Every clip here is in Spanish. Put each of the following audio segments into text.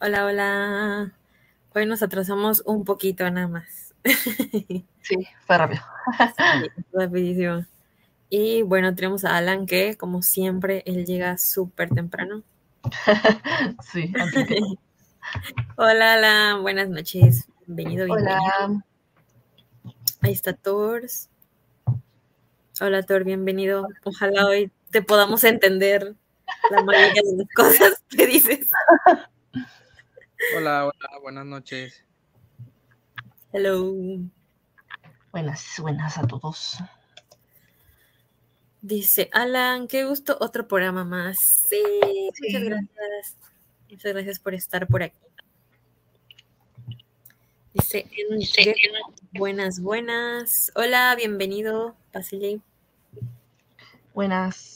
Hola, hola. Hoy nos atrasamos un poquito nada más. Sí, fue rápido. Sí, rapidísimo. Y bueno, tenemos a Alan que, como siempre, él llega súper temprano. Sí, que- Hola, Alan. Buenas noches. Bienvenido, bienvenido. Hola. Ahí está Tors. Hola, Thor, bienvenido. Ojalá hoy te podamos entender la mayoría de las cosas que dices. Hola, hola, buenas noches. Hello. Buenas, buenas a todos. Dice Alan, qué gusto, otro programa más. Sí, muchas gracias. Muchas gracias por estar por aquí. Dice, en- buenas, buenas. Hola, bienvenido, Pásale. Buenas.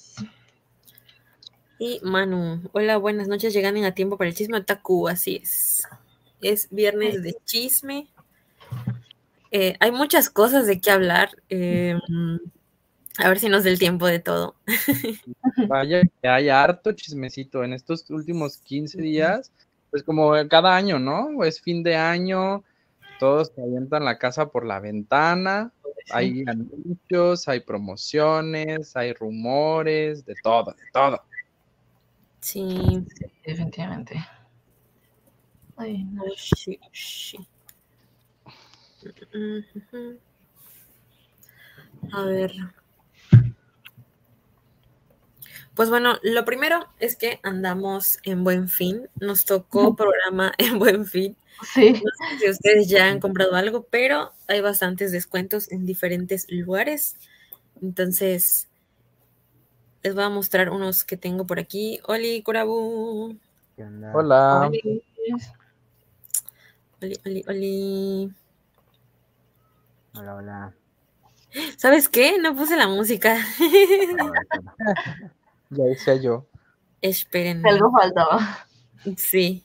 Y Manu, hola, buenas noches, llegando a tiempo para el chisme otaku, así es. Es viernes de chisme. Eh, hay muchas cosas de qué hablar. eh, a ver si nos da el tiempo de todo. Vaya que hay harto chismecito en estos últimos 15 días, pues como cada año, ¿no? Es fin de año, todos te avientan la casa por la ventana, hay anuncios, hay promociones, hay rumores, de todo, de todo. Sí. Definitivamente. Ay, no. Ujú. A ver. Pues bueno, lo primero es que andamos en buen fin. Nos tocó programa en buen fin. Sí, No sé si ustedes ya han comprado algo, pero hay bastantes descuentos en diferentes lugares. Entonces, les voy a mostrar unos que tengo por aquí. Oli, Kurabu. Hola. Oli. Oli, oli, oli. Hola, hola. ¿Sabes qué? No puse la música. Ya decía yo. Esperen. Algo faltaba. Sí.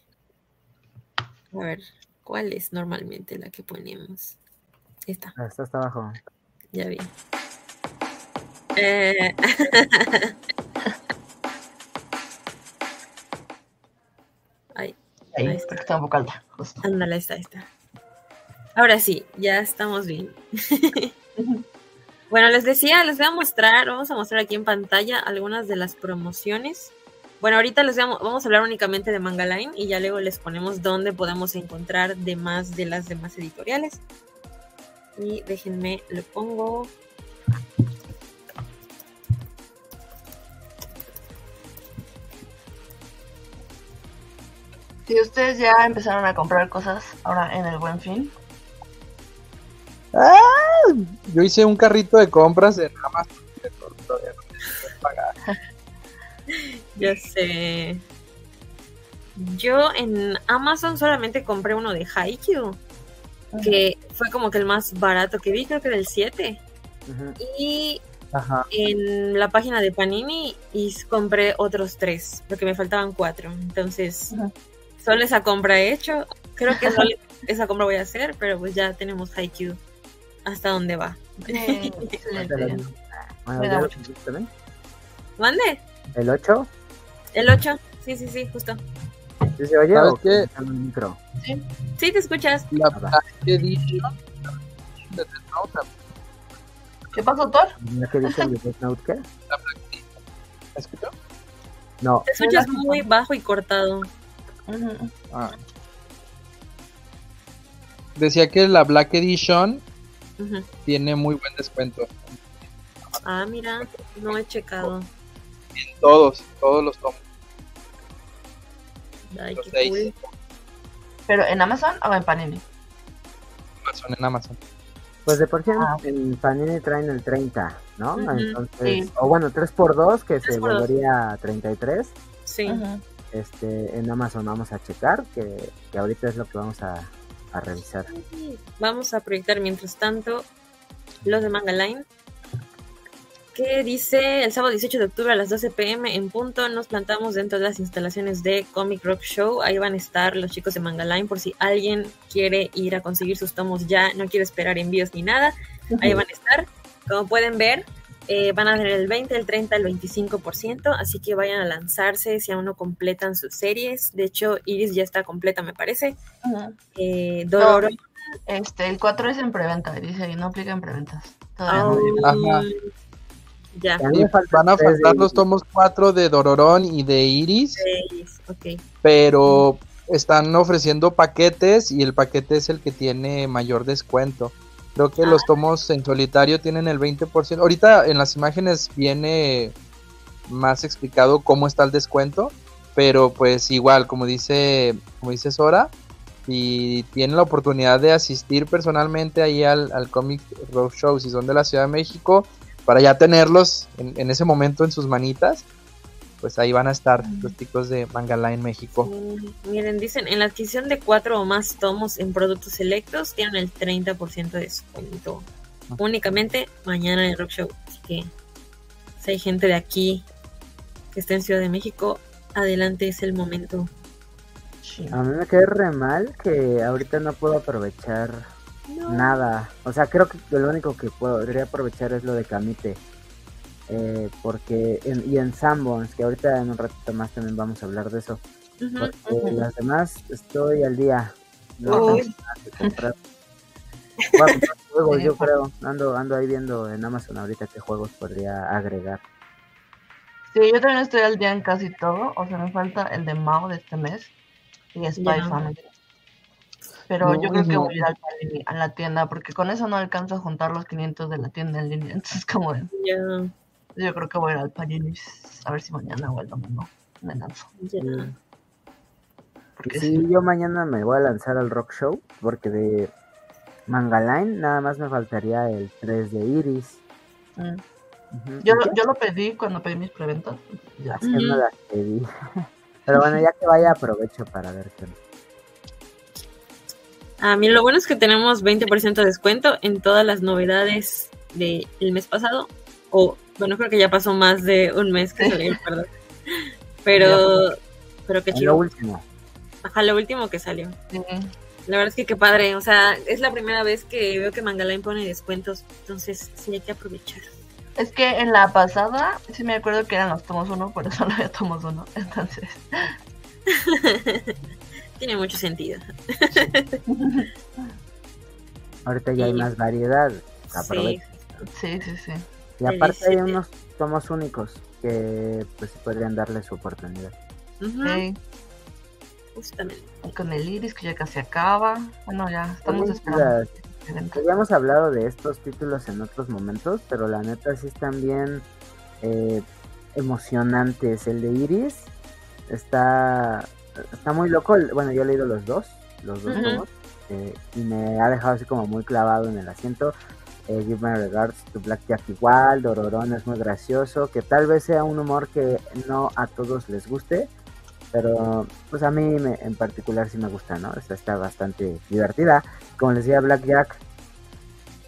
A ver, ¿cuál es normalmente la que ponemos? Esta, Ah, Está hasta abajo. ya vi. Eh, Ay, Ahí, Ahí está. está un poco alta, justo. ándale, ahí está, ahí está. Ahora sí, ya estamos bien. Bueno, les decía, les voy a mostrar, vamos a mostrar aquí en pantalla algunas de las promociones. Bueno, ahorita les vamos, vamos a hablar únicamente de Manga Line y ya luego les ponemos dónde podemos encontrar de más de las demás editoriales. Y déjenme, lo pongo. Si ustedes ya empezaron a comprar cosas ahora en el buen fin, Yo hice un carrito de compras en Amazon. pero todavía no me puedo pagar. Ya sé. Yo en Amazon solamente compré uno de Haikyuu, que fue como que el más barato que vi, creo que del 7. Ujú. Y Ajá. en la página de Panini y compré otros tres, porque me faltaban cuatro. Entonces. Solo esa compra he hecho. Creo que solo esa compra voy a hacer, pero pues ya tenemos Haikyuu hasta dónde va. eh, excelente. Bueno, Me ¿ya da lo mucho. pusiste, ven? ¿Mande? ¿El 8? El 8. Sí, sí, sí, justo. ¿Sí se oye ¿Sabes o qué? el micro? Sí, te escuchas. La Ah, Death Note, ¿Qué pasó, Thor? ¿Ya que dice el de Death Note qué? la. ¿La escuchó? No, Te escuchas muy bajo y cortado. Ujú. Ah. Decía que la Black Edition Ujú. tiene muy buen descuento. Ah, mira, no he checado. En todos, todos los tomos. Ay, Los qué cool. ¿Pero en Amazon o en Panini? Amazon, en Amazon. pues de por sí en- Ah. en Panini traen el 30, ¿no? Ujú, Entonces, sí. o bueno, 3x2 que Tres se por dos. volvería a 33. Sí. Ujú. Este, en Amazon vamos a checar, que, que ahorita es lo que vamos a, a revisar. Vamos a proyectar mientras tanto los de Manga Line. Que dice el sábado 18 de octubre a las 12 pm en punto. Nos plantamos dentro de las instalaciones de Comic Rock Show. Ahí van a estar los chicos de Manga Line por si alguien quiere ir a conseguir sus tomos ya, no quiere esperar envíos ni nada. Ahí van a estar. Como pueden ver, Eh, van a tener el 20, el 30, el 25%, así que vayan a lanzarse si aún no completan sus series. De hecho, Iris ya está completa, me parece. Ujú. Eh, Dororo. Este, el 4 es en preventa, dice ahí, no aplica en preventas. Ah, Todavía no. Ajá. Ya. Y van a de faltar los tomos 4 de Dororón y de Iris, Seis, Ok. pero están ofreciendo paquetes y el paquete es el que tiene mayor descuento. Creo que los tomos en solitario tienen el 20%. Ahorita en las imágenes viene más explicado cómo está el descuento, pero pues igual, como dice, como dice Sora, si tienen la oportunidad de asistir personalmente ahí al, al Comic Roadshow, si son de la Ciudad de México, para ya tenerlos en, en ese momento en sus manitas, pues ahí van a estar los chicos de Manga Line México. Miren, dicen, en la adquisición de cuatro o más tomos en productos selectos tienen el 30% de descuento. Únicamente mañana en el Rock Show. Así que si hay gente de aquí que está en Ciudad de México, adelante es el momento. Sí. A mí me quedé re mal que ahorita no puedo aprovechar nada. O sea, creo que lo único que podría aprovechar es lo de Kamite. Eh, porque en- y en Sanborns, que ahorita en un ratito más también vamos a hablar de eso. Porque ujú. las demás estoy al día. No comprar. Juegos, yo creo. Ando, ando ahí viendo en Amazon ahorita qué juegos podría agregar. Sí, yo también estoy al día en casi todo. O sea, me falta el de Mao de este mes y Spy. Family. Pero No, yo creo que voy a ir al a la tienda porque con eso no alcanzo a juntar los 500 de la tienda en línea. Entonces, como de- Ya, yo creo que voy a ir al Panini a ver si mañana o el domingo me lanzo. Sí. Porque Sí, yo mañana me voy a lanzar al Rock Show porque de Manga Line nada más me faltaría el 3 de Iris. Mm. Yo, yo lo pedí cuando pedí mis preventas. Ya. es que no las pedí. Pero bueno, ya que vaya aprovecho para ver qué. A mí lo bueno es que tenemos 20% de descuento en todas las novedades del mes pasado. O, bueno, creo que ya pasó más de un mes que salió, perdón. Pero, pero qué En lo chido. último. Ajá, lo último que salió. La verdad es que qué padre. O sea, es la primera vez que veo que Mangaline pone descuentos. Entonces, sí hay que aprovechar. Es que en la pasada, sí me acuerdo que eran los tomos uno, por eso no había tomos uno. Entonces, Tiene mucho sentido. Ahorita ya hay más variedad. Sí, Aprovecho. sí, sí, sí. Y aparte hay unos tomos únicos que pues podrían darle su oportunidad. Sí. Justamente. Y con el iris que ya casi acaba. Bueno, ya estamos esperando. hemos hablado de estos títulos en otros momentos, pero la neta sí están bien eh, emocionantes. El de Iris está, está muy loco. Bueno, yo he leído los dos, los dos tomos, eh, y me ha dejado así como muy clavado en el asiento. Eh, Give My Regards to Black Jack igual, Dororón es muy gracioso, que tal vez sea un humor que no a todos les guste, pero pues a mí me- en particular sí me gusta, ¿no? Esta está bastante divertida. Como les decía Black Jack,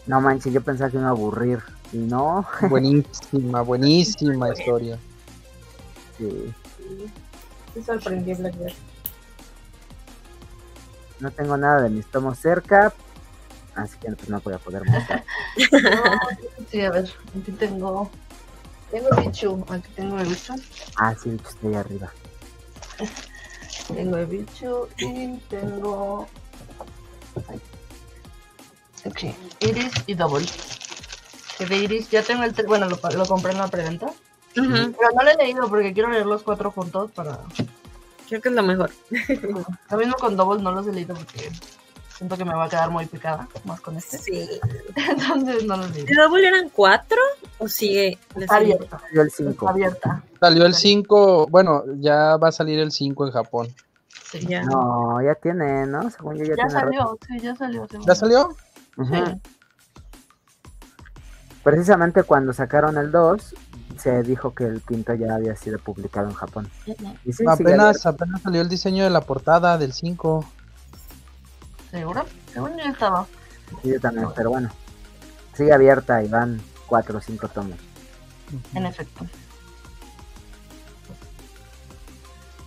no manches, yo pensaba que me iba a aburrir, y no, Buenísima, buenísima historia. sí, Sí, sorprendió Blackbird. no tengo nada de mis tomos cerca, así que pues, no voy a poder mostrar. Sí, a ver, aquí tengo. Tengo el bicho. Aquí tengo el bicho. Ah, sí, que estoy arriba. Tengo el bicho y tengo. Aquí, Iris y Double. Que de Iris ya tengo el. Bueno, lo, lo compré en la preventa. Pero no lo he leído porque quiero leer los cuatro juntos para. Creo que es lo mejor. Lo mismo con Double no los he leído porque siento que me va a quedar muy picada más con este. Sí. Entonces no he ¿De leído. Double eran cuatro o sigue? abierta. Yo el Está 5. abierta. Salió el 5, bueno, ya va a salir el 5 en Japón. Sí. Ya. No, ya tiene, ¿no? Según yo ya, Ya tiene salió, sí, ya salió. ¿Ya salió? Sí. Precisamente cuando sacaron el 2, se dijo que el quinto ya había sido publicado en Japón. Y sí, apenas, apenas salió el diseño de la portada del 5. ¿Seguro? Según yo estaba. sí, yo también, pero bueno. Sigue abierta y van 4 o 5 tomos. En efecto.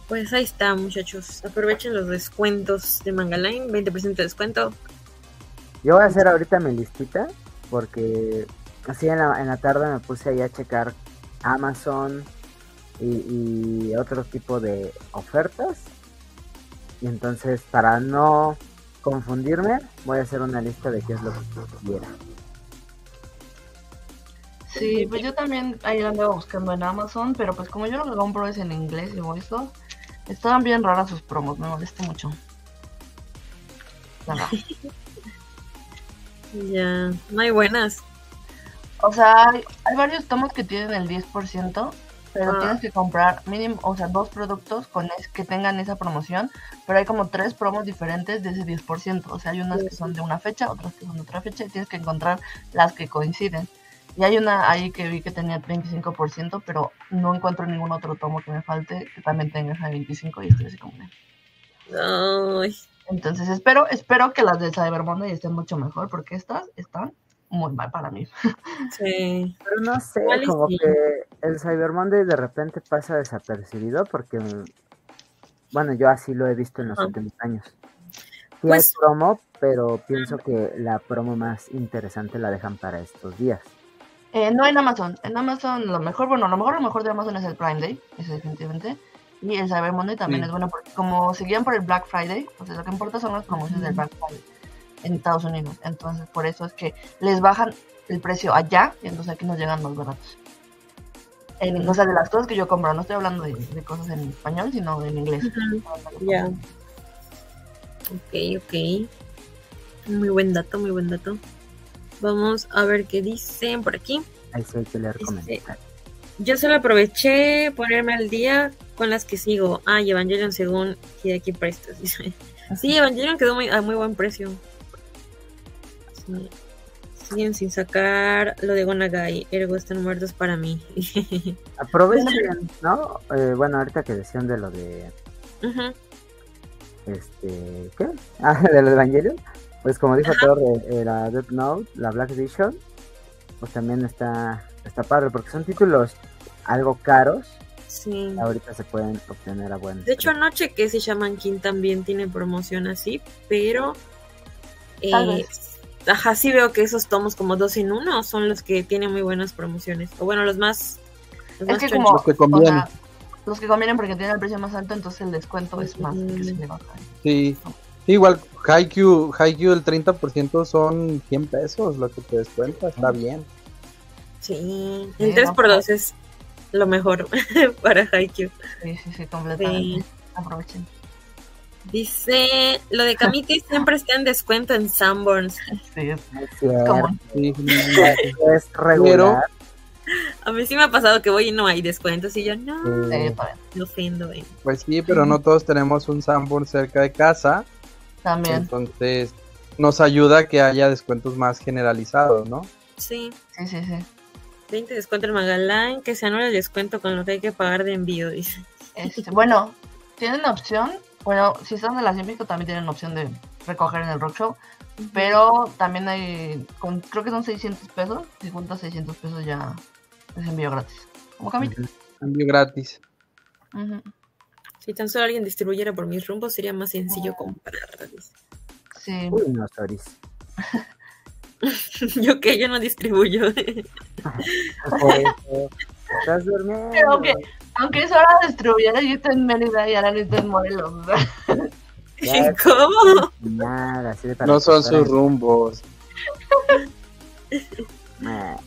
Pues ahí está, muchachos. Aprovechen los descuentos de Mangaline. 20% de descuento. Yo voy a hacer ahorita mi listita porque así en la, en la tarde me puse ahí a checar Amazon y, y otro tipo de ofertas. Y entonces, para no confundirme, voy a hacer una lista de qué es lo que quiera. Sí, pues yo también ahí andaba buscando en Amazon, pero pues como yo lo que compro es en inglés y voice estaban bien raras sus promos, me molesta mucho. Ya, no hay buenas. O sea, hay, hay varios tomos que tienen el 10%, pero Ah. tienes que comprar mínimo, o sea, dos productos con es- que tengan esa promoción, pero hay como tres promos diferentes de ese 10%. O sea, hay unas que son de una fecha, otras que son de otra fecha, y tienes que encontrar las que coinciden. Y hay una ahí que vi que tenía 25%, pero no encuentro ningún otro tomo que me falte que también tenga ese 25% y estoy así como... Entonces espero, espero que las de Cyber Monday estén mucho mejor, porque estas están muy mal para mí. sí. Pero no sé, como sí. que el Cyber Monday de repente pasa desapercibido porque, bueno, yo así lo he visto en los últimos años. Sí Pues- hay promo, pero pienso que la promo más interesante la dejan para estos días. Eh, no en Amazon. En Amazon lo mejor, bueno, lo mejor, lo mejor de Amazon es el Prime Day, eso definitivamente. Y el Cyber Monday también Sí. es bueno porque como seguían por el Black Friday, o sea, lo que importa son las promociones del Black Friday en Estados Unidos. Entonces, por eso es que les bajan el precio allá y entonces aquí nos llegan más baratos. En, o sea, de las cosas que yo compro, no estoy hablando de, de cosas en español, sino en inglés. Ujú, Ya. Ok, ok. Muy buen dato, muy buen dato. Vamos a ver qué dicen por aquí. Ahí hay que leer Este. Yo solo aproveché ponerme al día con las que sigo. Ah, y Evangelion según Hideki Prestos. Sí, Evangelion quedó muy, a muy buen precio. Sí. Siguen sin sacar lo de Gonagai. Ergo están muertos para mí. Aprovechen, ¿no? Eh, bueno, ahorita que decían de lo de, este, ¿qué? Ah, de lo de Evangelion. Pues como dijo Thor, eh, eh, la Death Note, la Black Edition, pues también está, está padre, porque son títulos algo caros, Sí. ahorita se pueden obtener a buen De hecho, anoche que ese Shaman King también tiene promoción así, pero. Eh. Ajá, sí veo que esos tomos como dos en uno son los que tienen muy buenas promociones. O bueno, los más. Los Es más que como, Los que o convienen. sea, los que convienen porque tienen el precio más alto, entonces el descuento es más que se. Sí. Sí, igual, Haikyuu, Haikyuu el 30% son 100 pesos lo que te descuenta, está bien. Sí, Sí, el 3x2 no, es lo mejor para Haikyuu. Sí, sí, sí, completamente. Sí. Aprovechen. Dice, lo de Kamite siempre está en descuento en Sanborns. Sí, Es cierto, como Sí, es regular. A mí sí me ha pasado que voy y no hay descuentos y yo, no, sí, me ofendo. eh. pues sí, pero no todos tenemos un Sanborn cerca de casa, También. entonces nos ayuda a que haya descuentos más generalizados, ¿no? Sí, Sí, sí, sí. 20 descuento en Magaline, que se anula el descuento con lo que hay que pagar de envío, dice. Este, bueno, tienen opción. Bueno, si están de la México también tienen opción de recoger en el rock show. Pero también hay, con, creo que son 600 pesos. Si juntas 600 pesos ya es envío gratis. Como. Cambio gratis. Si tan solo alguien distribuyera por mis rumbos, sería más sencillo comprar. dice. Sí. Uy, no, Soris. yo que yo no distribuyo. Eso, Estás durmiendo. Pero que, aunque es hora de distribuir, yo estoy en Mérida y ahora estoy en Morelos. Ya, ¿Cómo? Nada, así de para No son sus rumbos.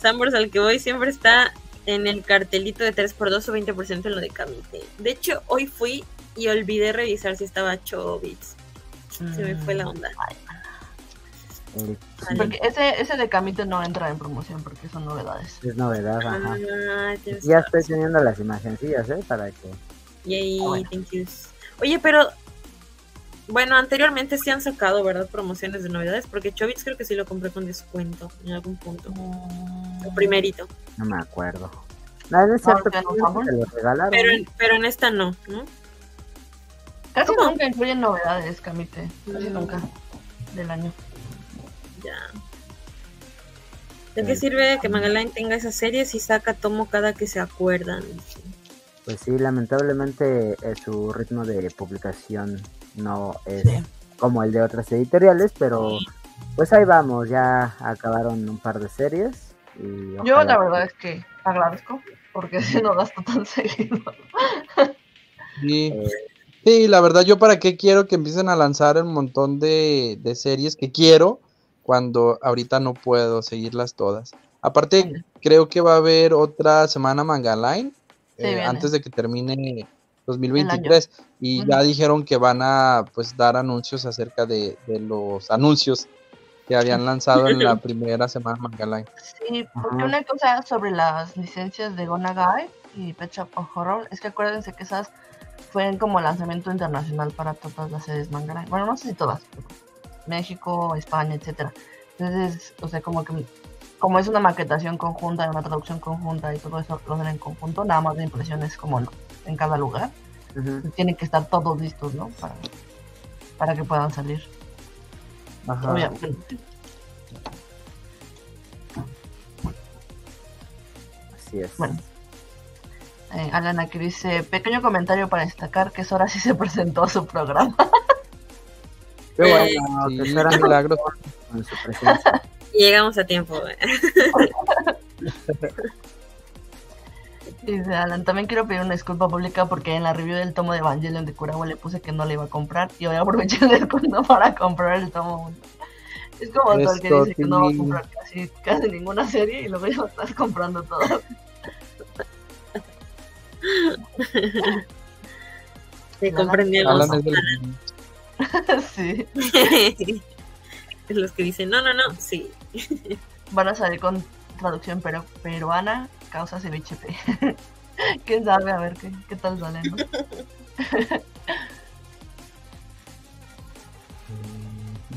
Sanborns al que voy siempre está en el cartelito de 3x2 o 20% en lo de Kamite. De hecho, hoy fui y olvidé revisar si estaba Chobits. Se me fue la onda. Porque ese, ese de Camito no entra en promoción porque son novedades. es novedad, ajá. Ah, Ya estoy teniendo las imagencillas, ¿eh? Para que... Yay, Ah, bueno. thank yous. Oye, pero bueno, anteriormente sí han sacado, ¿verdad? Promociones de novedades, porque Chobits creo que sí lo compré con descuento en algún punto. El primerito. No me acuerdo. No, no es cierto, ¿ya no que lo regalaron. Pero, en- pero en esta no, ¿no? Casi ¿Cómo? nunca incluyen novedades, Camite. Casi Mm. nunca del año. Ya. ¿De qué sirve que Magaline tenga esa serie si saca tomo cada que se acuerdan? Pues sí, lamentablemente eh, su ritmo de publicación no es Sí. como el de otras editoriales, pero Pues ahí vamos, ya acabaron un par de series. Y Yo la verdad es que agradezco, porque si no gasto tan seguido. Sí. Eh, Sí, la verdad, yo para qué quiero que empiecen a lanzar un montón de, de series que quiero cuando ahorita no puedo seguirlas todas. Aparte, creo que va a haber otra semana Manga Line Sí, eh, antes de que termine 2023 y ya dijeron que van a pues dar anuncios acerca de, de los anuncios que habían lanzado en la primera semana Manga Line. Sí, porque Ajá. una cosa sobre las licencias de Gonagai y Pet Shop of Horror es que acuérdense que esas fueron como lanzamiento internacional para todas las series manga. Bueno, no sé si todas, pero México, España, etcétera. Entonces, o sea, como que como es una maquetación conjunta una traducción conjunta y todo eso lo hacen en conjunto, nada más de impresiones como no, en cada lugar. ujú, Tienen que estar todos listos, ¿no? Para, para que puedan salir. Ajá. Obviamente. así es. Bueno. Eh, Alan aquí dice, pequeño comentario para destacar que Sora sí se presentó a su programa. Qué Eh, bueno, que Sí, nos milagros. llegamos a tiempo. Dice Alan, también quiero pedir una disculpa pública porque en la review del tomo de Evangelion de Kurawa le puse que no le iba a comprar y hoy aproveché el descuento para comprar el tomo 1. Es como todo el que Esto, dice que no va a comprar casi, casi ninguna serie y luego ya estar comprando todo. Te Alan- comprendemos. Alan es del- sí, Los que dicen, no, no, no, sí. van a salir con traducción pero peruana, causa ceviche P. ¿Quién sabe? A ver qué, qué tal sale, ¿no?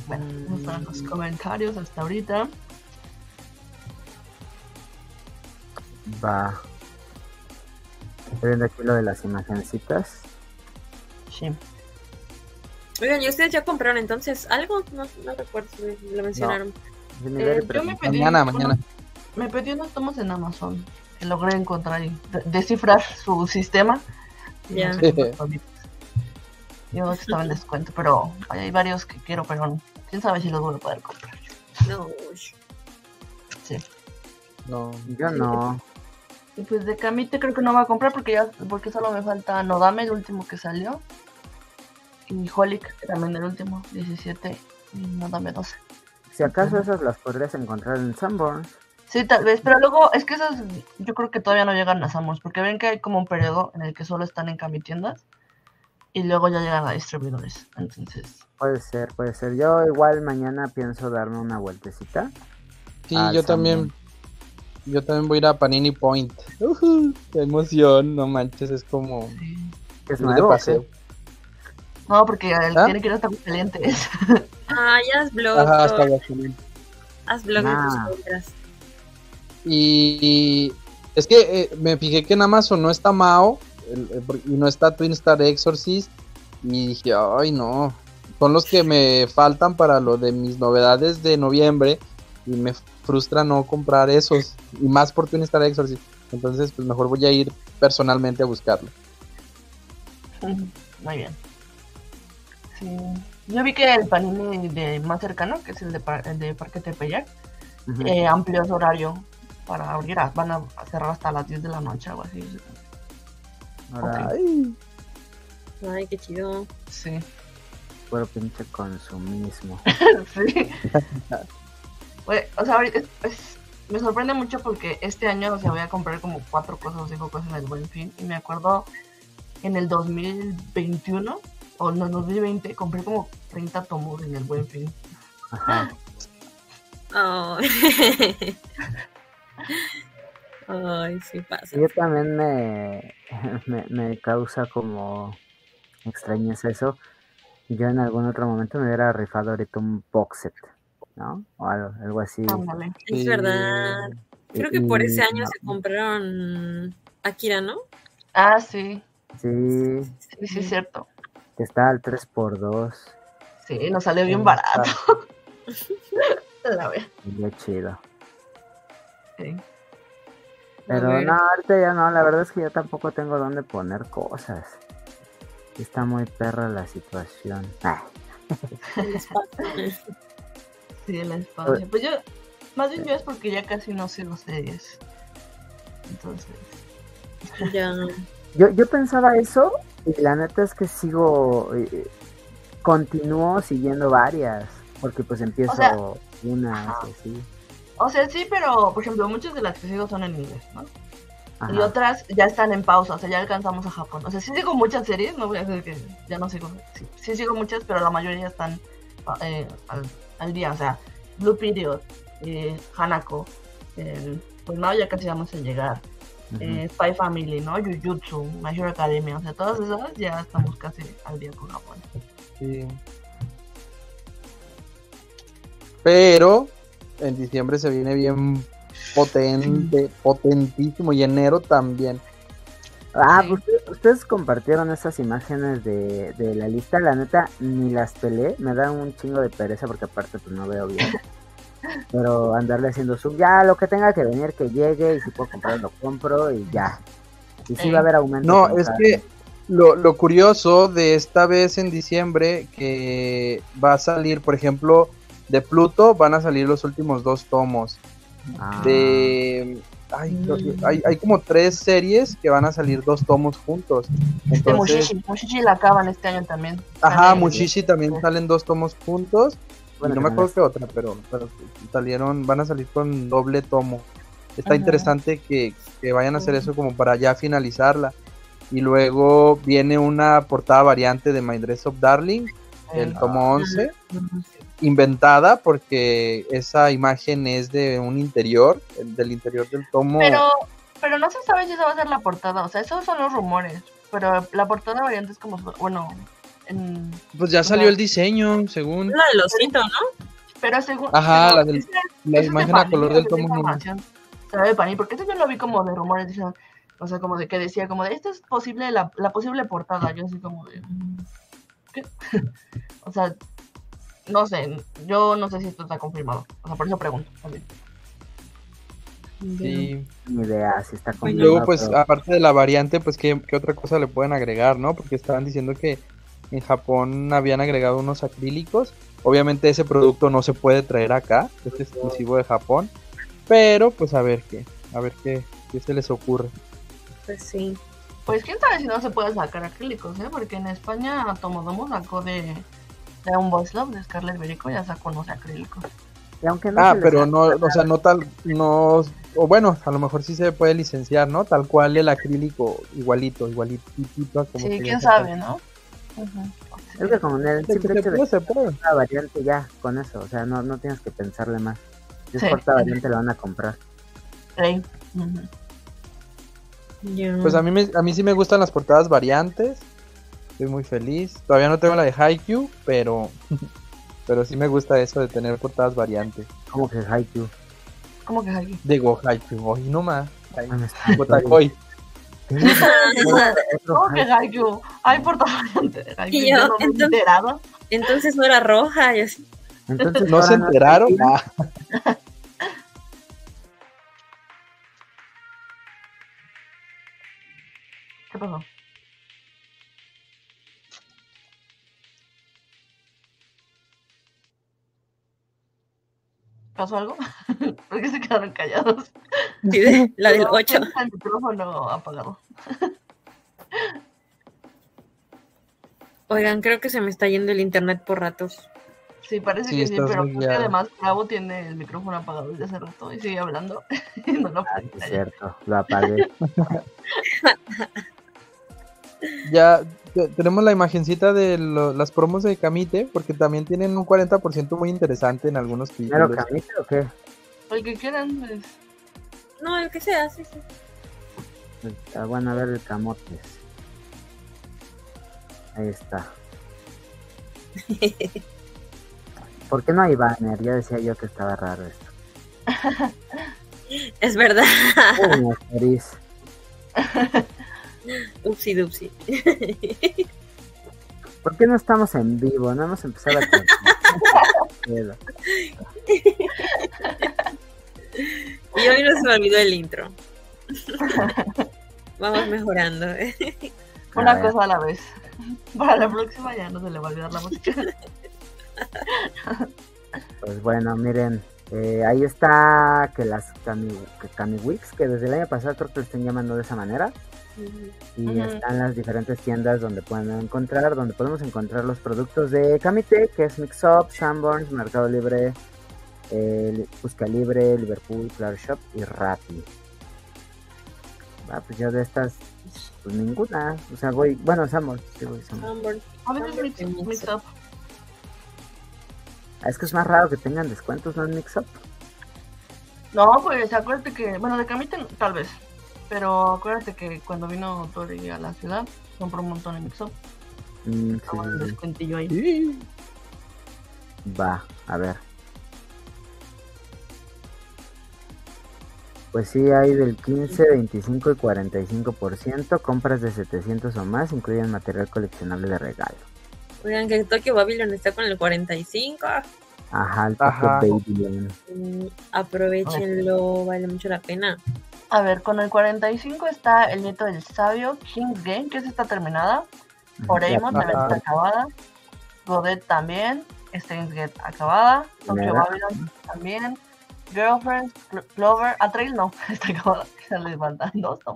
Bueno, esos fueron los comentarios hasta ahorita. Va. Estoy viendo aquí lo de las imagencitas. Sí. Oigan, ¿y ustedes ya compraron entonces algo? No, no recuerdo si lo mencionaron. Eh, yo me pedí Mañana, unos- mañana. Me pedí unos tomos en Amazon que logré encontrar y de- descifrar su sistema. Ya. no sé cuántos tomitos. Y uno que estaba en descuento, pero hay varios que quiero, pero no. quién sabe si los voy a poder comprar. No. Sí. No. Yo no. Y pues de Camite creo que no va a comprar porque ya porque solo me falta Nodame, el último que salió. Y Holic, que también el último, 17. Y Nodame 12. Si acaso esas las podrías encontrar en Sanborns. Sí, tal vez, pero luego es que esas yo creo que todavía no llegan a Samos, porque ven que hay como un periodo en el que solo están en camitiendas y luego ya llegan a distribuidores. Entonces, Puede ser, puede ser. Yo igual mañana pienso darme una vueltecita. Sí, yo también. Yo también voy a ir a Panini Point. Ujú, qué emoción, no manches, es como es de nuevo. ¿o qué? paseo. No, porque ¿Ah? tiene que ir hasta calientes. Ah, ya haz blog. Ajá, hasta. Aguascalientes. Haz blog de tus compras. Y, y es que eh, me fijé que en Amazon no está Mao el- el- y no está Twin Star Exorcist. Y dije, ay no, son los que me faltan para lo de mis novedades de noviembre. Y me frustra no comprar esos. Y más por Twin Star Exorcist. Entonces, pues mejor voy a ir personalmente a buscarlo. Muy bien. Sí. Yo vi que el panini de más cercano, que es el de, Par- el de Parque Tepeyac, eh, amplió su horario para abrir. a- Van a cerrar hasta las 10 de la noche, algo así. Ahora, Ay, Ay, qué chido. Sí. puro pinche consumismo. sí. O sea, ahorita es- es- me sorprende mucho porque este año, o sea, voy a comprar como cuatro cosas o cinco cosas en el Buen Fin. Y me acuerdo en el 2021 o en el 2020 compré como 30 tomos en el Buen Fin. Ajá. Oh. Ay, sí pasa. Yo también me, me, me causa como extrañeza eso. Yo en algún otro momento me hubiera rifado ahorita un box set, ¿no? O algo, algo así. Es verdad. Creo que Y- por ese año no, se compraron Akira, ¿no? Ah, sí. Sí, Sí, sí, es cierto. Que está al 3x2. Sí, nos salió bien barato. La verdad. Chido. Sí. Pero no, ahorita ya no, la verdad es que yo tampoco tengo dónde poner cosas. Está muy perra la situación. Ah, Sí, Sí, la infancia. Pues yo, más bien yo es porque ya casi no sigo series. Entonces, Ya. Yo, yo pensaba eso y la neta es que sigo, eh, continúo siguiendo varias, porque pues empiezo O sea, una, así. o sea, sí, pero por ejemplo, muchas de las que sigo son en inglés, ¿no? Y otras ya están en pausa, o sea, ya alcanzamos a Japón. O sea, sí sigo muchas series, no voy a decir que ya no sigo. Sí, sí sigo muchas, pero la mayoría están eh, al, al día. O sea, Blue Period, eh, Hanako, eh, pues no, ya casi vamos a llegar. Eh, Spy Family, ¿no? Jujutsu, My Hero Academia, o sea, todas esas ya estamos casi al día con Japón. Sí. Pero en diciembre se viene bien potente, potentísimo y enero también. Ah, pues, ustedes, ustedes compartieron esas imágenes de, de la lista, la neta ni las pelé, me da un chingo de pereza porque aparte pues no veo bien. Pero andarle haciendo sub, ya lo que tenga que venir que llegue y si puedo comprar lo compro y ya. Y sí va a haber aumento. No, es que lo, lo curioso de esta vez en diciembre que va a salir, por ejemplo, de Pluto van a salir los últimos dos tomos. Ah, De ay, hay, hay como tres series que van a salir dos tomos juntos. De Entonces, Mushishi, Mushishi la acaban este año también. ajá, Mushishi también Sí. salen dos tomos juntos. Bueno, no me acuerdo qué otra, pero, pero salieron, van a salir con doble tomo. Está Ajá. interesante que, que vayan a hacer eso como para ya finalizarla. Y luego viene una portada variante de My Dress of Darling, el Eh, tomo 11, inventada porque esa imagen es de un interior, el- del interior del tomo. Pero, pero no se sabe si esa va a ser la portada, o sea, esos son los rumores. Pero la portada variante es como, bueno, en, Pues ya salió el diseño, según La de los cintos, ¿no? pero según. Ajá, pero la del- la imagen a color del tomo de Panini, porque eso yo lo vi como de rumores, dicen, o sea, como de que decía, como de, esto es posible, la, la posible portada, yo así como de, mm, ¿qué? o sea, no sé, yo no sé si esto está confirmado, o sea, por eso pregunto también. Sí. Ni idea si está Y confirmado, luego, pues, pero- aparte de la variante, pues, ¿qué, qué otra cosa le pueden agregar, no? Porque estaban diciendo que en Japón habían agregado unos acrílicos. Obviamente ese producto no se puede traer acá, es exclusivo de Japón. Pero, pues, a ver qué, a ver qué, qué se les ocurre. Pues sí. Pues quién sabe si no se puede sacar acrílicos, ¿eh? Porque en España Tomodomo sacó de, de un Boys Love de Scarlet Berico, ya sacó unos acrílicos. y aunque no Ah, pero no, o sea, no tal, no, o bueno, a lo mejor sí se puede licenciar, ¿no? Tal cual el acrílico, igualito, igualito, a como Sí, quién sabe, ¿no? Ujú. Es que con el simple se hecho de puede, se puede. una variante ya, con eso, o sea, no, no tienes que pensarle más. Si es Sí. corta variante la van a comprar. Sí. Pues a mí, me- a mí sí me gustan las portadas variantes. Estoy muy feliz. Todavía no tengo la de Haikyuu, pero pero sí me gusta eso de tener portadas variantes. Como que Haikyuu. ¿Cómo que es aquí? Digo Haikyuu, hoy no más. No está. Gotakoi. Otro ¿Cómo que portada variante de Haikyuu. Y Yo no entonces- enterado. Entonces no era roja y así. Entonces, ¿No se enteraron? Ah, ¿Qué pasó? ¿Pasó algo? ¿Por qué se quedaron callados? Sí, de- la del No, 8. tengo El micrófono apagado. Oigan, creo que se me está yendo el internet por ratos. Sí, parece Sí, que sí, pero además Bravo tiene el micrófono apagado desde hace rato y sigue hablando. y no lo Ah, es cierto, lo apagué. ya te- tenemos la imagencita de lo- las promos de Kamite, porque también tienen un 40% muy interesante en algunos ¿Primero títulos. Camite o qué? El que quieran, pues. No, el que sea, sí, sí. Ah, bueno, a ver el camotes. Ahí está. ¿Por qué no hay banner? Ya decía yo que estaba raro esto. Es verdad. Uy. Upsi dupsi. ¿Por qué no estamos en vivo? No hemos empezado a Pedo. Y hoy no se me olvidó el intro. Vamos mejorando. ¿eh? Una A cosa a la vez. Para la próxima ya no se le va a olvidar la música. Pues bueno, miren, eh, ahí está que las Kami, que Kamiwix, que desde el año pasado creo que lo están llamando de esa manera. Y están las diferentes tiendas donde pueden encontrar, donde podemos encontrar los productos de Kamite, que es Mixup, Sanborns, Mercado Libre, eh, Busca Libre, Liverpool, Flower Shop y Rappi. Ah, pues yo de estas, pues ninguna. O sea, voy, bueno, Sanborns, sí voy Sanborns. A veces mix, mix mix up. up. Ah, Es que es más raro que tengan descuentos, ¿no? En Mixup. No, pues acuérdate que, bueno, de Camite tal vez. Pero acuérdate que cuando vino Tori a la ciudad, compró un montón de mix up. Mm, sí, Como un sí. descuentillo ahí. Sí. Va, a ver. Pues sí, hay del 15, 25 y 45%. Compras de 700 o más incluyen material coleccionable de regalo. Oigan, que Tokyo Babylon está con el 45. Ajá, el Ajá. Tokyo Babylon. Mm, aprovechenlo, vale mucho la pena. A ver, con el 45 está el nieto del sabio, King's Game, que esa está terminada. Oreimon también está acabada. Godet también. Steins Gate acabada. Tokyo. Babylon también. Girlfriend, Clo- Clover, Atrail no, está acabada. Ya le faltan dos. ¿no?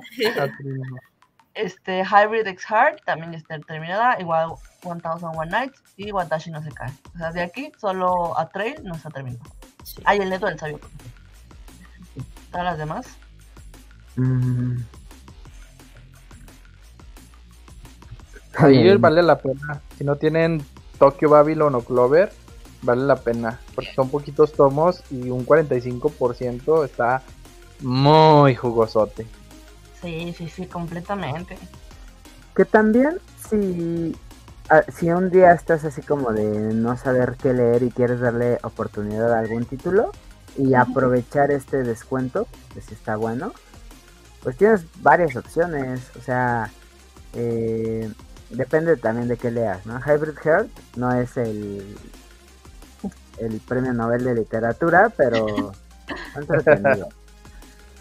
Este, Hybrid X Heart también está terminada. Igual 1001 Nights y Watashi no se cae. O sea, de aquí solo Atrail no está terminado. Sí. Hay el neto del sabio. Todas las demás. Mm. Ahí vale la pena. Si no tienen Tokyo Babylon o Clover, vale la pena. Porque son poquitos tomos y un 45% está muy jugosote. Sí, sí, sí, completamente. Que también, si, ah, si un día estás así como de no saber qué leer y quieres darle oportunidad a algún título y aprovechar este descuento, que si está bueno, pues tienes varias opciones. O sea, eh, depende también de qué leas, ¿no? Hybrid Heart no es el, el premio Nobel de literatura, pero entretenido.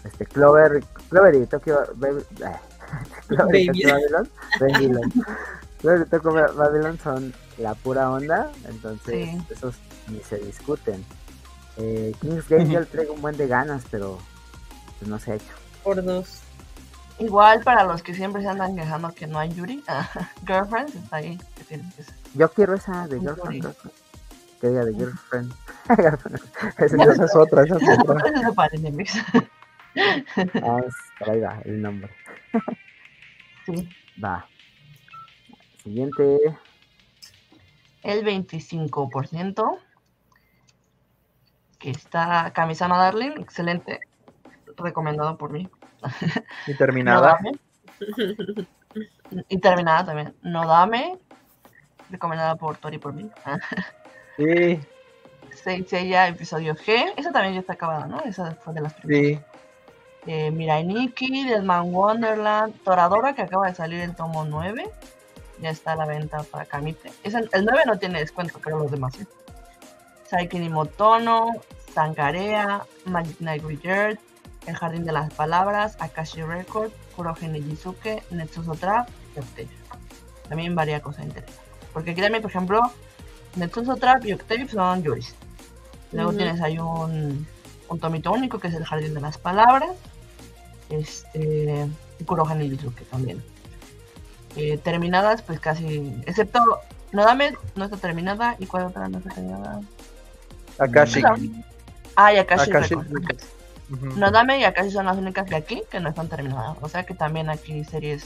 Este, Clover, Clover y Tokyo Baby- ah, Clover y. Tokyo Babylon, Babylon. Clover y Tokyo Ba- Babylon son la pura onda, entonces Sí. esos ni se discuten. Eh, King's Gate yo le traigo un buen de ganas, pero pues no se ha hecho. Por dos. Igual para los que siempre se andan quejando que no hay Yuri, Girlfriends está ahí. que tienes que ser. Yo quiero esa de Girlfriend. Girlfriend. Que diga de Girlfriend. Esa es otra, esa es otra. Eso para enemigos. Ah, es- por ahí va el nombre. Sí. Va. Siguiente. El 25%. Que está Kamisama Darling, excelente. Recomendado por mí. Y terminada. Y terminada también. No dame. Recomendada por Tori por mí. Sí, Seiya episodio G. Esa también ya está acabada, ¿no? Esa fue de las primeras. sí. eh, Mirai Nikki, Deadman Wonderland, Toradora que acaba de salir el tomo 9. Ya está a la venta para Kamite. Es el, el 9 no tiene descuento, pero los demás sí. Saiki ni Motono, Sankarea, Magic Knight Wizard, El Jardín de las Palabras, Akashi Record, Kuroge Nijizuke, Netsuzo Trap y Octave. También varía cosa interesante. Porque aquí también, por ejemplo, Netsuzo Trap y Octave son Yuris. Luego tienes ahí un, un tomito único que es el Jardín de las Palabras. Este. Y Kuroha Nijizuke también. Eh, terminadas, pues casi. Excepto. Nodame no está terminada. ¿Y cuál otra no está terminada? Akashi. Ah, y Akashi, Akashi. Record. Ujú. Nodame y Akashi son las únicas de aquí que no están terminadas. O sea que también aquí series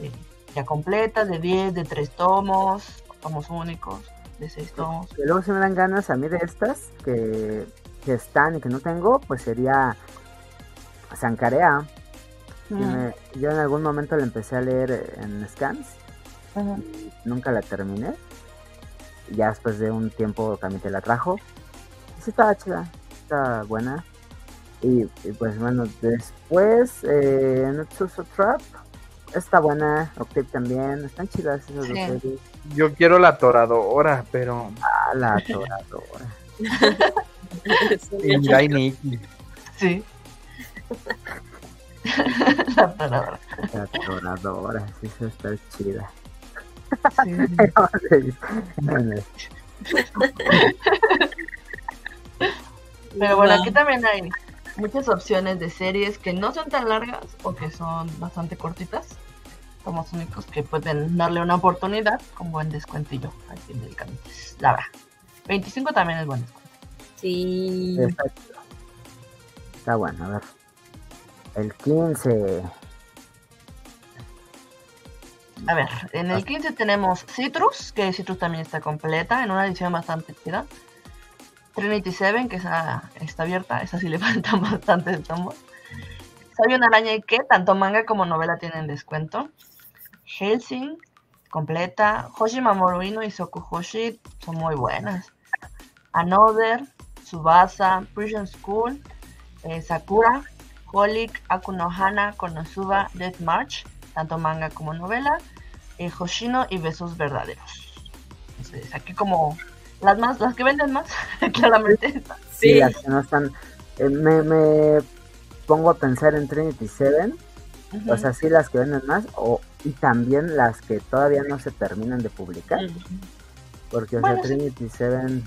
eh, ya completas, de 10, de 3 tomos, tomos únicos, de 6 tomos. Que luego se me dan ganas a mí de estas que, que están y que no tengo, pues sería Sankarea. Mm, me- yo en algún momento la empecé a leer en scans, nunca la terminé. Ya después de un tiempo Camite la trajo. Y sí estaba chida, estaba buena. Y, y pues bueno, después eh, Nutsuso Trap está buena, Octave también, están chidas esas dos Sí. series. Yo quiero la toradora, pero. Ah, la atoradora. Y Nikki. Sí. La toradora. La atoradora, sí, esa está chida. Sí. Pero bueno, aquí también hay muchas opciones de series que no son tan largas o que son bastante cortitas. Somos únicos que pueden darle una oportunidad con buen descuentillo aquí en el camino. La verdad. 25 también es buen descuento. Sí. Está bueno, a ver. El 15. A ver, en el 15 tenemos Citrus, que Citrus también está completa, en una edición bastante chida. Trinity Seven, que está abierta, esa sí le faltan bastantes tomos. Sabio Araña y que tanto manga como novela tienen descuento. Helsing, completa. Hoshi Mamoru Ino y Sokuhoshi son muy buenas. Another, Tsubasa, Prison School, eh, Sakura, Holic, Akuno Hana, Konosuba, Death March, tanto manga como novela, eh, Hoshino y Besos Verdaderos. Entonces, aquí como las más, las que venden más, claramente. Sí, Sí. las que no están. eh, me, me pongo a pensar en Trinity Seven. O sea, sí, las que venden más. O, y también las que todavía no se terminan de publicar. Porque, o Bueno, sea, sí. Trinity Seven,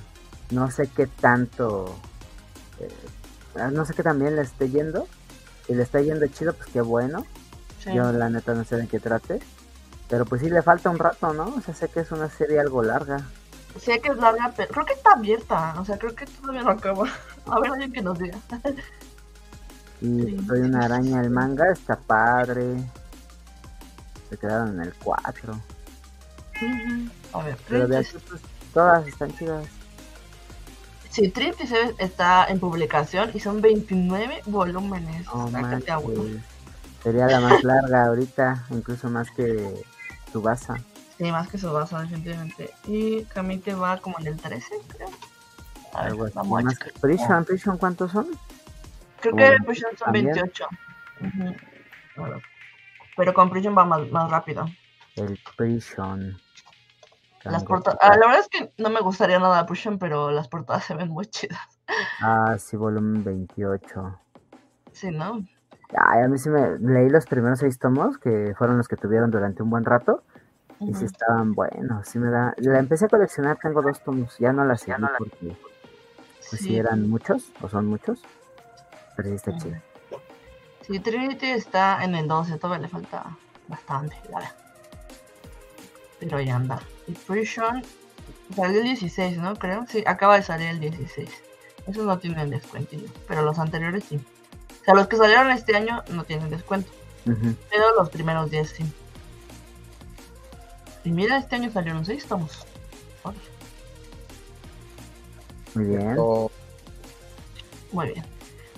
no sé qué tanto. eh, no sé qué también le esté yendo. Si le está yendo chido, pues qué bueno. Sí. Yo, la neta, no sé de qué trate. Pero pues sí le falta un rato, ¿no? O sea, sé que es una serie algo larga. Sé que es larga, pero creo que está abierta. O sea, creo que todavía no acaba. A ver, alguien que nos diga. Y Sí. soy una araña, el manga está padre. Se quedaron en el 4. A ver, Pero de Trinity- aquí, pues, todas están chidas. Sí, Seven está en publicación y son 29 volúmenes. Manches. Sería la más larga ahorita, incluso más que Tsubasa. Sí, más que Subasa, definitivamente. Y Kamite va como en el 13, creo. A ver, Algo así. vamos a Más checar. que Prison, Prison, ¿cuántos son? Creo que en Prison son también. 28. Ujú. Bueno, Pero con Prison va más, más rápido. El Prison. Las portadas. Ah, la verdad es que no me gustaría nada Prison, pero las portadas se ven muy chidas. Ah, sí, volumen 28. Sí, ¿no? Ay, a mí sí me leí los primeros seis tomos, que fueron los que tuvieron durante un buen rato. Y sí estaban buenos, sí me da... La empecé a coleccionar, tengo dos tomos, ya no las seguí porque pues sí Sí. eran muchos, o son muchos, pero sí está Ujú. chido. Sí, Trinity está en el 12, todavía le falta bastante, la verdad. Pero ya anda. Y Prison salió el 16, ¿no? Creo. Sí, acaba de salir el 16. Esos no tienen descuentillo, pero los anteriores sí. O sea, los que salieron este año no tienen descuento, pero los primeros 10 sí. Y mira, este año salieron 6 tomos. Muy bien. Muy bien.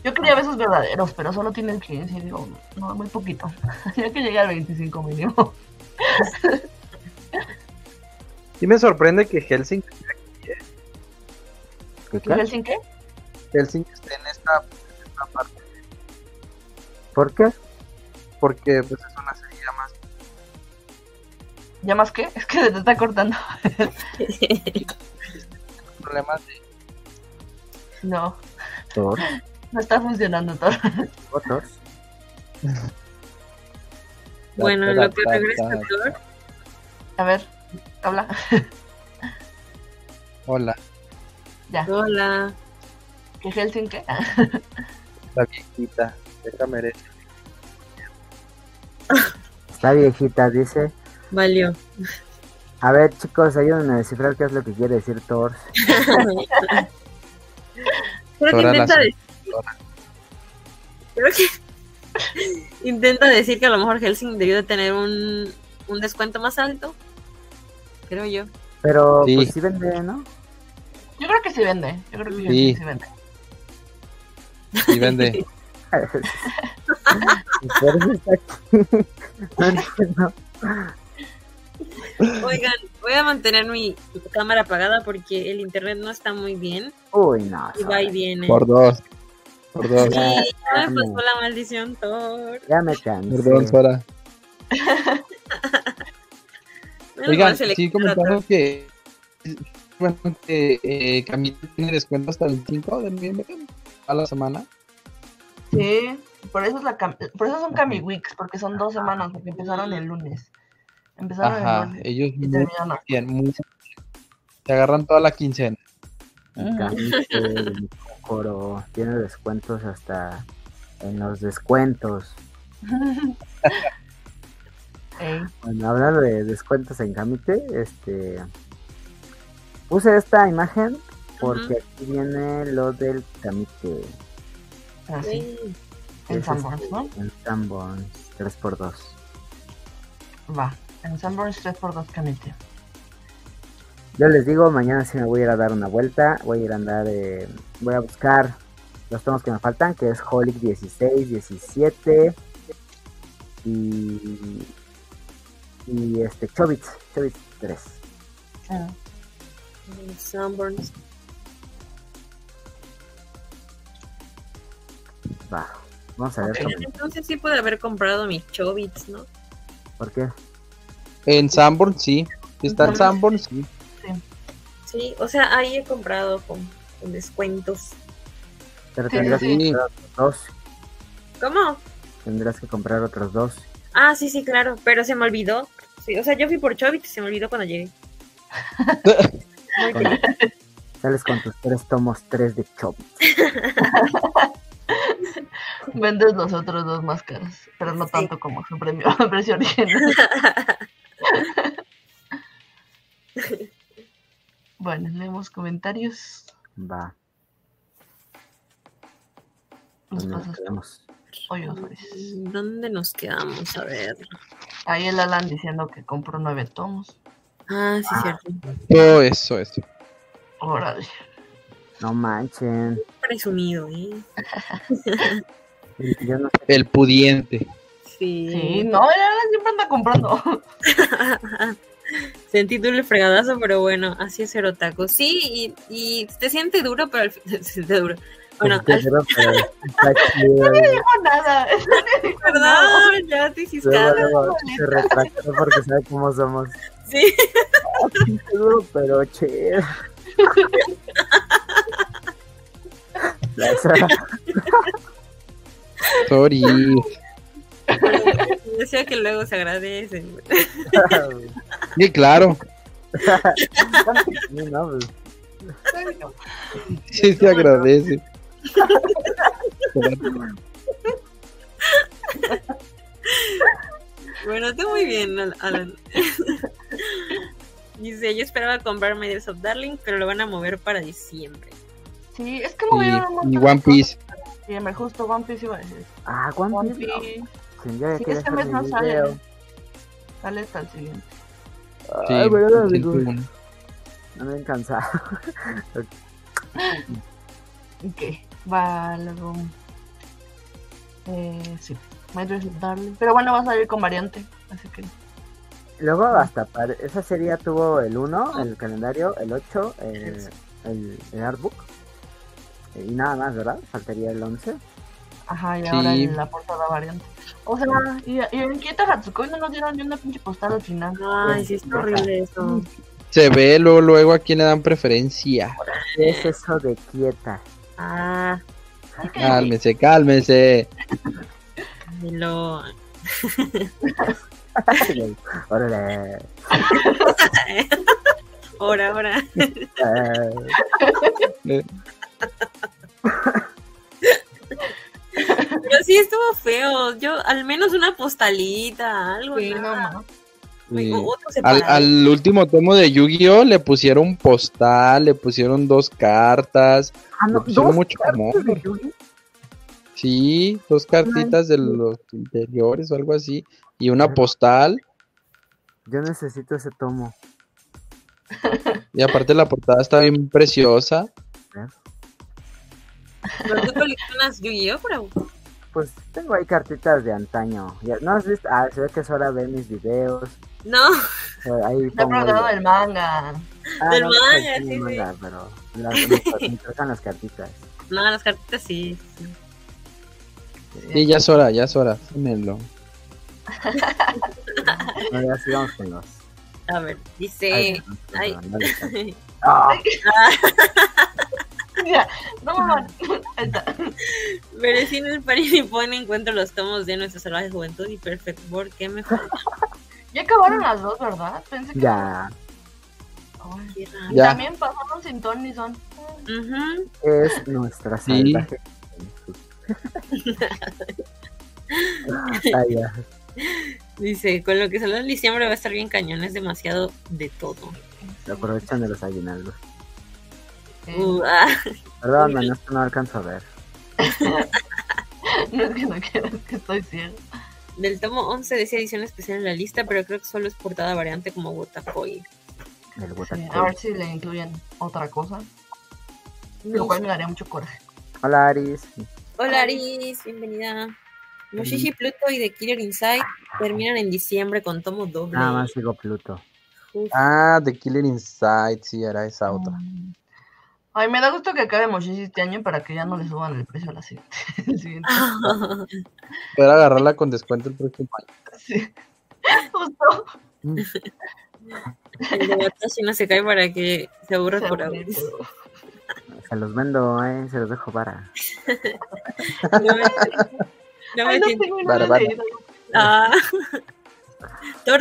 Yo quería besos verdaderos, pero solo tienen 15. y Digo, no, muy poquito. ya que llegué al 25 mínimo. Sí me sorprende que Helsing, ¿Qué, ¿Y qué? Helsing qué? Helsing esté en esta, en esta parte, ¿Por qué? porque pues es una serie ¿Ya más qué? Es que se te está cortando. problemas de No, Thor, no está funcionando todo. otros. Bueno, lo que regresa. Thor, A ver, habla. Hola, ya. hola. ¿Qué Helsing qué? la viejita, déjame ver. Está viejita, dice. Valió. A ver, chicos, ayúdenme a descifrar qué es lo que quiere decir Thor. Creo que intenta decir. Creo que intenta decir que a lo mejor Helsing debió de tener un, un descuento más alto. Creo yo. Pero Sí. pues sí vende, ¿no? Yo creo que sí vende. Yo creo que Sí. Helsing sí vende. Y vende. Por eso está aquí. No entiendo. Oigan, voy a mantener mi cámara apagada porque el internet no está muy bien. Uy, no. Y va y viene. Por dos. Por dos. Sí, ya me pasó la maldición Thor. Ya me cansé. Perdón, Sora. Oigan, sí comentamos que bueno, que eh, Camila tiene descuento hasta el 5 de noviembre a la semana. Sí, por eso, es la por eso son Kami Weeks, porque son dos semanas, porque empezaron el lunes. Empezaron Ajá, lunes ellos y muy bien, muy Se agarran toda la quincena. Camite, de Kokoro, tiene descuentos hasta en los descuentos. Ey, Bueno, hablando de descuentos en Camite, este puse esta imagen porque aquí viene lo del Camite así, Ey, en Es Sanborns, este, ¿no? en Sanborns 3x2. Va, en Sanborns 3x2 Camite. Yo les digo, mañana sí me voy a ir a dar una vuelta, voy a ir a andar, eh, voy a buscar los tomos que me faltan, que es Holic 16, 17 y, y este Chobits, Chobits 3. Mm. Sunburns. Va, vamos a ver Ok. cómo- Entonces sí puede haber comprado mis Chobits, ¿no? por qué. En Sanborn sí. Si está en. Sanborn sí. Sí, o sea, ahí he comprado con, con descuentos. Pero tendrás sí. que comprar otros dos, ¿Cómo? tendrás que comprar otros dos. Ah, sí, sí, claro, pero se me olvidó. Sí, o sea, yo fui por Chobits y se me olvidó cuando llegué. Muy Con- sales con tus tres tomos, tres de Chobits. Vendes los otros dos más caros, pero no Sí. tanto como su premio, precio original. Bueno, leemos comentarios. Va, Nos pues. ¿Dónde nos quedamos? A ver. Ahí el Alan diciendo que compró nueve tomos. Ah, sí, cierto. Todo eso, eso. Órale. No manchen. Presumido, ¿eh? Yo no sé El pudiente. Sí. Sí, no, el Alan siempre anda comprando. Sentí duro el fregadazo, pero bueno, así es ser otaku. Sí, y, y te siente duro, pero al fin se siente duro. Bueno, qué al- pero. No dijo nada. perdón, ya te hiciste se retractó porque sabe cómo somos. Sí. Duro, pero chido. Sorry. Decía que luego se agradece. Sí, claro. Sí, pues, Sí, se agradece. Bueno, tú muy bien, Al- Alan. Dice, yo esperaba comprar Medias of Darling, pero lo van a mover para diciembre. Sí, es que Y, movieron un montón y One Piece. Sí, me justo One Piece iba a decir. Ah, One One Piece. Piece. Sí, ya Sí, quería este mes no sale. video. Sale hasta el siguiente. Sí, Ay, bueno, el amigos, 101. no me han cansado. Ok, va luego. Eh, sí, Darling. Pero bueno, va a salir con variante. Así que. Luego hasta pare- esa serie tuvo el 1, el calendario, el 8, el, el, el artbook. Y nada más, ¿verdad? Faltaría el 11. Ajá, y Sí. ahora en la portada variante. O sea, y, y en Kieta Hatsukoi no nos dieron ni una pinche postal al final. Ay, sí, está horrible eso. Se ve luego, luego a quién le dan preferencia. ¿Qué es eso de quieta? Ah, Cálmese, cálmese. lo... Órale. Ahora, ahora. Eh, Pero sí estuvo feo. Yo, al menos una postalita, algo. Sí, nada. no, ma. Sí. O otro Al, último tomo de Yu-Gi-Oh! le pusieron postal, le pusieron dos cartas. ah, no, Le pusieron ¿dos mucho amor. de? Sí, dos cartitas de los interiores o algo así. Y una postal. Yo necesito ese tomo. Y aparte la portada está bien preciosa. ¿Pero tú coleccionas Yu-Gi-Oh? Pues tengo ahí cartitas de antaño. ¿No has visto? Ah, se ve que es hora de ver mis videos. No, Eh, Ahí Te he preguntado del manga. Ah, del no, manga, pues, sí, sí. manga, pero las, me, me interesan las cartitas. no, las cartitas sí. sí. Sí, ya es hora, ya es hora. Dímelo. No, ya sigamos con los. A ver, dice... Ay, ay. perdón, dale, dale. Mira, no mamá. Ahí está. Merecín el París y pone encuentro los tomos de nuestra salvaje juventud y Perfect World. ¿Qué mejor? Ya acabaron las dos, ¿verdad? Pensé que. ya. Ya. también pasaron sin ton ni son. Ujú. Es nuestra Sí. salvaje. Ah, ya. Dice, con lo que salió en diciembre va a estar bien cañón, es demasiado de todo. Se aprovechan de los aguinaldos. Uh, ah, Perdón, no alcanzo a ver. no es que no quiera, es que estoy ciego. del tomo 11 decía edición especial en la lista, pero creo que solo es portada variante como Wotakoi. El Sí, a ver si le incluyen otra cosa. Lo cual me daría mucho coraje. Hola, Aris. Hola Aris, bienvenida. Mushishi Pluto y The Killer Inside terminan en diciembre con tomo doble. Nada más sigo Pluto. Uf. Ah, The Killer Inside, sí, era esa otra. Mm. Ay, me da gusto que acabe Moshishi este año para que ya no le suban el precio a la siguiente. el siguiente. Poder agarrarla con descuento el próximo año. Sí. Justo. El de Watashi no se cae para que se aburra Se por pero- Se los vendo, eh. Se los dejo para. No me, no me Ay, no tengo vale. leído. Ah.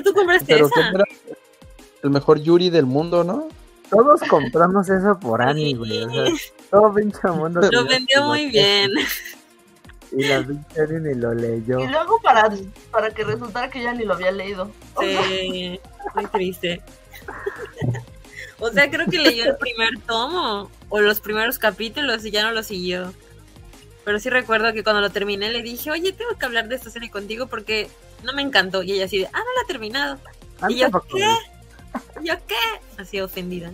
¿tú compraste Pero esa? ¿quién era el mejor Yuri del mundo, ¿no? Todos compramos eso por Ani, güey. O sea, todo pinche mundo. Lo vendió muy bien. Y la pinche ni lo leyó. Y luego para, para que resultara que ya ni lo había leído. Sí, muy triste. O sea, creo que leyó el primer tomo o los primeros capítulos y ya no lo siguió. Pero sí recuerdo que cuando lo terminé le dije, oye, tengo que hablar de esta serie contigo porque no me encantó. Y ella así de, ah, no la he terminado. ¿Y yo qué? güey. ¿Y ¿Yo qué? Así ofendida.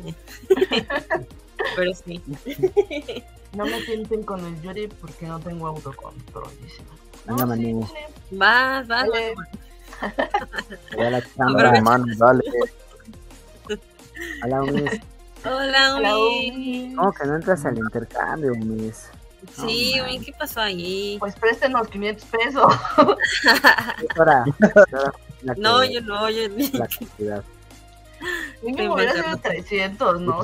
Pero sí. No me sienten con el Yuri porque no tengo autocontrol. Venga, No, maní. sí, sí. Vas, vas. Dale. Ya la chamba. Hermano, dale. Hola, Umis. Hola. Umi. ¿Cómo que no entras al intercambio, Umis? Sí, No, Umi, ¿qué pasó ahí? Pues préstenos 500 pesos. Es hora. Es hora No, yo no, yo La cantidad. Mínimo hubiera sido 300, ¿no?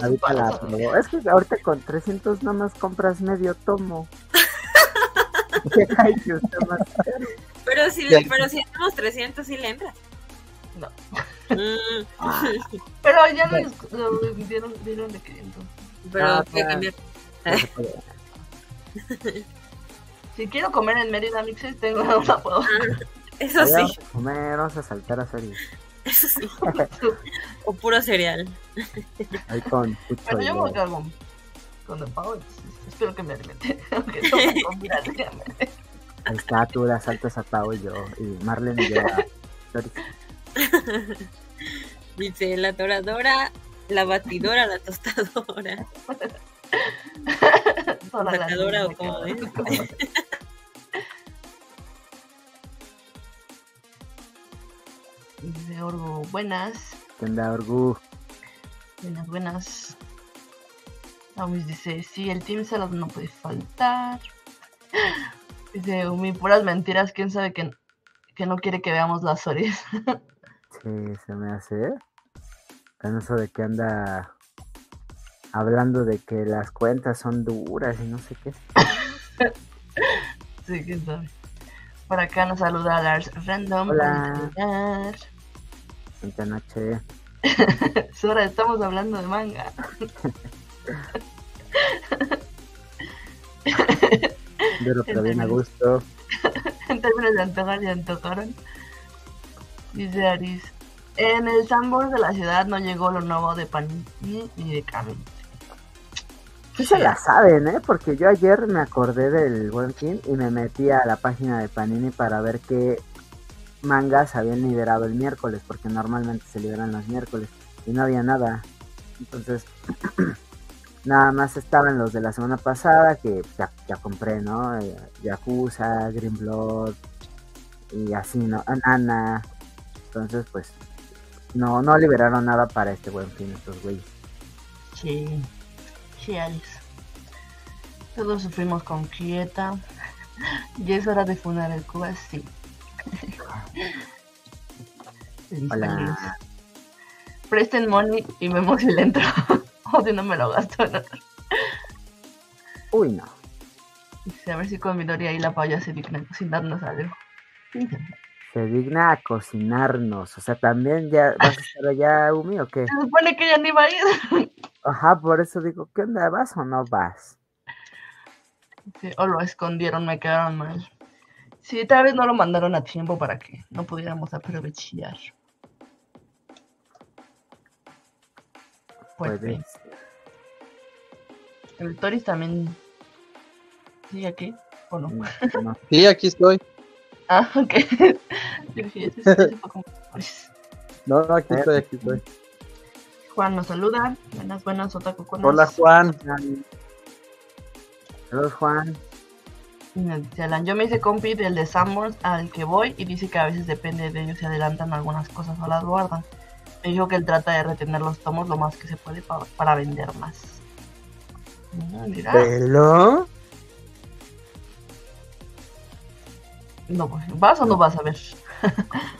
Es que ahorita con 300 nada más compras medio tomo. Ay, que más. Pero si, Ya. pero si hacemos 300, sí le entras. No. Mm, Pero ya lo dieron, dieron de 500. pero Ah, voy a ah. cambiar. No se puede. Si quiero comer en Mérida Mixes, tengo una puedo. Eso Vamos sí, a comer, vamos a saltar a series. Eso sí. O puro cereal. Ahí con Pero yo me Leo. cargo con el pavo. Espero que me alimente. Aunque no comida. Ahí está, tú la saltas a Pau y yo. Y Marlene y yo. Dice la toradora, la batidora, la tostadora. Toda la Sacadora o como es. Dice Orgo, buenas. ¿Qué onda, Orgu? Buenas, buenas. Amis dice, sí, el Team Salad no puede faltar. Dice, Umi, puras mentiras, quién sabe que, que no quiere que veamos las series. Sí, se me hace. Con eso de que anda hablando de que las cuentas son duras y no sé qué. sí, quién sabe. Por acá nos saluda Lars Random. Hola. Esta noche. Sora, estamos hablando de manga. Duro, pero bien a gusto. en términos de antojar y antojaron. Dice Aris. En el Sandbox de la ciudad no llegó lo nuevo de Panini ni de Kami. Sí se la saben, ¿eh? Porque yo ayer me acordé del Buen Fin y me metí a la página de Panini para ver qué mangas habían liberado el miércoles, porque normalmente se liberan los miércoles y no había nada. Entonces, nada más estaban los de la semana pasada que ya, ya compré, ¿no? Eh, Yakuza, Green y así, ¿no? An- Ana. Entonces, pues, no, no liberaron nada para este Buen Fin estos güeyes. Sí. Sí, Aris. Todos sufrimos con quieta. Y es hora de fundar el Cuba, sí. Hola. Presten money y vemos si le entro. o si no me lo gasto en otro. Uy, no. Dice, A ver si con Midori ahí la paya se digna sin darnos algo. Se digna a cocinarnos. O sea, también ya vas a estar allá, Umi, o qué? Se supone que ya ni va a ir. Ajá, por eso digo, ¿qué onda? ¿Vas o no vas? Sí, o lo escondieron, me quedaron mal. Sí, tal vez no lo mandaron a tiempo para que no pudiéramos aprovechar. Pues bien. El Toris también sigue aquí, ¿o no? no. Sí, aquí estoy. Ah, ok. No, aquí estoy, aquí estoy. Juan nos saluda. Buenas, buenas, Otaku. Hola, Juan. Saludos, Juan. Alan, Yo me hice compi del de Sanborns al que voy y dice que a veces depende de ellos si adelantan algunas cosas o las guardan. Me dijo que él trata de retener los tomos lo más que se puede pa- para vender más. Mm, mira. ¿Pelo? No, pues, ¿vas o no vas a ver?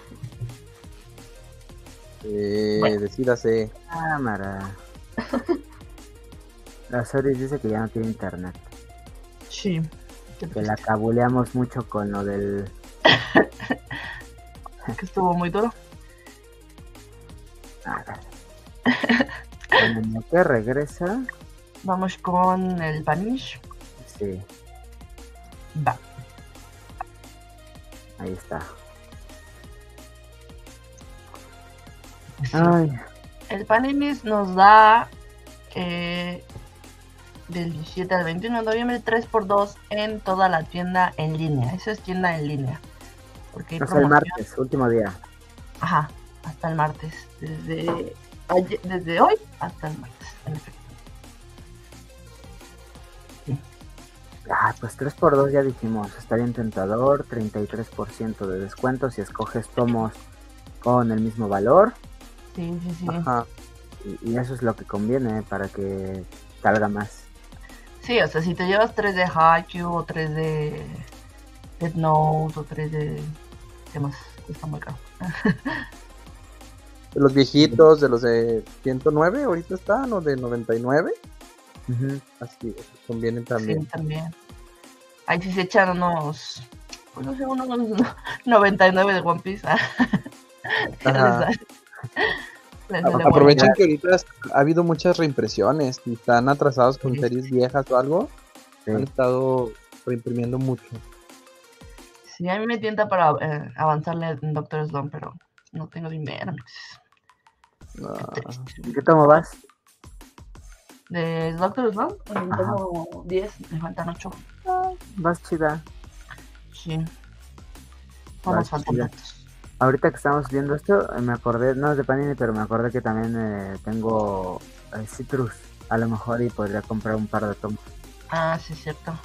Eh, Bueno. decídase. Cámara. La Soris dice que ya no tiene internet. Sí. Que la cabuleamos mucho con lo del. Que estuvo muy duro. Lo que regresa. Vamos con el Panish. Sí, Va. ahí está. Sí. Ay, El Paninis nos da eh, del 17 al 21 de noviembre 3x2 en toda la tienda en línea. Eso es tienda en línea. Porque no sé, el promoción. martes, último día. Ajá, hasta el martes. Desde, ayer- desde hoy hasta el martes, en efecto. Ah, pues 3x2 ya dijimos. Está bien tentador. 33% de descuento si escoges tomos con el mismo valor. Sí, sí, sí. Ajá. Y, y eso es lo que conviene para que salga más. Sí, o sea, si te llevas 3 de Haikyuu o 3 de Dead Note o 3 de... ¿Qué más? Está muy caro. De los viejitos, de los de 109, ahorita están, o de 99. Ujú. Así, esos convienen Sí, también. también. Ahí sí se echan unos... Pues no sé, unos 99 de One Piece. Ya les Ajá. da- les A- sale Aprovechen que ahorita ha habido muchas reimpresiones y están atrasados con Sí. series viejas o algo. Sí. Han estado reimprimiendo mucho. Sí, a mí me tienta para eh, avanzarle en Doctor Stone, pero no tengo dinero. Ah, ¿En qué tomo vas? De Doctor Stone, tengo 10, me faltan 8. Vas chida. Sí. No Vas nos faltan. Ahorita que estamos viendo esto, eh, me acordé, no es de Panini, pero me acordé que también eh, tengo eh, Citrus. A lo mejor y podría comprar un par de tomos. Ah, sí, es cierto.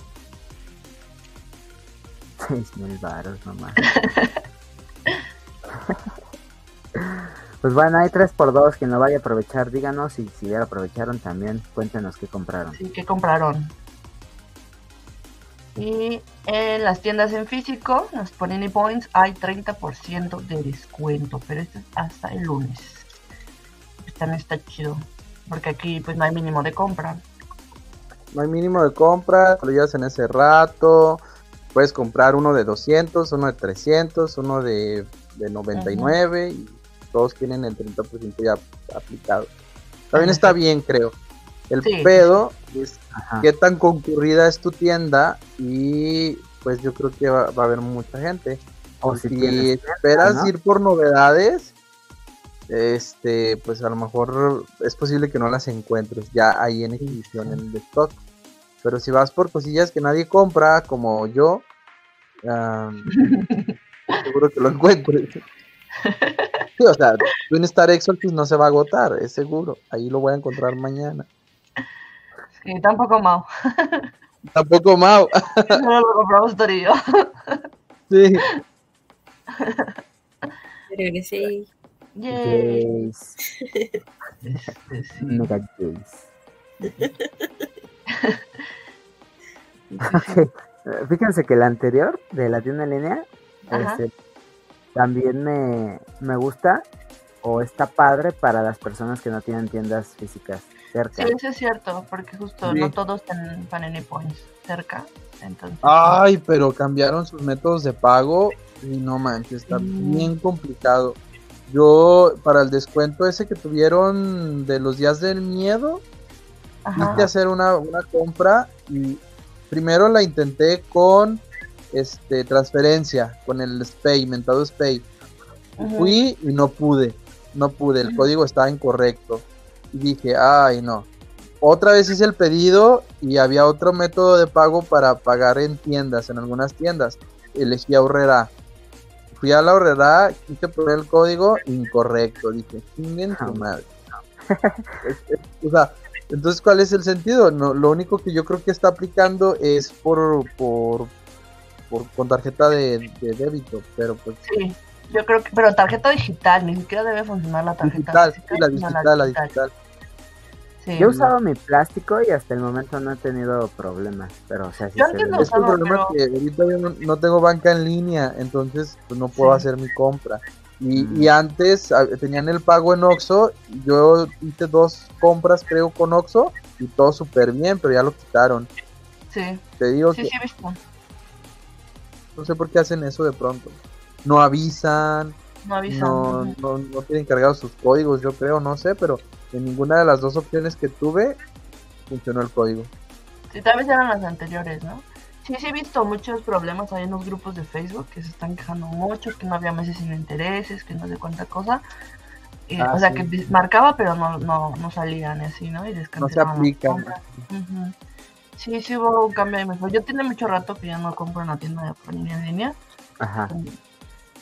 6 mil baros nomás. pues bueno, hay 3 por 2 Quien lo vaya a aprovechar, díganos. Y si ya lo aprovecharon también, cuéntenos qué compraron. Sí, que compraron. Y en las tiendas en físico, los Panini Points, hay 30% de descuento, pero esto es hasta el lunes. También está chido, porque aquí pues no hay mínimo de compra. No hay mínimo de compra, lo llevas en ese rato. Puedes comprar uno de 200, uno de 300, uno de, de 99 y todos tienen el 30% ya aplicado. También está bien, creo. El Sí. pedo es Ajá. qué tan concurrida es tu tienda y pues yo creo que va, va a haber mucha gente. O si esperas ¿no? ir por novedades, este, pues a lo mejor es posible que no las encuentres ya ahí en exhibición en el stock. Pero si vas por cosillas que nadie compra, como yo, seguro que lo encuentres. Sí, o sea, Twin Star Exorcist no se va a agotar, es seguro. Ahí lo voy a encontrar mañana. Sí, tampoco Mao. Tampoco Mau. Solo lo compramos Torillo. Sí. Creo que sí. Yay. Jace, Este, sí. Ok, eh, Fíjense que el anterior de la tienda en línea este, también me, me gusta o está padre para las personas que no tienen tiendas físicas cerca. Sí, eso es cierto, porque justo Sí. no todos tienen Panini Points cerca. Entonces, Ay, pero cambiaron sus métodos de pago Y no manches, está Mm. bien complicado. Yo, para el descuento ese que tuvieron de los días del miedo, Ajá. quise hacer una, una compra y primero la intenté con este transferencia, con el SPAY, mentado SPAY. Fui y no pude, no pude, el código estaba incorrecto. Y dije, ay no. Otra vez hice el pedido y había otro método de pago para pagar en tiendas, en algunas tiendas. Elegí Ahorrera. Fui a la Ahorrera, quise poner el código incorrecto. Dije, chinguen su madre. O sea, entonces, ¿cuál es el sentido? No, lo único que yo creo que está aplicando es por, por, por con tarjeta de, de débito, pero pues Sí, yo creo que, pero tarjeta digital, ni siquiera debe funcionar la tarjeta digital, sí, la digital, la digital. Sí. Yo he usado mi plástico y hasta el momento no he tenido problemas, pero o sea, sí Yo antes el usaba, problema pero- es que ahorita yo no, no tengo banca en línea, entonces pues no puedo Sí. hacer mi compra. Y, Mm. y antes tenían el pago en Oxxo, yo hice dos compras creo con Oxxo y todo súper bien, pero ya lo quitaron. Sí, Te digo sí, que sí, visto. no sé por qué hacen eso de pronto. No avisan, No avisan. no, no, no tienen cargados sus códigos, yo creo, no sé, pero en ninguna de las dos opciones que tuve funcionó el código. Sí, tal vez eran las anteriores, ¿no? Sí, sí he visto muchos problemas hay en los grupos de Facebook que se están quejando mucho, que no había meses sin intereses, que no sé cuánta cosa. Y, Ah, o sea, sí. que marcaba pero no, no, no salían así, ¿no? Y No se aplican. Sí, sí hubo un cambio de mejor. Yo tiene mucho rato que ya no compro en la tienda de en línea, Ajá.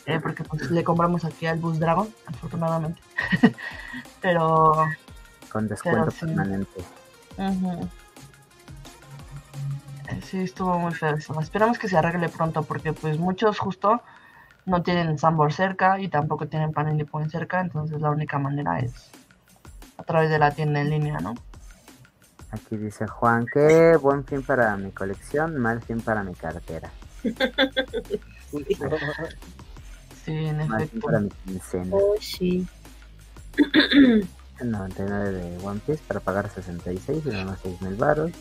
Eh, porque pues, le compramos aquí al Bus Dragon, afortunadamente. pero Con descuento sí. permanente. Sí, estuvo muy feo eso. Esperamos que se arregle pronto porque pues muchos justo no tienen Sambor cerca y tampoco tienen Panini Point cerca, entonces la única manera es a través de la tienda en línea, ¿no? Aquí dice Juan que buen fin para mi colección, mal fin para mi cartera. Sí, en efecto. para mi quincena. Oh, sí. 99 de One Piece para pagar 66 y nada más 6 mil baros.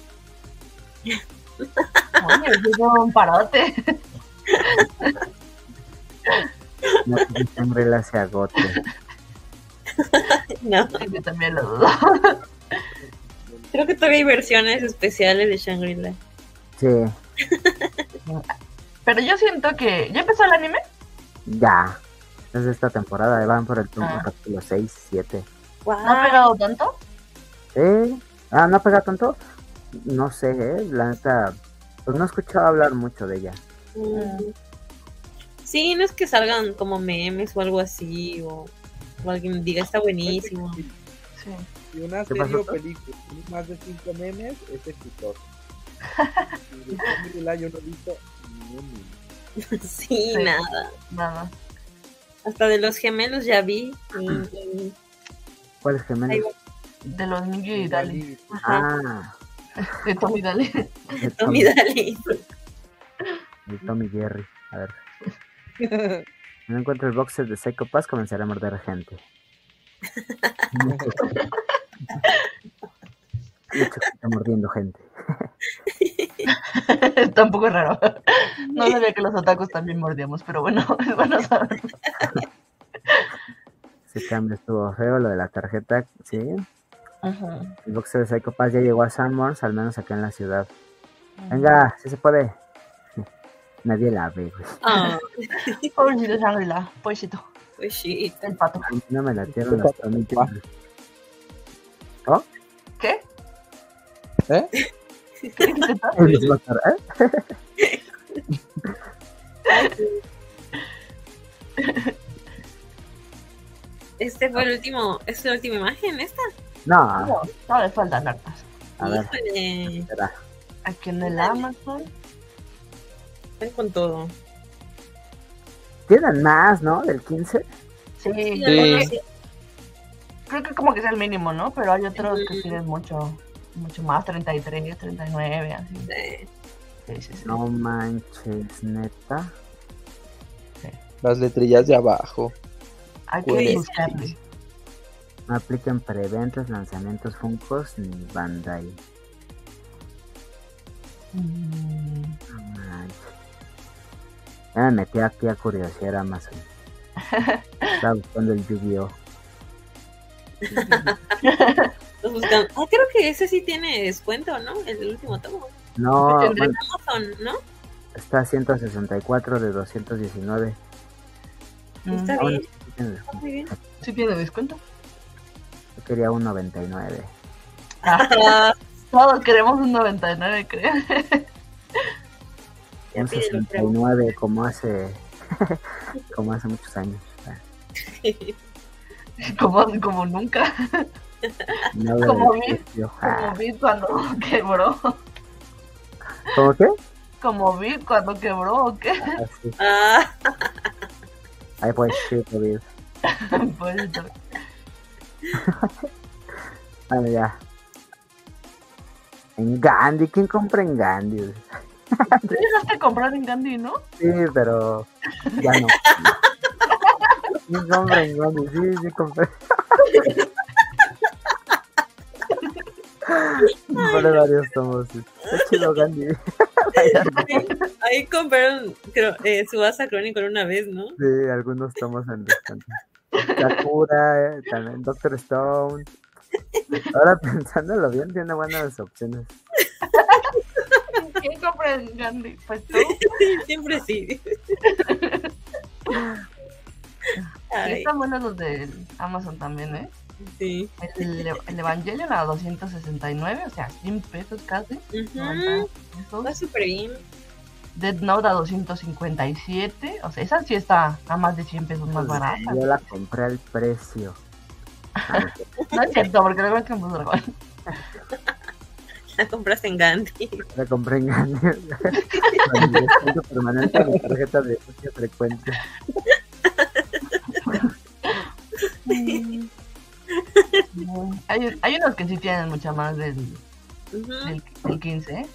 Oye, es un parote. No que siempre la se agote. No, Yo también lo dudo. creo que todavía hay versiones especiales de Shangri-La. Sí, Pero yo siento que... ¿Ya empezó el anime? Ya. Es de esta temporada, van por el Ah. capítulo 6, 7. Wow. ¿No ha pegado tanto? ¿Eh? Ah, ¿no pega tanto? No sé, ¿eh? La neta, pues no he escuchado hablar mucho de ella. Mm. Sí, no es que salgan como memes o algo así, o, o alguien diga está buenísimo. Sí. Si una ¿Qué serie pasó? o película tiene más de 5 memes, es exitoso. Y de yo no he visto ni un meme. sí, Sí. nada. Nada. Hasta de los gemelos ya vi. y- y- ¿Cuáles gemelos? De los Ninja y Dali. Ah, De Tommy Dali. de Tommy Daly. el Tommy Jerry. A ver. Si no encuentro el boxer de Psycho Pass, comenzaré a morder gente. Mucho Mucho que está mordiendo gente. Tampoco es raro. No sabía que los otakus también mordíamos, pero bueno, es bueno saber. Ese cambio estuvo feo, lo de la tarjeta, sí. Ujú. El boxer de Psycho Pass ya llegó a Sanborns, al menos acá en la ciudad. Venga, si se puede. Nadie la ve, güey. Ah, Pobrecito Shangri-La, pobrecito. pues sí. El pato. No me latieron las tornitas. ¿Oh? ¿Qué? ¿Eh? ¿Eh? Este fue el último, es la última imagen, esta. No, No, no le faltan hartas. a ver, espera. Aquí en el Amazon. ven con todo. Tienen más, ¿no? Del 15. Sí, Sí, creo que- creo que como que es el mínimo, ¿no? Pero hay otros que piden mucho, mucho más, 33, 39, así. Sí, sí, sí. No manches, neta. Las letrillas de abajo. Hay que buscarle. No aplican preventas, lanzamientos Funkos ni Bandai. Mm, No manches. Ya me metí aquí a curiosidad Amazon. Estaba buscando el Yu-Gi-Oh! Los buscamos. Ah, creo que ese sí tiene descuento, ¿no? El del último tomo. No, bueno, Amazon, ¿no? está a 164 de 219. Mm, Está Ah, bueno, bien, sí tiene está descuento. muy bien. ¿Sí tiene descuento? Yo quería un 99. Ah, Todos queremos un 99, creo. Un pídelo, creo. 69 como hace como hace muchos años. como, como nunca. Como vi-. Como Ah, cuando quebró. ¿Cómo qué? Como Bit cuando quebró, ¿o qué? Ah, sí. Ah, Ahí pues sí. Puede ser. Bueno, ya. En Gandhi, ¿quién compra en Gandhi? Tú dejaste comprar en Gandhi, ¿no? Sí, pero ya no. ¿Quién compra en Gandhi? Sí, sí compré. Compré varios tomos. Está chido Gandhi. ahí compraron creo, eh, Subasa Chronicle una vez, ¿no? Sí, algunos tomos en descuento. Sakura, eh, también Doctor Stone. Ahora pensándolo bien, tiene buenas opciones. ¿Quién compra en Gandhi? Pues tú. Siempre sí. Y están buenos los de Amazon también, ¿eh? Sí. El, el Evangelion a 269, o sea, 100 pesos casi. Ujú, 90 pesos. Va súper bien. Dead Note a 257, o sea, esa sí está a más de 100 pesos más barata. Yo la compré al precio. No es cierto, porque luego es que me dragón. La compraste en Gandhi. La compré en Gandhi. Con permanente mi tarjeta de frecuente. Hay, hay unos que sí tienen mucha más del, Ujú. del, del 15, ¿eh?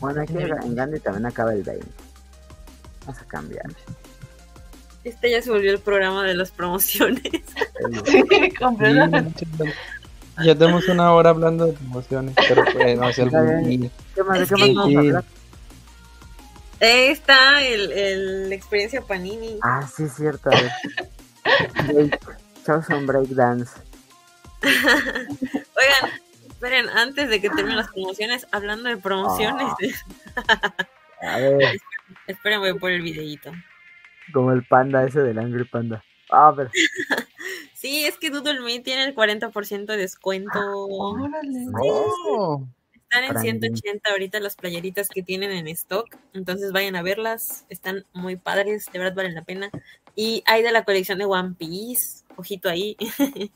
Bueno, aquí en Gandhi también acaba el 20. Vamos a cambiar. Este ya se volvió el programa de las promociones. Sí. Ya tenemos una hora hablando de promociones, pero bueno, es día. ¿Qué más? ¿De Es qué más vamos a hablar? Ahí está el, el- la experiencia Panini. Ah, sí, cierto. Ver. Break. Chosen Breakdance. Oigan, esperen, antes de que terminen las promociones, hablando de promociones, A ver, esperen, voy por el videíto. como el panda ese del Angry Panda. Ah, pero Sí, es que Doodle Me tiene el 40% de descuento. Órale. Oh, Están en Para 180 ahorita las playeritas que tienen en stock, entonces vayan a verlas, están muy padres, de verdad valen la pena. Y hay de la colección de One Piece, ojito ahí,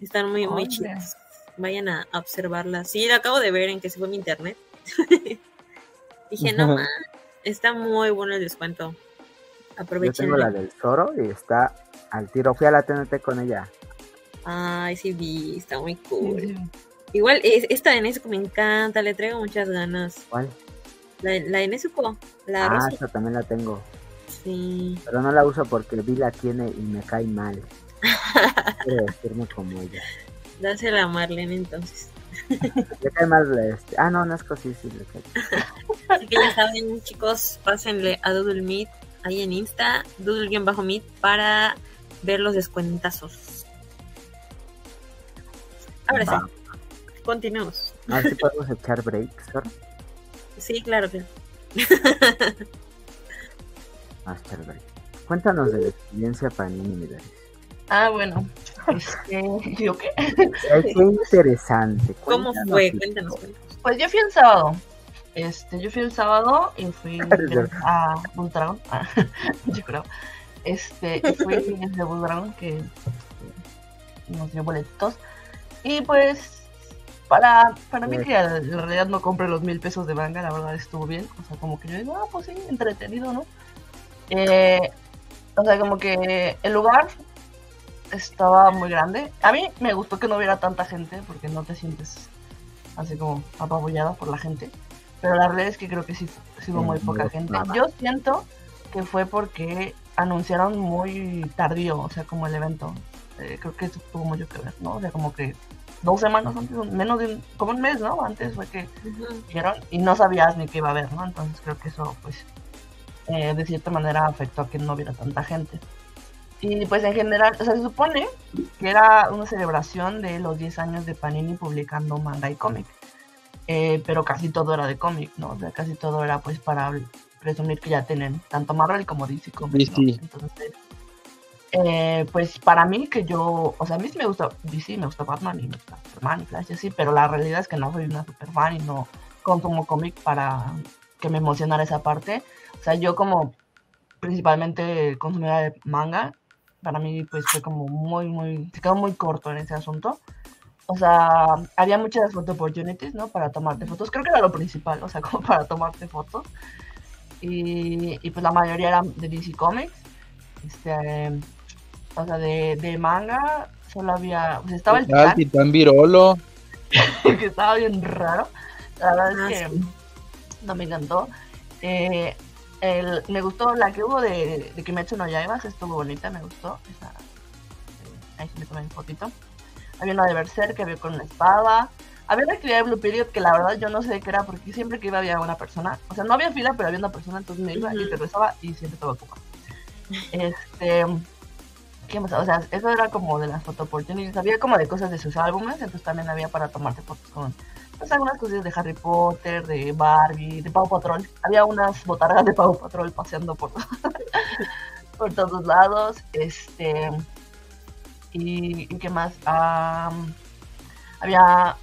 están muy, muy chidas. Vayan a, a observarlas. Sí, la acabo de ver en que se fue mi internet. Dije, no, ma, está muy bueno el descuento. yo Aprovechen. tengo la del Zoro y está al tiro. Fui a la TNT con ella. Ay, sí vi, está muy cool. sí. Igual, es- esta de Nezuko me encanta, le traigo muchas ganas. ¿Cuál? La, la de Nezuko, la Ah, esa también la tengo. Sí. Pero no la uso porque Vi la tiene y me cae mal. Quiero vestirme como ella. Dásela a Marlene entonces. Le cae este. Ah, no, Nasco sí, sí, le cae. Así que ya saben, chicos, pásenle a Doodle Meet ahí en Insta, Doodle-Meet para ver los descuentazos. Ahora sí, continuemos. A ver si podemos echar breaks, Zoro. Sí, claro que. Master break. Cuéntanos de la experiencia Panini Midori. Ah, bueno. Este, ¿yo qué? Ay, qué interesante. ¿Cómo Cuéntanos fue? un Cuéntanos. Pues yo fui el sábado. Este, yo fui el sábado y fui a Bull Dragon. Ah, yo creo. Este, y fui desde Bull Dragon que nos dio boletos. Y pues, para, para mí que en realidad no compré los mil pesos de manga, la verdad estuvo bien. O sea, como que yo digo, ah, pues sí, entretenido, ¿no? Eh, o sea, como que el lugar estaba muy grande. A mí me gustó que no hubiera tanta gente porque no te sientes así como apabullada por la gente. Pero la verdad es que creo que sí, sí hubo muy poca gente. nada. Yo siento que fue porque anunciaron muy tardío, o sea, como el evento. Eh, creo que eso tuvo mucho que ver, ¿no? O sea, como que dos semanas antes, menos de un, como un mes, ¿no? Antes fue que dijeron y no sabías ni qué iba a haber, ¿no? Entonces creo que eso, pues, eh, de cierta manera afectó a que no hubiera tanta gente. Y pues en general, o sea, se supone que era una celebración de los 10 años de Panini publicando manga y cómic. Eh, pero casi todo era de cómic, ¿no? O sea, casi todo era pues para presumir que ya tienen tanto Marvel como DC Comics. ¿no? Entonces, eh, pues para mí que yo, o sea, a mí sí me gusta DC, me gusta Batman y me gusta Superman y Flash, sí, pero la realidad es que no soy una super fan y no consumo cómic para que me emocionara esa parte. O sea, yo como principalmente consumidora de manga, para mí pues fue como muy, muy, se quedó muy corto en ese asunto. O sea, había muchas photo opportunities, ¿no? Para tomarte fotos. Creo que era lo principal, o sea, como para tomarte fotos. Y, y pues la mayoría eran de DC Comics. Este, o sea, de, de manga solo había, pues estaba el Titán. Titán Virolo. que estaba bien raro. La verdad es que no me encantó. Eh, el, me gustó la que hubo de, de Kimetsu no Yaibas, estuvo bonita, me gustó. Esa, eh, ahí se me tomé un fotito. Había una de Berserk que había con una espada. Había una actividad de Blue Period que la verdad yo no sé qué era porque siempre que iba había una persona. O sea, no había fila, pero había una persona, entonces me iba y te rezaba y siempre estaba ocupado. Este. ¿Qué más? O sea, eso era como de las photo opportunities. Había como de cosas de sus álbumes, entonces también había para tomarte fotos con pues algunas cosas de Harry Potter, de Barbie, de Pau Patrol. Había unas botargas de Pau Patrol paseando por, por todos lados. Este. Y, y qué más? Um, había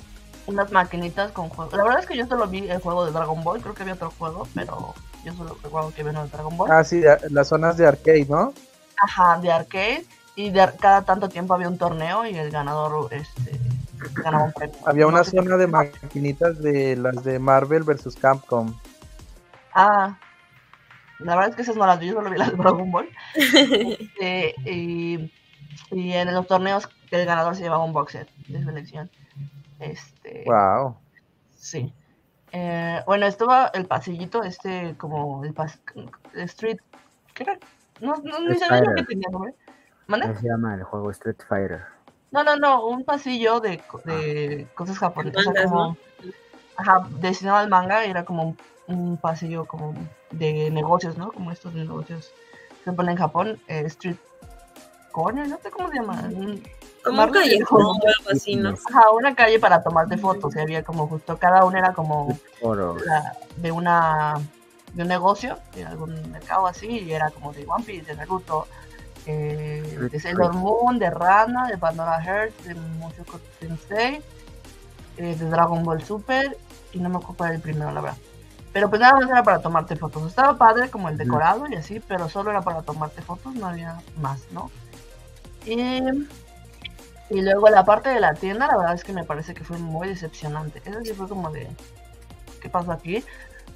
unas maquinitas con juegos. La verdad es que yo solo vi el juego de Dragon Ball, creo que había otro juego, pero yo solo recuerdo que vino de Dragon Ball. Ah, sí, las zonas de arcade, ¿no? Ajá, de arcade. Y de, cada tanto tiempo había un torneo y el ganador este. Había una zona de maquinitas de las de Marvel versus Capcom. Ah, la verdad es que esas no las vi, yo solo vi las de Dragon Ball. este, y, y, en los torneos el ganador se llevaba un box set de selección. Este, wow. Sí. Eh, bueno, estuvo el pasillito, este, como el pas Street. ¿Qué era? No, no ni sabía lo que tenía nombre. ¿Mande? Se llama el juego Street Fighter. No, no, no, un pasillo de, de cosas japonesas. O sea, como, ajá, destinado al manga, era como un, un, pasillo como de negocios, ¿no? Como estos negocios que se ponen en Japón, eh, Street Corner, no sé cómo se llama. Como un callejón o algo así, ¿no? Ajá, una calle para tomarte fotos, y había como justo, cada una era como la, de una de un negocio, de algún mercado así, y era como de One Piece, de Naruto, eh, de Sailor Moon, de Rana, de Pandora Hearts, de Mushoku Tensei, eh, de Dragon Ball Super, y no me ocupo del primero, la verdad. Pero pues nada más era para tomarte fotos. Estaba padre como el decorado y así, pero solo era para tomarte fotos, no había más, ¿no? Y, y luego la parte de la tienda, la verdad es que me parece que fue muy decepcionante. Eso sí fue como de, ¿qué pasó aquí?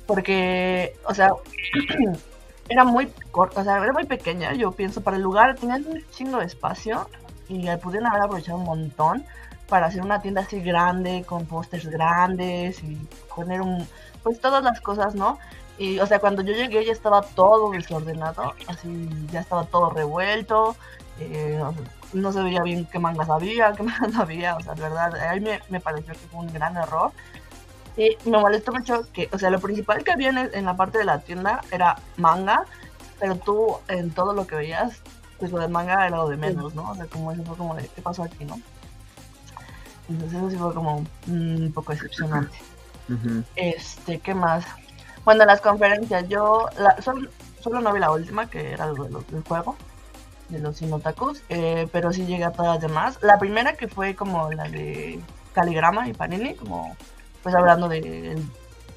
Porque, o sea, era muy corta, o sea, era muy pequeña, yo pienso, para el lugar, tenían un chingo de espacio y pudieron haber aprovechado un montón para hacer una tienda así grande, con pósters grandes y poner un, pues todas las cosas, ¿no? Y, o sea, cuando yo llegué ya estaba todo desordenado, así ya estaba todo revuelto, eh, no se veía bien qué mangas había, qué mangas había, o sea, de verdad, a mí me, me pareció que fue un gran error. Y me molestó mucho que, o sea, lo principal que había en, en, la parte de la tienda era manga, pero tú en todo lo que veías, pues lo de manga era lo de menos, ¿no? O sea, como eso fue como de, ¿qué pasó aquí, no? Entonces eso sí fue como un poco decepcionante. Uh -huh. Este, ¿qué más? Bueno, las conferencias, yo la, solo, solo, no vi la última, que era lo, lo del juego, de los Sinotakus, eh, pero sí llegué a todas las demás. La primera que fue como la de Caligrama y Panini, como pues hablando de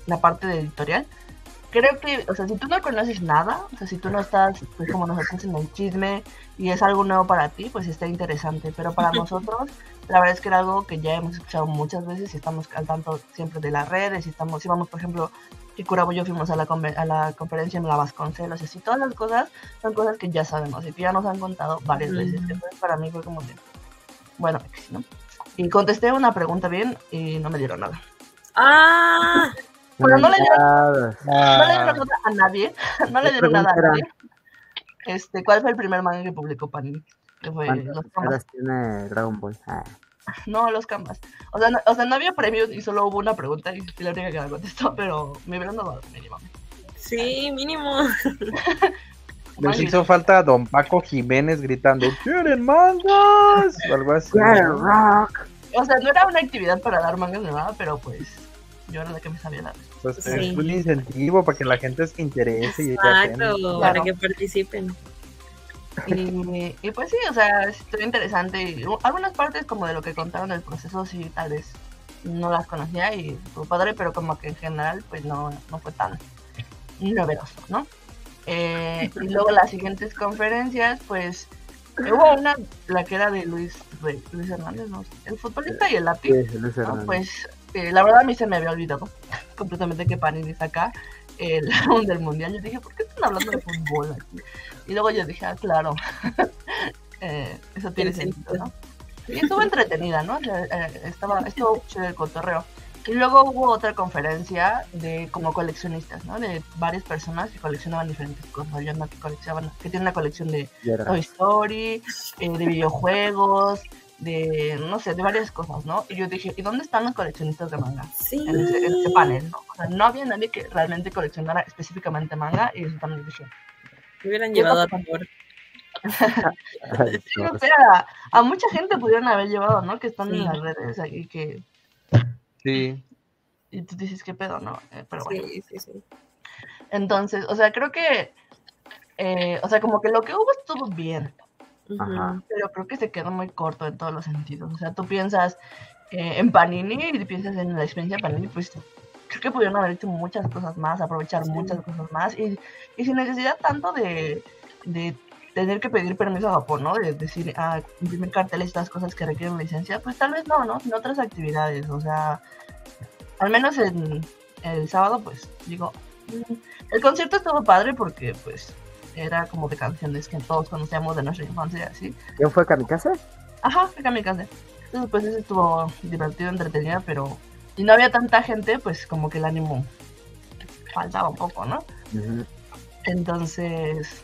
la parte de editorial. Creo que, o sea, si tú no conoces nada, o sea, si tú no estás, pues como nosotros en el chisme y es algo nuevo para ti, pues está interesante. Pero para nosotros, la verdad es que era algo que ya hemos escuchado muchas veces y estamos al tanto siempre de las redes. Y estamos, si vamos, por ejemplo, y Curabo y yo fuimos a la, a la conferencia en la Vasconcelos, y así, todas las cosas son cosas que ya sabemos y que ya nos han contado varias veces. Entonces, para mí fue como bueno, ¿no? Y contesté una pregunta bien y no me dieron nada. Ah, bueno, no le dieron, no le dieron nada a nadie. No le dieron nada a nadie. Este, ¿Cuál fue el primer manga que publicó Panini? Que fue los Canvas. tiene Dragon Ball? Ah. No, los Canvas. O sea, no, o sea, no había premios y solo hubo una pregunta y fui la única que la contestó, pero me hubieran dado mínimamente. Sí, mínimo. Les hizo falta Don Paco Jiménez gritando, ¿quieren mangas? O algo así. Rock. O sea, no era una actividad para dar mangas de nada, pero pues yo era la que me sabía dar. Pues Sí. es un incentivo para que la gente se interese y Exacto, para que participen. Y, y pues sí, o sea, estuvo interesante. Algunas partes como de lo que contaron del proceso sí tal vez no las conocía y fue padre, pero como que en general pues no, no fue tan novedoso, ¿no? Eh, y luego las siguientes conferencias, pues hubo una, la que era de Luis, de Luis Hernández, ¿no? el futbolista y el lápiz. Sí, Luis ¿no? Hernández. Pues eh, la verdad a mí se me había olvidado completamente que Panini saca el álbum del mundial. Yo dije, ¿por qué están hablando de fútbol aquí? Y luego yo dije, ah, claro, Eh, eso tiene sentido, ¿no? Y estuvo entretenida, ¿no? Eh, estaba, estuvo chido el cotorreo. Y luego hubo otra conferencia de como coleccionistas, ¿no? De varias personas que coleccionaban diferentes cosas. Yo no que coleccionaban, que tiene una colección de. Toy Story, eh, de videojuegos, de, no sé, de varias cosas, ¿no? Y yo dije, ¿y dónde están los coleccionistas de manga? Sí. En ese, en ese panel, ¿no? O sea, no había nadie que realmente coleccionara específicamente manga y eso también dije, Me hubieran llevado a favor. Sí, o Dios. sea, a mucha gente pudieron haber llevado, ¿no? Que están Sí. en las redes y que, Sí, y tú dices, ¿qué pedo, no? Eh, pero bueno. Sí, sí, sí. Entonces, o sea, creo que, eh, o sea, como que lo que hubo estuvo bien. Ajá. pero creo que se quedó muy corto en todos los sentidos. O sea, tú piensas eh, en Panini y piensas en la experiencia de Panini, pues creo que pudieron haber hecho muchas cosas más, aprovechar Sí. muchas cosas más y, y sin necesidad tanto de, de tener que pedir permiso a Japón, ¿no? De decir, ah, imprimir carteles, estas cosas que requieren licencia, pues tal vez no, ¿no? En otras actividades, o sea, al menos en el sábado, pues digo, mm, el concierto estuvo padre porque, pues, era como de canciones que todos conocíamos de nuestra infancia, así. ¿Quién fue Kamikaze? Ajá, fue Kamikaze. Entonces, pues, eso estuvo divertido, entretenido, pero... Y no había tanta gente, pues, como que el ánimo faltaba un poco, ¿no? Entonces,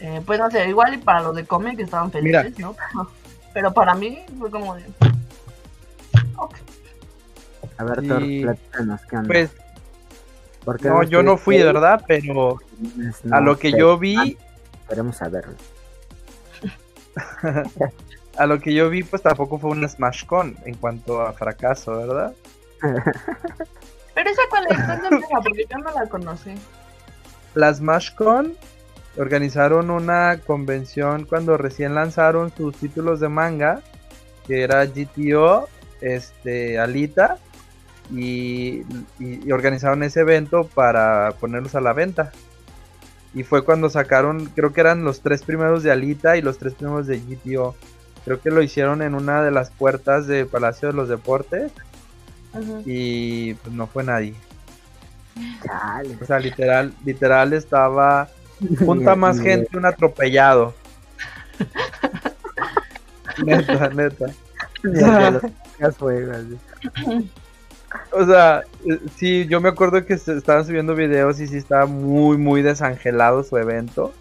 eh, pues no sé, igual y para los de cómic estaban Mira. felices, ¿no? Pero para mí fue como de... ok. A ver, Y, platícanos, ¿qué onda? pues ¿Por qué no, yo no fui, estuviste? ¿verdad? Pero No a lo que sé, yo vi, Queremos saberlo. a lo que yo vi, pues tampoco fue un Smash Con en cuanto a fracaso, ¿verdad? Pero esa cuál es, porque yo no la conocí. La Smash Con organizaron una convención cuando recién lanzaron sus títulos de manga, que era GTO, este, Alita, y, y- y organizaron ese evento para ponerlos a la venta. Y fue cuando sacaron, creo que eran los tres primeros de Alita y los tres primeros de GTO. Creo que lo hicieron en una de las puertas de Palacio de los Deportes y pues no fue nadie. Chale. O sea, literal, literal estaba junta más gente un atropellado. neta, neta. O sea, eh, sí, yo me acuerdo que estaban subiendo videos y sí estaba muy, muy desangelado su evento.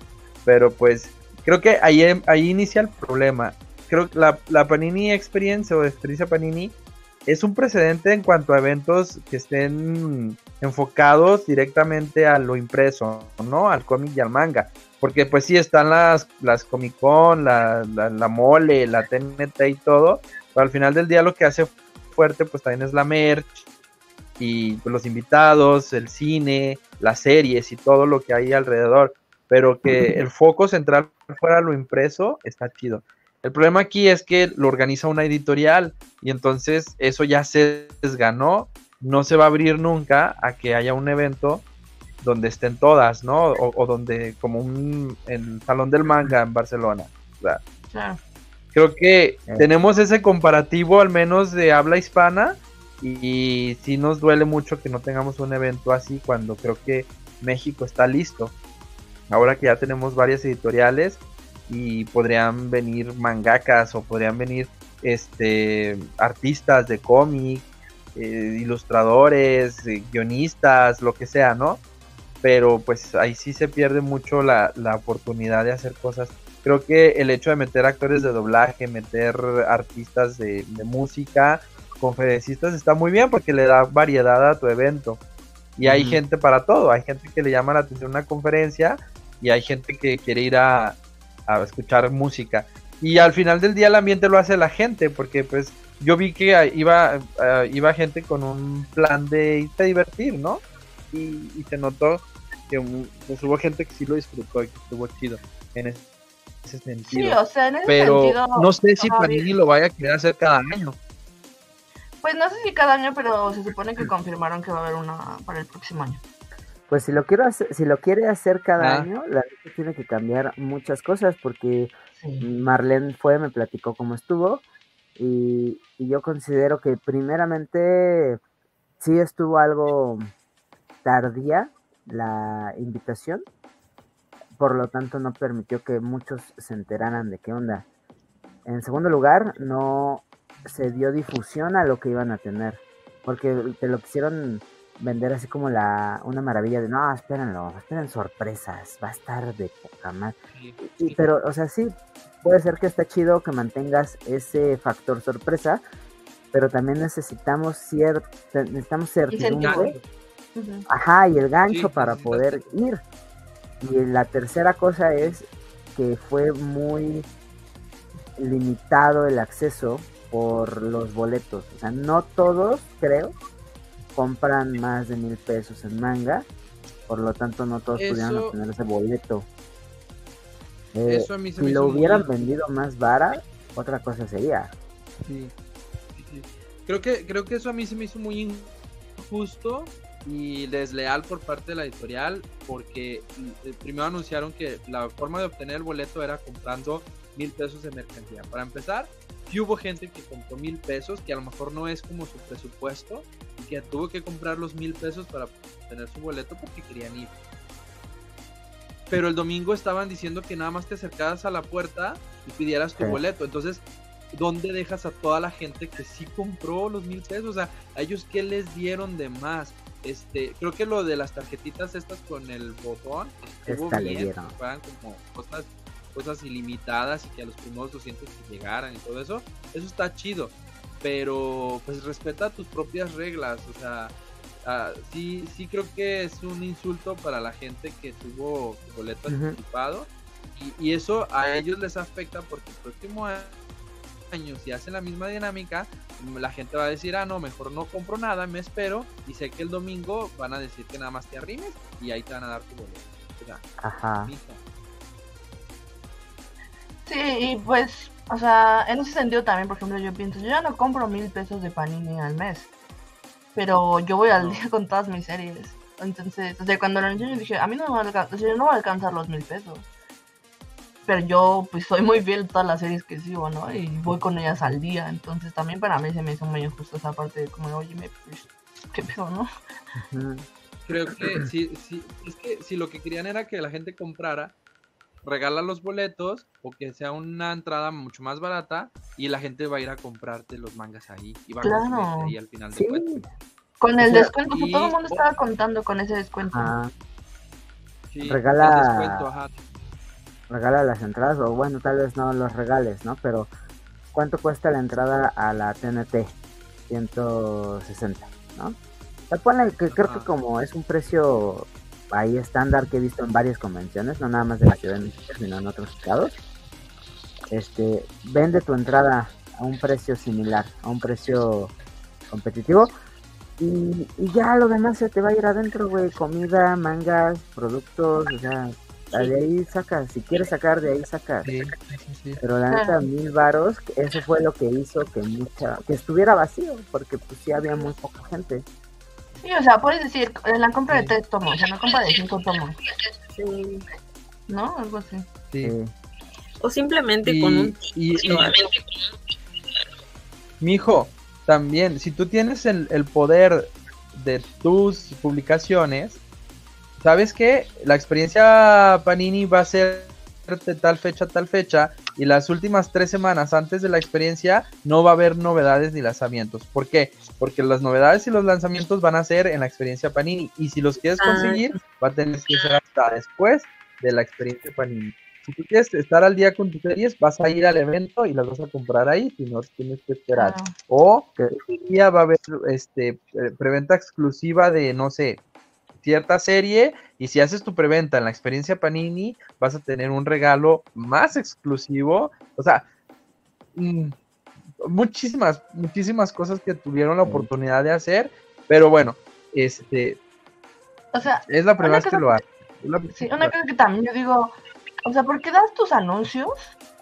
Pero pues, creo que ahí, em- ahí inicia el problema. Creo que la, la Panini Experience o experiencia Panini es un precedente en cuanto a eventos que estén enfocados directamente a lo impreso, ¿no? Al cómic y al manga. Porque pues sí están las, las Comic Con, la, la, la mole, la TNT y todo. Pero al final del día lo que hace fuerte pues también es la merch y pues, los invitados, el cine, las series y todo lo que hay alrededor. Pero que el foco central fuera lo impreso está chido. El problema aquí es que lo organiza una editorial y entonces eso ya se desganó. No se va a abrir nunca a que haya un evento donde estén todas, ¿no? O, o donde, como un el Salón del Manga en Barcelona. O sea. Creo que Eh. tenemos ese comparativo al menos de habla hispana y sí nos duele mucho que no tengamos un evento así cuando creo que México está listo. Ahora que ya tenemos varias editoriales y podrían venir mangakas o podrían venir este artistas de cómic, eh, ilustradores, eh, guionistas, lo que sea, ¿no? Pero pues ahí sí se pierde mucho la, la oportunidad de hacer cosas creo que el hecho de meter actores de doblaje, meter artistas de, de música, conferencistas está muy bien porque le da variedad a tu evento. Y hay gente para todo. Hay gente que le llama la atención una conferencia y hay gente que quiere ir a, a escuchar música. Y al final del día el ambiente lo hace la gente, porque pues yo vi que iba, ah, iba gente con un plan de irse a divertir, ¿no? Y, y se notó que pues, hubo gente que sí lo disfrutó y que estuvo chido en ese, ese Sí, o sea, en ese Pero sentido. no sé si Panini lo vaya a querer hacer cada año. Pues no sé si cada año, pero se supone que confirmaron que va a haber una para el próximo año. Pues si lo quiero hacer, si lo quiere hacer cada Ah. año, la neta tiene que cambiar muchas cosas porque Sí. Marlene fue, me platicó cómo estuvo y, y yo considero que primeramente sí estuvo algo tardía la invitación, por lo tanto no permitió que muchos se enteraran de qué onda. En segundo lugar, no se dio difusión a lo que iban a tener, porque te lo quisieron vender así como la una maravilla de no, espérenlo, esperen sorpresas, va a estar de poca madre. Y- pero, o sea, sí, puede ser que está chido que mantengas ese factor sorpresa, pero también necesitamos cierta, necesitamos certidumbre, ajá, y el gancho Sí, para poder ir. Y la tercera cosa es que fue muy limitado el acceso por los boletos. O sea, no todos, creo, compran más de mil pesos en manga. Por lo tanto, no todos pudieron Eso- obtener ese boleto. Eh, Eso a mí se si me lo muy- hubieran vendido más vara, otra cosa sería. Sí. Creo que, creo que eso a mí se me hizo muy injusto y desleal por parte de la editorial porque eh, primero anunciaron que la forma de obtener el boleto era comprando mil pesos de mercancía. Para empezar, sí hubo gente que compró mil pesos, que a lo mejor no es como su presupuesto y que tuvo que comprar los mil pesos para obtener su boleto porque querían ir. Pero el domingo estaban diciendo que nada más te acercaras a la puerta y pidieras tu Sí. boleto. Entonces, ¿dónde dejas a toda la gente que sí compró los mil pesos? O sea, ¿a ellos qué les dieron de más? Este, creo que lo de las tarjetitas estas con el botón estuvo bien, fueran como cosas, cosas ilimitadas y que a los primeros 200 que llegaran y todo eso, eso está chido. Pero pues respeta tus propias reglas, o sea, ah, sí, sí creo que es un insulto para la gente que tuvo su boleto anticipado y, y eso a ellos les afecta porque el próximo a- año si hacen la misma dinámica la gente va a decir ah no mejor no compro nada me espero y sé que el domingo van a decir que nada más te arrimes y ahí te van a dar tu boleto o sea, Ajá. Sí, y pues, o sea, en ese sentido también, por ejemplo, yo pienso, yo ya no compro mil pesos de Panini al mes, pero yo voy al día con todas mis series. Entonces, o sea, cuando lo anuncié yo dije, a mí no me va a alcanzar, o sea, yo no voy a alcanzar los mil pesos. Pero yo, pues, soy muy fiel a todas las series que sigo, ¿no? Y voy con ellas al día. Entonces, también para mí se me hizo muy injusto esa parte de como, oye, me, pues, qué pedo, ¿no? Creo que sí, sí, es que si lo que querían era que la gente comprara regala los boletos o que sea una entrada mucho más barata y la gente va a ir a comprarte los mangas ahí y va a Claro. conseguirte ahí al final de Sí. cuentas. Con el O sea, descuento, pues, y- todo el mundo estaba contando con ese descuento. Ajá. Sí, Regala- el descuento, ajá. Regala las entradas, o bueno, tal vez no los regales, ¿no? Pero, ¿cuánto cuesta la entrada a la TNT? 160, ¿no? Sea, ponle que creo que como es un precio ahí estándar que he visto en varias convenciones, no nada más de la Ciudad de México, sino en otros estados, este, vende tu entrada a un precio similar, a un precio competitivo. Y, y ya lo demás se te va a ir adentro, güey. Comida, mangas, productos, o sea, de ahí sacas. Si quieres sacar, de ahí sacas. Sí, sí, sí. Pero la neta, Claro. mil varos, eso fue lo que hizo que mucha, que estuviera vacío, porque pues sí había muy poca gente. Sí, o sea, puedes decir, la compra de tres tomos, en la compra de cinco tomos, Sí. ¿no? Algo así. Sí. O simplemente Y, con un y- y- mijo, también, si tú tienes el, el poder de tus publicaciones, ¿sabes qué? La experiencia Panini va a ser de tal fecha a tal fecha y las últimas tres semanas antes de la experiencia no va a haber novedades ni lanzamientos. ¿Por qué? Porque las novedades y los lanzamientos van a ser en la experiencia Panini y si los quieres Ah. conseguir va a tener que ser hasta después de la experiencia Panini. Si tú quieres estar al día con tus series, vas a ir al evento y las vas a comprar ahí, si no tienes que esperar. Claro. O que día va a haber este pre- preventa exclusiva de, no sé, cierta serie y si haces tu preventa en la experiencia Panini, vas a tener un regalo más exclusivo. O sea, mm, muchísimas, muchísimas cosas que tuvieron la oportunidad de hacer, pero bueno, este, O sea, es la primera vez que lo hace. Sí, una cosa que también yo digo, o sea, ¿por qué das tus anuncios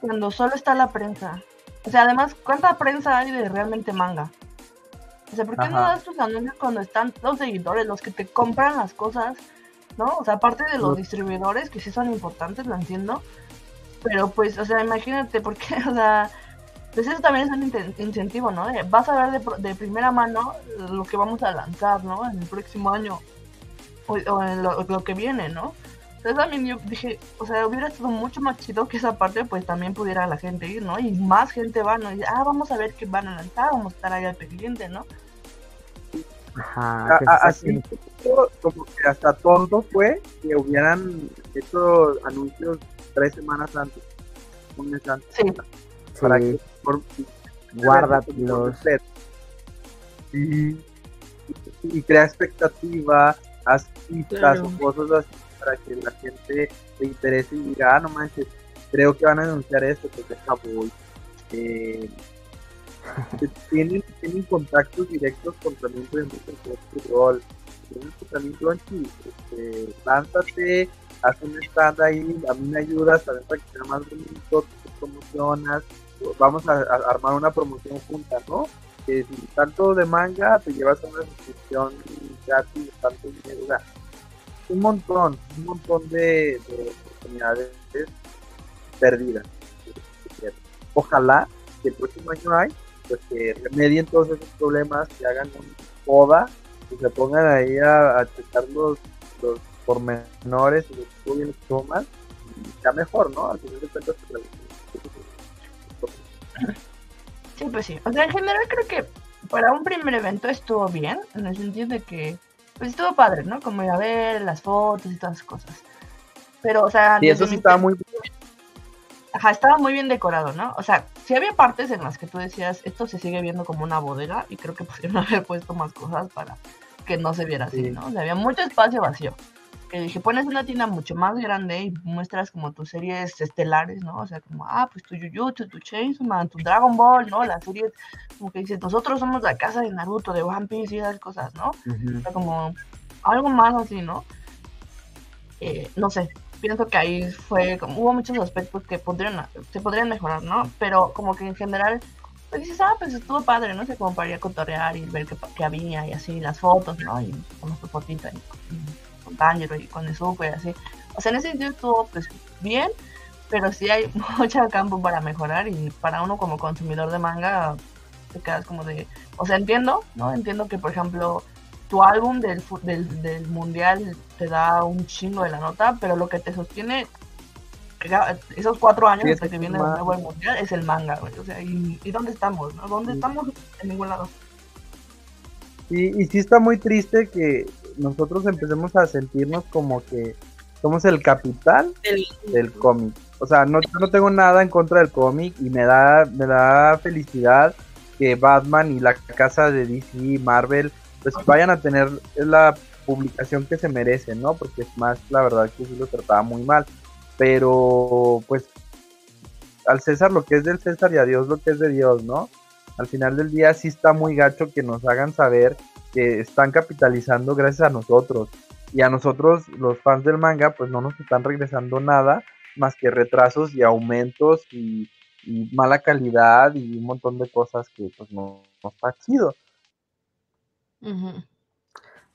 cuando solo está la prensa? O sea, además, ¿cuánta prensa hay de realmente manga? O sea, ¿por qué no das tus anuncios cuando están los seguidores, los que te compran las cosas? ¿No? O sea, aparte de los distribuidores, que sí son importantes, lo entiendo. Pero pues, o sea, imagínate, porque, o sea, pues eso también es un incentivo, ¿no? De- vas a ver de, de primera mano lo que vamos a lanzar, ¿no? En el próximo año o, o en lo, lo que viene, ¿no? Entonces también yo dije, o sea, hubiera estado mucho más chido que esa parte pues también pudiera la gente ir, ¿no? Y más gente va, ¿no? Y, ah, vamos a ver qué van a lanzar, vamos a estar ahí al pendiente, ¿no? Ajá, A- así como que hasta tonto fue que hubieran hecho anuncios tres semanas antes, un mes antes, Sí. para sí, que por, guárdatelos. y, y crea expectativa, haz pistas Claro. o cosas así para que la gente se interese y diga, ah, no manches, creo que van a anunciar esto, pues deja voy. Eh, tienen, tienen contactos directos con talento de mucho rol. Tienen tu talento aquí, este, lánzate, haz un stand ahí, a mí me ayudas a ver para que sea más bonito, te promocionas, vamos a, a armar una promoción junta, ¿no? Que si tanto de manga te llevas a una suscripción gratis tanto dinero, o sea, un montón, un montón de, de oportunidades perdidas. Ojalá que el próximo año hay, pues que remedien todos esos problemas, que hagan un poda, que se pongan ahí a, a checar los, los pormenores y los y mal, y ya mejor, ¿no? Al final de cuentas, pues, Sí, pues sí. O sea, en general creo que para un primer evento estuvo bien, en el sentido de que, pues estuvo padre, ¿no? Como ir a ver las fotos y todas esas cosas. Pero, o sea, Y eso sí estaba muy Ajá, estaba muy bien decorado, ¿no? O sea, sí había partes en las que tú decías, esto se sigue viendo como una bodega y creo que podrían haber puesto más cosas para que no se viera así, Sí. ¿no? O sea, había mucho espacio vacío. Que dije, pones una tienda mucho más grande y muestras como tus series estelares, ¿no? O sea, como, ah, pues tu Jujutsu, tu Chainsaw Man, tu Dragon Ball, ¿no? Las series, como que dices, nosotros somos la casa de Naruto, de One Piece y esas cosas, ¿no? O sea, como algo más así, ¿no? Eh, no sé, pienso que ahí fue, como, hubo muchos aspectos que podrían, se podrían mejorar, ¿no? Pero como que en general, pues dices, ah, pues estuvo padre, ¿no? Se como para ir a cotorrear y ver qué, había y así, las fotos, ¿no? Y con nuestra fotita y, y con Tanjiro y con Nezuko y así. O sea, en ese sentido estuvo, pues, bien, pero sí hay mucho campo para mejorar y para uno como consumidor de manga te quedas como de, o sea, entiendo, ¿no? Entiendo que, por ejemplo, tu álbum del, del, del mundial te da un chingo de la nota, pero lo que te sostiene esos cuatro años Sí, hasta que viene el de nuevo el mundial es el manga, güey. O sea, ¿y, y dónde estamos? ¿no? ¿Dónde Sí. estamos? En ningún lado. Y, y sí está muy triste que nosotros empecemos a sentirnos como que somos el capital Del- del cómic. O sea, no, no tengo nada en contra del cómic y me da, me da felicidad que Batman y la casa de DC, Marvel, pues vayan a tener la publicación que se merecen, ¿no? Porque es más, la verdad que sí lo trataba muy mal. Pero, pues, al César lo que es del César y a Dios lo que es de Dios, ¿no? Al final del día sí está muy gacho que nos hagan saber que están capitalizando gracias a nosotros. Y a nosotros, los fans del manga, pues no nos están regresando nada más que retrasos y aumentos y, y mala calidad y un montón de cosas que pues no, no está chido. Ujú.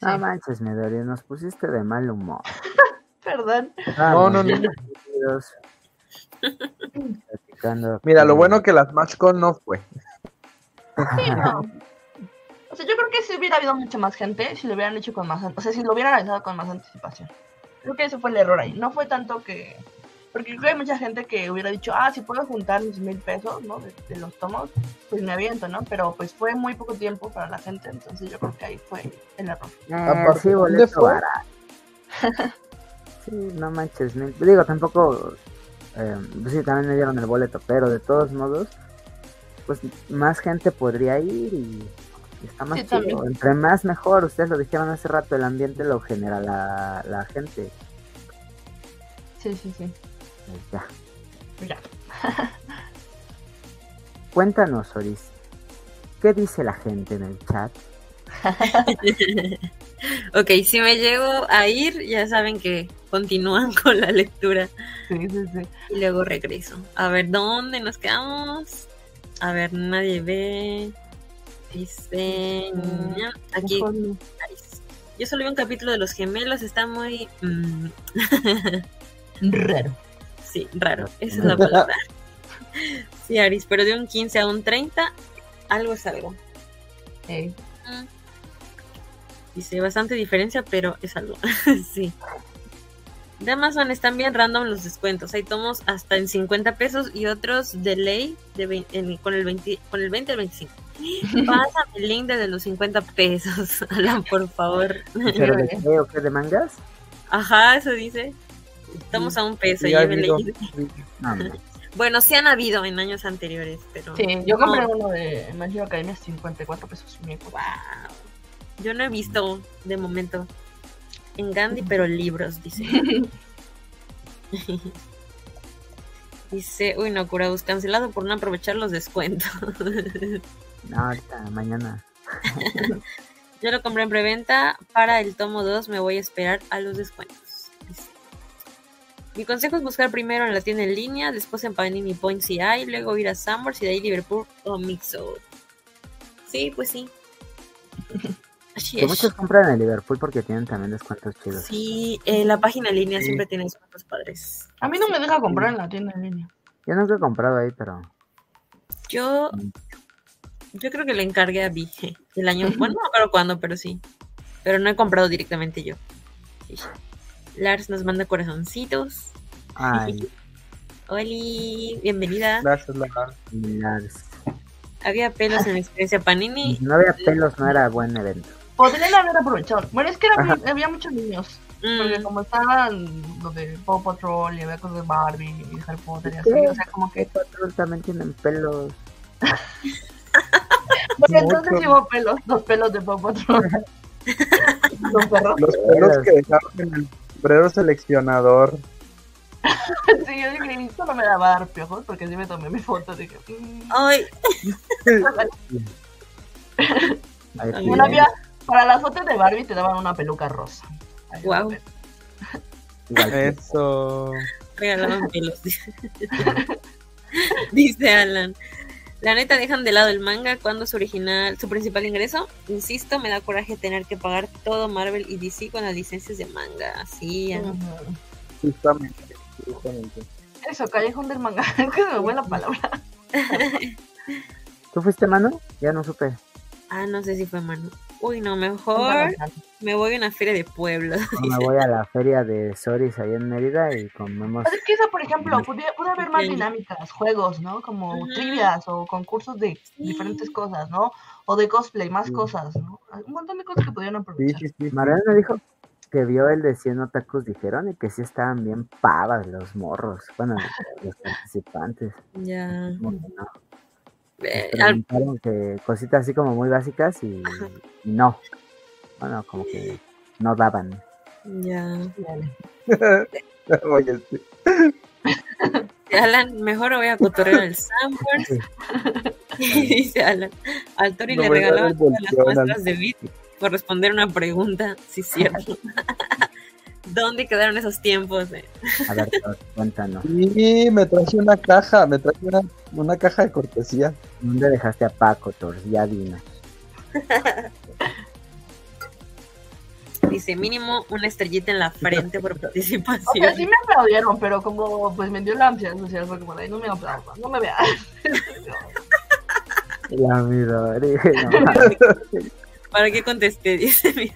No Sí. manches, Midori, nos pusiste de mal humor. Perdón. No, no, no. Platicando Mira, lo bueno que las MatchCon no fue. Sí, no. O sea, yo creo que si hubiera habido mucha más gente, si lo hubieran hecho con más, o sea, si lo hubieran realizado con más anticipación. Creo que ese fue el error ahí. No fue tanto que, porque creo que hay mucha gente que hubiera dicho, ah, si puedo juntar mis mil pesos, ¿no? De, de los tomos, pues me aviento, ¿no? Pero pues fue muy poco tiempo para la gente, entonces yo creo que ahí fue el error. Eh, Aparte, sí, ¿dónde fue? sí, no manches. mil- Digo, tampoco. eh, pues sí, también me dieron el boleto, pero de todos modos, pues más gente podría ir y, Está más Sí, chido. también. Entre más mejor. Ustedes lo dijeron hace rato, el ambiente lo genera la, la gente. Sí, sí, sí. Ya. Ya. Cuéntanos, Oris. ¿Qué dice la gente en el chat? Ok, si me llego a ir, ya saben que continúan con la lectura Sí, sí, sí. y luego regreso. A ver, ¿dónde nos quedamos? A ver, nadie ve. Dice. Ña, Aquí. Yo solo vi un capítulo de los gemelos, está muy. mm, Raro. sí, raro. Esa es la palabra. Sí, Aris, pero de un 15 a un 30, algo es algo. Ey. Mm. Dice bastante diferencia, pero es algo. sí. De Amazon están bien random los descuentos. Hay tomos hasta en 50 pesos y otros de ley de vein- en- con, el 20, con el 20 al 25. Pásame el link de los 50 pesos, Alan, por favor. ¿Pero de qué o qué? ¿De mangas? Ajá, eso dice. Estamos a un peso. Ya me leí. No. Bueno, sí han habido en años anteriores, pero. Sí, yo compré no. uno de Hero Academia 54 pesos y me Wow. Yo no he visto de momento en Gandhi, pero libros, dice. dice, uy, no, Curados, cancelado por no aprovechar los descuentos. No, ahorita, mañana. Yo lo compré en preventa. Para el tomo 2 me voy a esperar a los descuentos. Dice. Mi consejo es buscar primero en la tienda en línea, después en Panini Points y hay, luego ir a Summers y de ahí Liverpool o Mixo. Sí, pues sí. Así Que es. muchos compran en Liverpool porque tienen también descuentos chidos. Sí, eh, la página en línea Sí. siempre tiene descuentos padres. A mí no me deja comprar en la tienda en línea. Yo nunca he comprado ahí, pero Yo, yo creo que le encargué a Vi el año, bueno, no me acuerdo cuándo, pero sí. Pero no he comprado directamente yo. Sí. Lars nos manda corazoncitos. ay, Oli, bienvenida. Gracias, Lara. Lars. Había pelos en la experiencia Panini. No había pelos, no era buen evento. Podrían haber aprovechado. Bueno, es que era había muchos niños. Porque Mm, como estaban lo de Paw Patrol y había cosas de Barbie y Harry Potter y así. ¿Qué? O sea, como que. Los patrón también tienen pelos. Bueno, entonces hubo pelos, los pelos de Paw Patrol. los perros. Los pelos que dejaron en el sombrero seleccionador. Sí, yo dije, esto no me la va a dar piojos porque sí me tomé mi foto. Dije, mm. Ay, Bueno, había, para las fotos de Barbie te daban una peluca rosa. Ahí que- Eso. regalaban pelos. dice. Alan. La neta dejan de lado el manga cuando su original, su principal ingreso. Insisto, me da coraje tener que pagar todo Marvel y DC con las licencias de manga. Sí, Alan. Ujú. Justamente. justamente. Eso, callejón del manga. Que me fue la palabra. ¿Tú fuiste, mano? Ya no supe. Ah, no sé si fue mano. Uy, no, mejor me voy a una feria de pueblo. No, me voy a la feria de Soris ahí en Mérida y comemos. Pues es que esa, por ejemplo, pude, pude haber más dinámicas, juegos, ¿no? Como Ujú. trivias o concursos de Sí. diferentes cosas, ¿no? O de cosplay, más Sí. cosas, ¿no? Un montón de cosas que pudieron aprovechar. sí, sí. Mariana dijo que vio el de 100 otakus, dijeron, y que sí estaban bien pavas los morros. Bueno, los participantes. Ya. no. Eh, al- preguntaron que cositas así como muy básicas y, y no. Bueno, como que no daban. ya. Alan, mejor voy a cotorrear al Sanborns. Dice Alan. Al Tori Me le regalaban el todas las muestras de Bit por responder una pregunta. Sí, cierto. ¿Dónde quedaron esos tiempos? eh? A ver, cuéntanos. Sí, me traje una caja, me traje una, una caja de cortesía. ¿Dónde dejaste a Paco, Thor? Ya dinos. Dice, mínimo una estrellita en la frente por O sea, participación. sí me aplaudieron, pero como pues me dio la ansiedad social, fue como de, no me aplaudan, no me vean. La Midori. no, ¿Para qué contesté? Dice. Sí,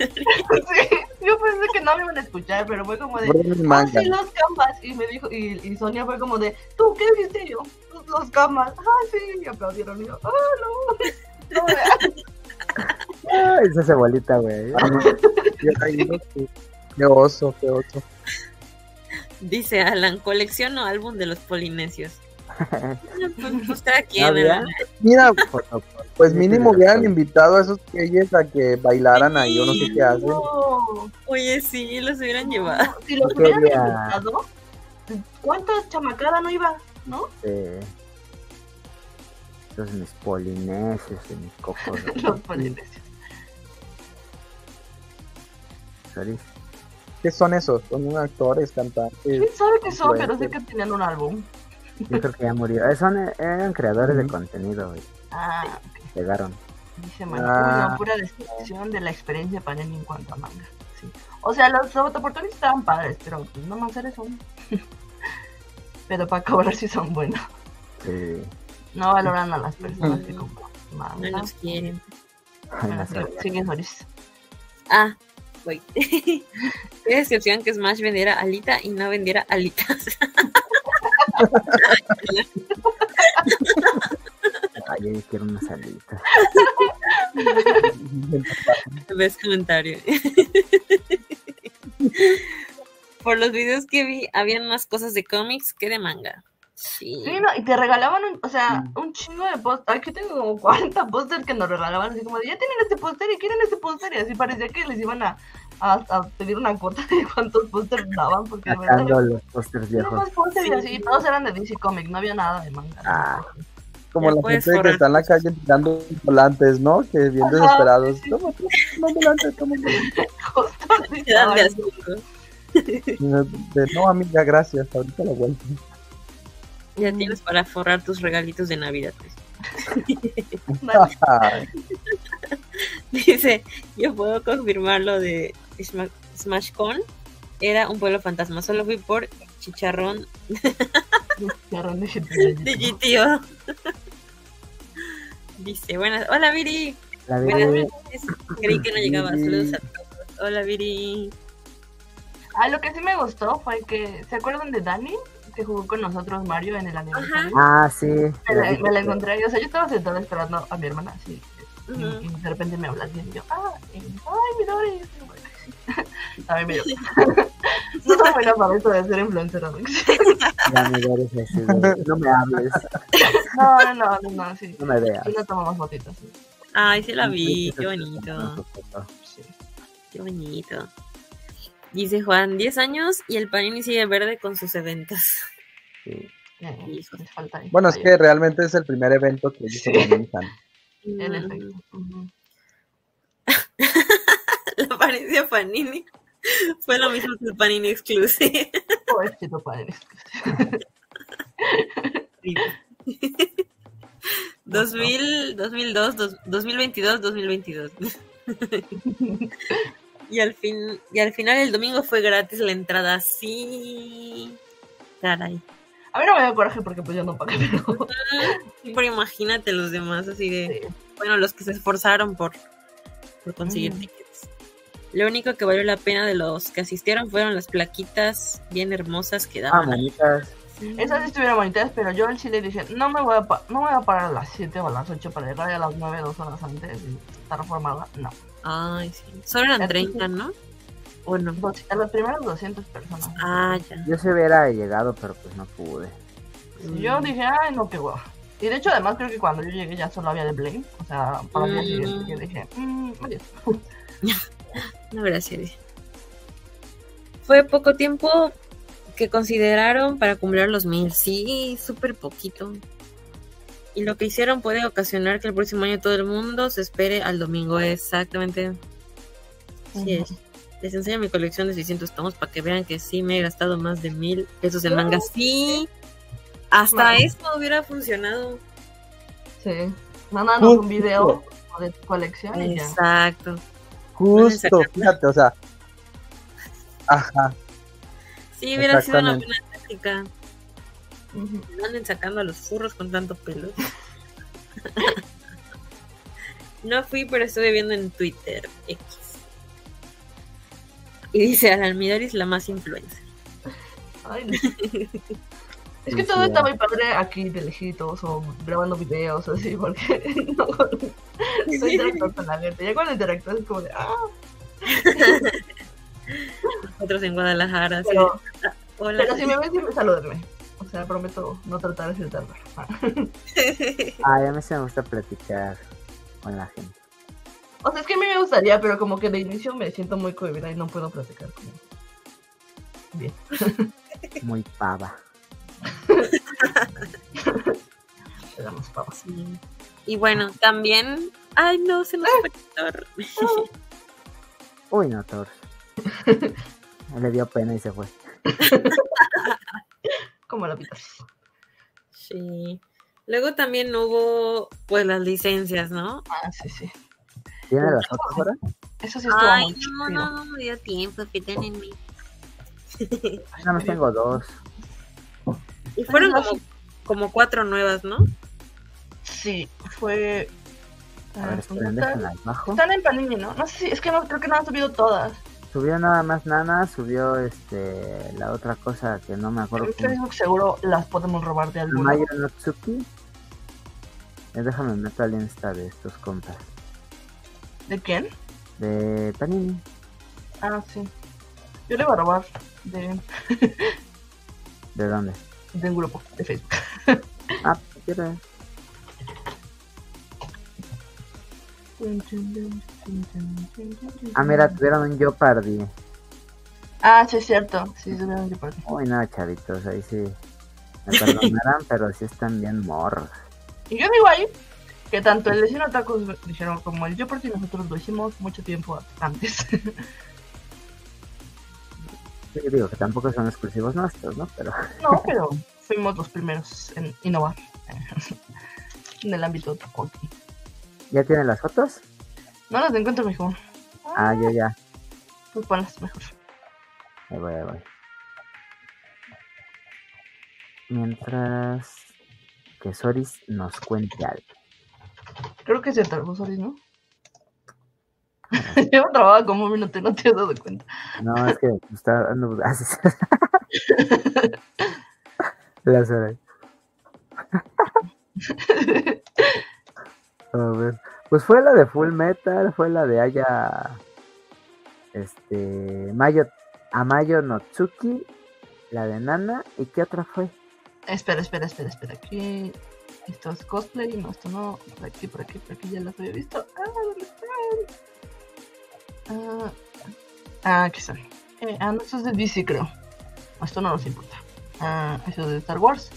yo pensé que no me iban a escuchar, pero fue como de, ah, sí, los canvas. Y me dijo, y, y Sonia fue como de, ¿tú qué dijiste yo? Los, los canvas. Ah, sí, y aplaudieron. Y yo, ah, no. no. Ay, esa güey. Ahí no sé. Qué oso, qué oso. Dice Alan, colecciono álbum de los polinesios. Pues, pues. ¿verdad? Mira, Foto- pues Sí, mínimo sí, hubieran sí. invitado a esos güeyes a que bailaran ahí, yo no sé qué hacen. No. Oye, sí, los hubieran llevado. Si los hubieran quería- invitado, ¿cuántas chamacadas no iba? ¿No? Esos mis polinesios y mis cocos. Los polinesios. Sorry. ¿Qué son esos? Son actores, cantantes. ¿Quién sabe qué son? Pero sé que tenían un álbum. Yo creo que ya murió. Eh, son, eh, eran creadores de Ujú. contenido, güey. Ah, Pegaron. dice Manu. Ah. Una pura descripción de la experiencia Panini en cuanto a manga. Sí. O sea, los autoportones estaban padres, pero pues no más eres uno. pero para cobrar si son buenos. Sí. No valoran a las personas que compran No manga. nos quieren. Ay, no. Sigue Soris. Ah, voy. Qué decepción que Smash vendiera Alita y no vendiera Alitas. Ay, yo quiero unas alitas. Ves comentario. Por los videos que vi, habían más cosas de cómics que de manga. Sí. Sí, no, y te regalaban, un, o sea, un chingo de póster. Aquí tengo como 40 pósters que nos regalaban, así como de, ya tienen este póster y quieren este póster, y así parecía que les iban a, a, a pedir una cuota de cuántos pósters daban, porque Sacando los pósters viejos. así, y todos eran de DC Comics, no había nada de manga. Ah. Como la gente que forrar está en la calle tirando volantes, ¿no? Que bien Ajá, desesperados. sí, sí. Toma, toma, volante, toma volante. De. De, no, amiga, gracias. Ahorita lo vuelvo. Ya tienes para forrar tus regalitos de Navidad. pues. Dice, yo puedo confirmar lo de SmashCon. Era un pueblo fantasma. Solo fui por chicharrón Chicharrón de de GTO. Dice, buenas. Hola, Viri. La Buenas vi noches. Creí que no llegaba. Saludos a todos. Hola, Viri. Ah, lo que sí me gustó fue que, ¿se acuerdan de Dani? Que jugó con nosotros Mario en el aniversario. Ah, sí. Me la, me la encontré, o sea, yo estaba sentada esperando a mi hermana, así, y, de repente me habla así, y yo, ah, y, ay, mi Dori, A mí me dio. No soy buena para esto de ser influencer, ¿no? Ya me eres así No me hables. No, no, no, no, no, sí. No me veas. Sí, no tomamos fotitos, sí. Ay, sí la vi. Qué bonito. sí. Qué bonito. Dice Juan, 10 años y el Panini sigue verde con sus eventos. Sí. Eh, falta. Bueno, es que realmente es el primer evento que ellos Sí. organizan. El Mm, efecto. Ujú. Apariencia Panini fue lo mismo que el Panini Exclusive. Pobrecito padre. 2000, 2002, dos- 2022, 2022. y al fin, y al final el domingo fue gratis la entrada. Sí. Caray. A mí no me da coraje porque pues yo no pagué, pero... Sí, pero imagínate los demás así de, Sí. bueno, los que se esforzaron por, por conseguir tickets. Lo único que valió la pena de los que asistieron fueron las plaquitas bien hermosas que Ah, daban. manitas. Sí. Esas sí estuvieron bonitas, pero yo sí le dije, no me voy a, pa- no me voy a parar a las 7 o a las 8 para llegar a las 9, dos horas antes y estar formada. No. Ay, sí. Solo eran 30, ¿no? ¿O no? Dos- a los primeros 200 personas. Ah, ya. Yo se hubiera llegado, pero pues no pude. Yo dije, ay, no, qué hueva. Y de hecho, además, creo que cuando yo llegué ya solo había de Blame. O sea, para el día Mm. siguiente. Yo dije, mmm, adiós. No, gracias. Fue poco tiempo que consideraron para cumplir los mil. Sí, súper poquito. Y lo que hicieron puede ocasionar que el próximo año todo el mundo se espere al domingo. Exactamente. Así es. Les enseño mi colección de 600 tomos para que vean que sí me he gastado más de mil pesos en manga. Sí, hasta Bueno. eso hubiera funcionado. Sí. Mándanos un video de tu colección y ya. Justo, fíjate, o sea. Ajá. Sí, hubiera sido una buena táctica. No anden sacando a los furros con tanto pelo. no fui, pero estuve viendo en Twitter X. Y dice, Alan Midori es la más influencer. Ay, no. Es Sí, que todo sí, está muy padre aquí de lejitos o grabando videos así, porque no soy interactuar con la gente. Ya cuando interactúas es como de, ah, Nosotros en Guadalajara. así pero, de, "Ah, hola. pero si me ven, siempre salúdenme. O sea, prometo no tratar ese terror. Ay, a mí sí me gusta platicar con la gente. O sea, es que a mí me gustaría, pero como que de inicio me siento muy cohibida y no puedo platicar con él. Bien. Muy pava. Le damos pausa. Sí. Y bueno, también. Ay, no, se nos fue Thor. Uy, no, Thor. Le dio pena y se fue. Como la vida. Sí. Luego también hubo, pues, las licencias, ¿no? Ah, sí, sí. ¿Tiene las fotos ahora? Eso sí estuvo Ay, muy no, no, no me dio tiempo, perdónenme. Ay, Nada más tengo dos. Y fueron como, como cuatro nuevas, ¿no? Sí, fue. A ah, ver, esperen, están- déjenlas bajo. Están en Panini, ¿no? No sé si, es que no, creo que no han subido todas. Subió nada más Nana, subió este la otra cosa que no me acuerdo En cómo. Facebook seguro las podemos robar de alguno. Mayo Notsuki. Eh, déjame meter la insta de estos compas. ¿De quién? De Panini. Ah, sí. Yo le voy a robar de, ¿De dónde? De un grupo de Facebook. Ah. Ah, mira, tuvieron un Jeopardy. Ah, sí, es cierto. Sí, se vieron que por aquí. Uy, no, chavitos, ahí sí. Me perdonarán, pero sí están bien morros. Y yo digo ahí que tanto el vecino Tacos dijeron como el yo porque nosotros lo hicimos mucho tiempo antes. Sí, digo que tampoco son exclusivos nuestros, ¿no? Pero no, pero fuimos los primeros en innovar en el ámbito Takoki. ¿ya tienen las fotos? No las encuentro, mijo. Ah, yo ya. Pues ponlas mejor. Ahí voy, ahí voy. Mientras que Soris nos cuente algo. Creo que es el Tarbosaurus, ¿no? Llevo trabajado como un minuto y no te has dado cuenta. No, es que está dando. ah. A ver. Pues fue la de Full Metal, fue la de Aya. Este. Mayo. Amayo Notsuki. La de Nana. ¿Y qué otra fue? Espera, espera, espera, espera. Aquí. Esto es cosplay. No, esto no. Por aquí, por aquí, por aquí ya las había visto. Ah, ¿dónde están? Ah, ah, aquí están. Eh, ah, no, esto es de DC, creo. Esto no nos importa. Ah, eso es de Star Wars.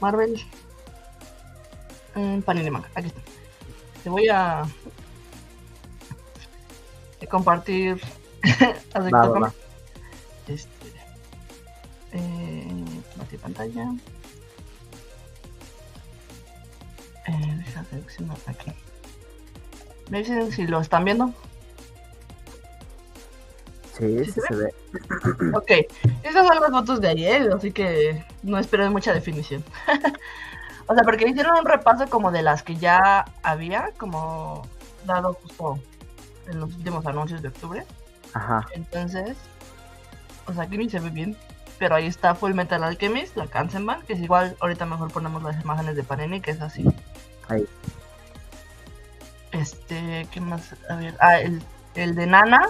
Marvel. Mm, Panini Manga. Aquí está. Te voy a. compartir. De cuenta, va. Este. Eh, pantalla. Eh, deja seleccionar aquí. Me dicen si lo están viendo. Sí, ¿Sí sí se ve. Ok, estas son las fotos de ayer, así que no espero mucha definición. o sea, porque hicieron un repaso como de las que ya había, como dado justo en los últimos anuncios de octubre. Ajá. Entonces, o sea, aquí ni se ve bien. Pero ahí está Full Metal Alchemist, la Kansenban, que es igual, ahorita mejor ponemos las imágenes de Panini, que es así. Ahí. Este, ¿qué más? A ver, ah, el, el de Nana.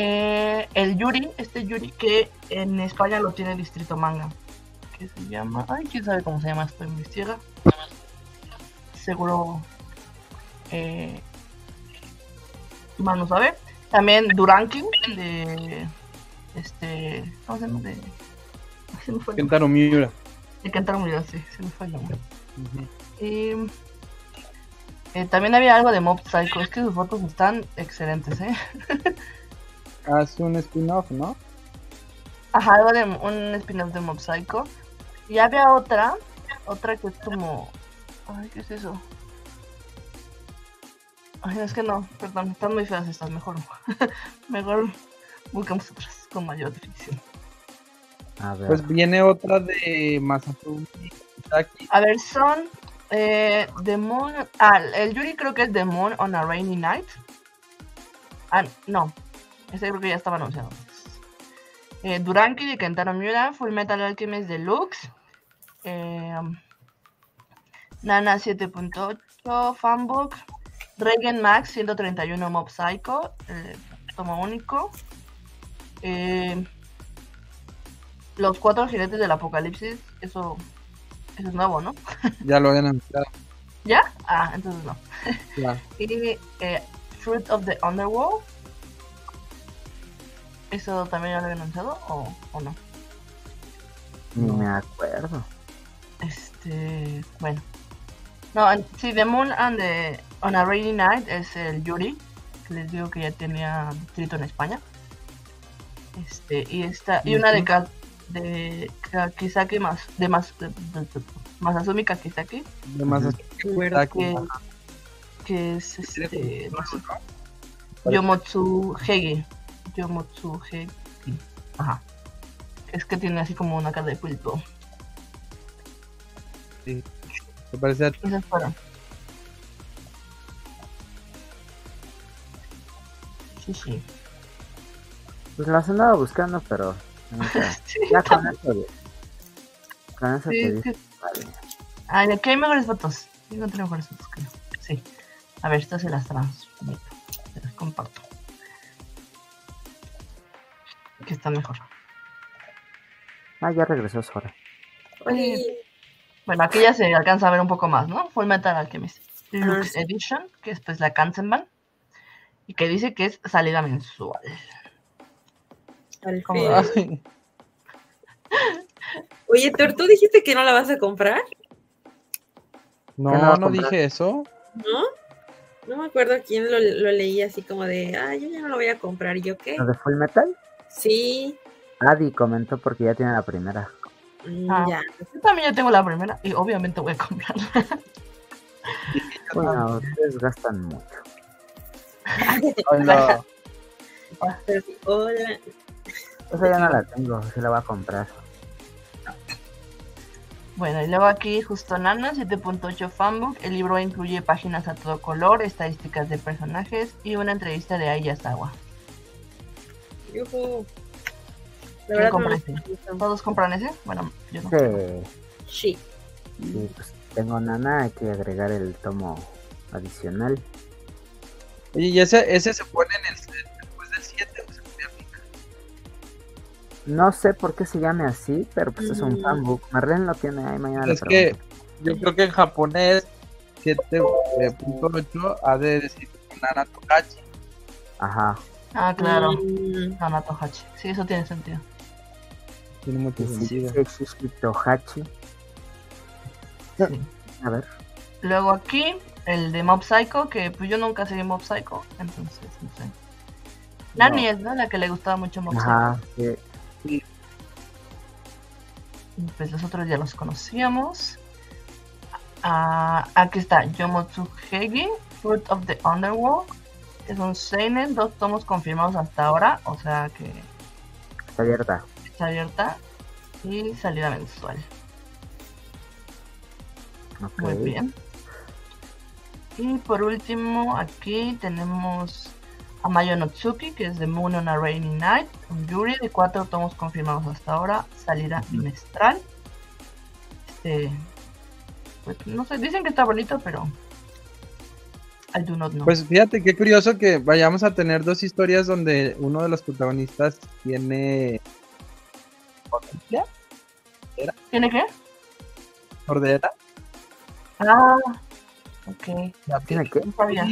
Eh, el Yuri, este Yuri que en España lo tiene Distrito Manga. Que se llama. Ay, quién sabe cómo se llama esto investiga. Seguro. Eh, Manu sabe. También Durankin de. Este. ¿Cómo se llama? De. se me fue el. Kentaro Miura. De Kentaro Miura, sí, se me fue el nombre. Y, eh, también había algo de Mob Psycho. Es que sus fotos están excelentes, ¿eh? Hace un spin-off, ¿no? Ajá, algo de un spin-off de Mob Psycho. Y había otra, otra que es como. Ay, ¿qué es eso? Ay, es que no, perdón, están muy feas estas, mejor. mejor buscamos otras con mayor definición. A ver. Pues viene otra de Masafumi Taki. A ver, son eh, The Moon. Ah, el Yuri creo que es The Moon on a Rainy Night. Ah, no. Ese creo que ya estaba anunciado. Eh, Duranki de Kentaro Miura, Full Metal Alchemist Deluxe. Eh, Nana 7.8, Fanbook. Regen Max 131 Mob Psycho, eh, tomo único. Eh, los cuatro jinetes del apocalipsis, eso, eso es nuevo, ¿no? Ya lo habían anunciado. ¿Ya? Ah, entonces no. Ya. Y eh, Fruit of the Underworld. ¿Eso también ya lo habían anunciado o, o no? Ni me acuerdo. Este, bueno. No, and- sí, The Moon and the On a Rainy Night es el Yuri, que les digo que ya tenía distrito en España. Este, y esta, y una de, Ka- de Ka- Kisaki más, de más, de, de- de- Masazumi Kakizaki, De aquí. que, que es este. Yomotsu Hegi. Yomotsu Hegi. Ajá. Es que tiene así como una cara de pulpo. Sí. Me parece a- Esas fueron. Sí, sí. Pues las andaba buscando, pero. no sé. Sí, Ya con eso. Con eso sí, te que- Vale. Ay, aquí hay mejores fotos. Sí, encontré mejores fotos, creo. Sí. A ver, estas se las transmito. Se las comparto. Aquí está mejor. Ah, ya regresó Sora. Oye, Bueno, aquí ya se alcanza a ver un poco más, ¿no? Full Metal Alchemist Deluxe sí. Edition, que es pues la Kansenban. Y que dice que es salida mensual. Ay, Oye, Thor, ¿tú dijiste que no la vas a comprar? No, ¿Qué no dije eso. ¿No? No me acuerdo quién lo, lo leí así como de, ah, yo ya no lo voy a comprar. ¿Y yo qué? ¿Lo de Full Metal? Sí, Adi comentó porque ya tiene la primera. mm, Ah. ya. Yo también ya tengo la primera y obviamente voy a comprarla. Bueno, ustedes gastan mucho. Hola. Hola. Esa ya no la tengo, sí la voy a comprar. Bueno, y luego aquí justo Nana 7.8 Fanbook. El libro incluye páginas a todo color, estadísticas de personajes y una entrevista de Aya La ¿Quién verdad compra no ese? me. ¿Todos compran ese? Bueno, yo no. Sí, Sí. sí, pues tengo nana, hay que agregar el tomo adicional. Oye, ¿y ese, ese se pone en el después del 7 o se pone a picar? No sé por qué se llame así, pero pues es un Mm. fanbook. Marlene lo tiene ahí mañana. le Es que yo creo que en japonés 7.8 ha de decir Nana Tokachi. Ajá. Ah, claro. Mm, Tohachi. Sí, eso tiene sentido. Tiene mucho sentido. Hachi. Sí. A ver. Luego aquí, el de Mob Psycho, que pues yo nunca seguí Mob Psycho, entonces no sé. Nani es, ¿no? La que le gustaba mucho Mob Psycho. Ajá. sí. Y, Pues los otros ya los conocíamos. Ah, aquí está Yomotsu Hegi, Fruit of the Underworld. Es un Seinen, dos tomos confirmados hasta ahora, o sea que Está abierta. está abierta. Y salida mensual. Muy bien. Y por último, aquí tenemos a Mayo Notsuki, que es de Moon on a Rainy Night. Un Yuri de cuatro tomos confirmados hasta ahora. Salida bimestral. Este, pues no sé, dicen que está bonito, pero. I do not know. Pues fíjate qué curioso que vayamos a tener dos historias donde uno de los protagonistas tiene potencia, ¿Tiene qué? sordera, Ah, ok. ¿Tiene qué? No sabía.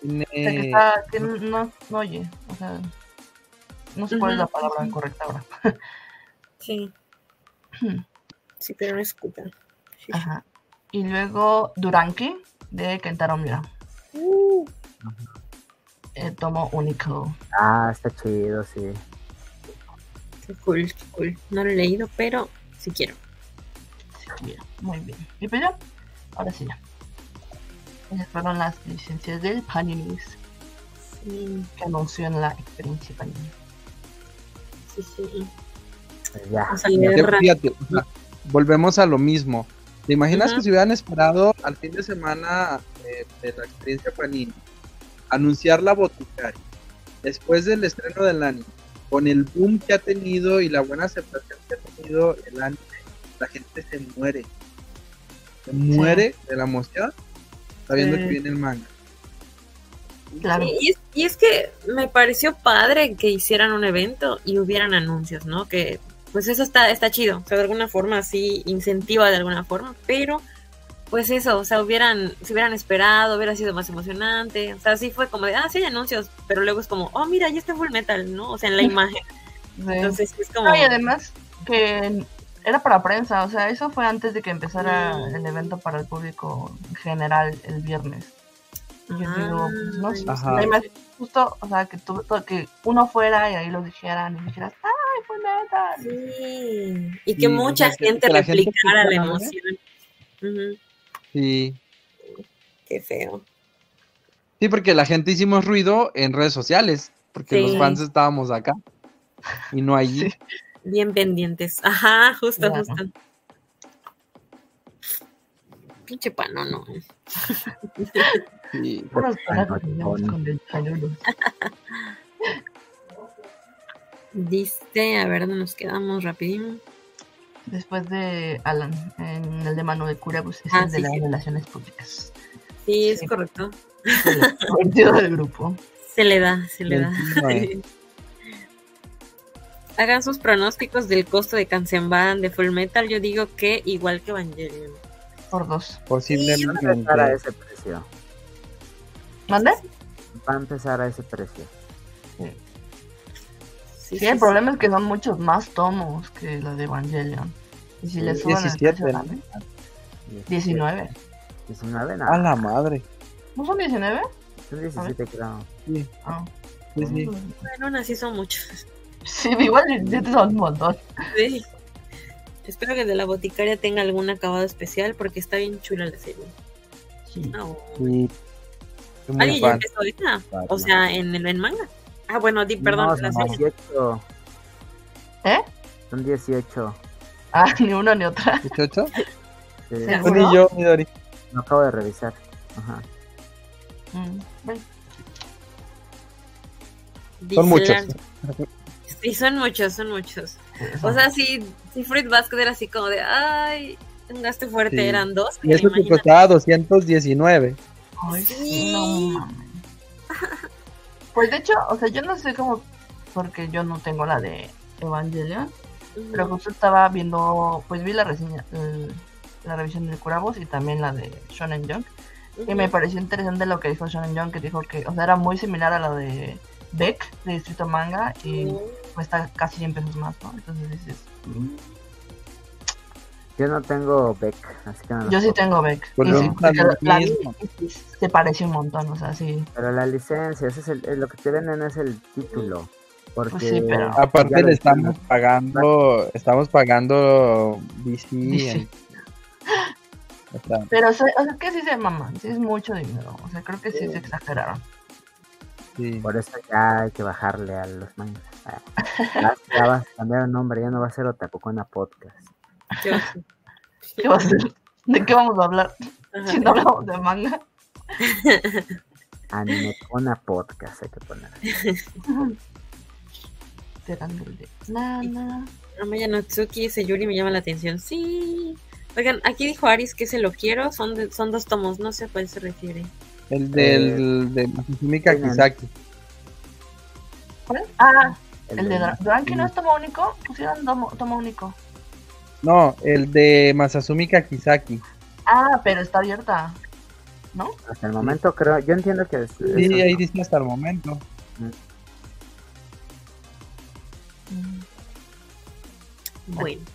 tiene O sea, que, está, que no, no oye. O sea, no sé cuál es la palabra ujú. correcta ahora. sí. Sí, pero no escucha. Sí, sí. Ajá. Y luego Duranki de Kentaro Miura. Uh, Eh, tomo único. Ah, está chido, sí. qué cool, qué cool. No lo he leído, pero sí quiero. Sí, mira, muy bien. Y pues ya, ahora sí ya. Esas fueron las licencias del Paninis Sí, que anunció en la experiencia Panini. sí, sí. Pues ya. Fíjate, volvemos a lo mismo. ¿Te imaginas que si hubieran esperado al fin de semana de la experiencia Panini anunciar la boticaria después del estreno del anime, con el boom que ha tenido y la buena aceptación que ha tenido el anime, la gente se muere. Se muere de la emoción sabiendo Sí. que viene el manga. Claro. Sí, y, es, y es que me pareció padre que hicieran un evento y hubieran anuncios, ¿no? Que pues eso está, está chido. O sea, de alguna forma sí incentiva de alguna forma, pero pues eso, o sea, hubieran, si hubieran esperado, hubiera sido más emocionante. O sea, sí fue como de, ah, sí hay anuncios, pero luego es como, oh, mira, ya está Full Metal, ¿no? O sea, en la imagen. Sí. Entonces es como... No, y además que era para prensa, o sea, eso fue antes de que empezara Mm. el evento para el público en general el viernes. Y yo digo, pues, no sé, justo, o sea, que, tú, que uno fuera y ahí lo dijeran y dijeras, ¡ay, fue metal! Sí, y que Sí, mucha o sea, que- gente que la gente replicara la emoción. Ujú, Sí. Qué feo. Sí, porque la gente hicimos ruido en redes sociales, porque Sí. los fans estábamos acá y no allí. Sí. Bien pendientes. Ajá, justo, Claro. justo. Pinche. Sí. Puros conejos no, dentaludos. Dice, a ver, ¿dónde nos quedamos rapidín? Después de Alan, en el de Manu de Curabus, es Ah, el de las sí. relaciones públicas. Sí, es Sí. correcto. El del grupo. Se le da, se le da. Hagan sus pronósticos del costo de Kansenban de Full Metal. Yo digo que igual que Evangelion. Por dos. Va a Posiblemente. empezar a ese precio. ¿Mande? Va a empezar a ese precio. Sí, Sí, el problema es que son muchos más tomos que la de Evangelion. Y si le Sí, el 17, precio ¿no? también. 19. 19, A nada. la madre. ¿No son 19? Son 17, creo. Sí, Ah. sí, sí. Bueno, aún así son muchos. Sí, igual 17 son un montón. Sí. Espero que el de la boticaria tenga algún acabado especial porque está bien chula la serie. Sí. Ah, Sí. ¿Alguien ya empezó ahorita? O sea, en el en manga. Ah, bueno, di, perdón, No, la son serie. 18. ¿Eh? Son 18. Ah, ni una ni otra. ¿18? Sí, Sí. ¿Seguro? ni yo, Midori. lo acabo de revisar. Ajá. Mm, bueno, Son muchos. la- Sí, son muchos, son muchos. O sea, si, si Fruit Basket era así como de, ay, un gasto fuerte, Sí. eran dos. Y eso te costaba 219. Ay, Sí. sí, no mames. Pues de hecho, o sea, yo no sé cómo, porque yo no tengo la de Evangelion, pero justo estaba viendo, pues vi la reseña, el- la revisión de Curabos y también la de Shonen Jump, y me pareció interesante lo que dijo Shonen Jump, que dijo que, o sea, era muy similar a la de Beck, de Distrito Manga, y cuesta casi 100 pesos más, ¿no? Entonces dices, mm, Yo no tengo Beck, así que no yo sí tengo Beck, y lo sí, la se parece un montón, o sea, sí. Pero la licencia, ese es el, es lo que te venden es el título. Porque Pues sí, pero- Aparte le estamos pagando, estamos pagando DC. DC. en- o sea, Pero, o sea, que sí se maman, sí es mucho dinero. O sea, creo que sí se exageraron. sí. Por eso ya hay que bajarle a los mangas. Ah, Ya, ya vas a cambiar el nombre, ya no va a ser Otakucona Podcast. Qué oso. ¿Qué va a ser? ¿De qué vamos a hablar? Ajá. Si no hablamos de manga. Animecona Podcast hay que poner. Tirándole. Nana. Amaya Natsuki, ese Yuri me llama la atención. Sí. Oigan, aquí dijo Aris que se lo quiero. Son, de- son dos tomos, no sé a cuál se refiere. El del de Masumi Kakizaki. ¿Cuál? Ah, el, de de- Dra- Duranki no es tomo único. Pusieron tomo, tomo único. No, el de Masasumi Kakizaki. Ah, pero está abierta. ¿No? Hasta el momento creo, yo entiendo que es, Sí, eso- ahí dice hasta el momento. Mm. Bueno.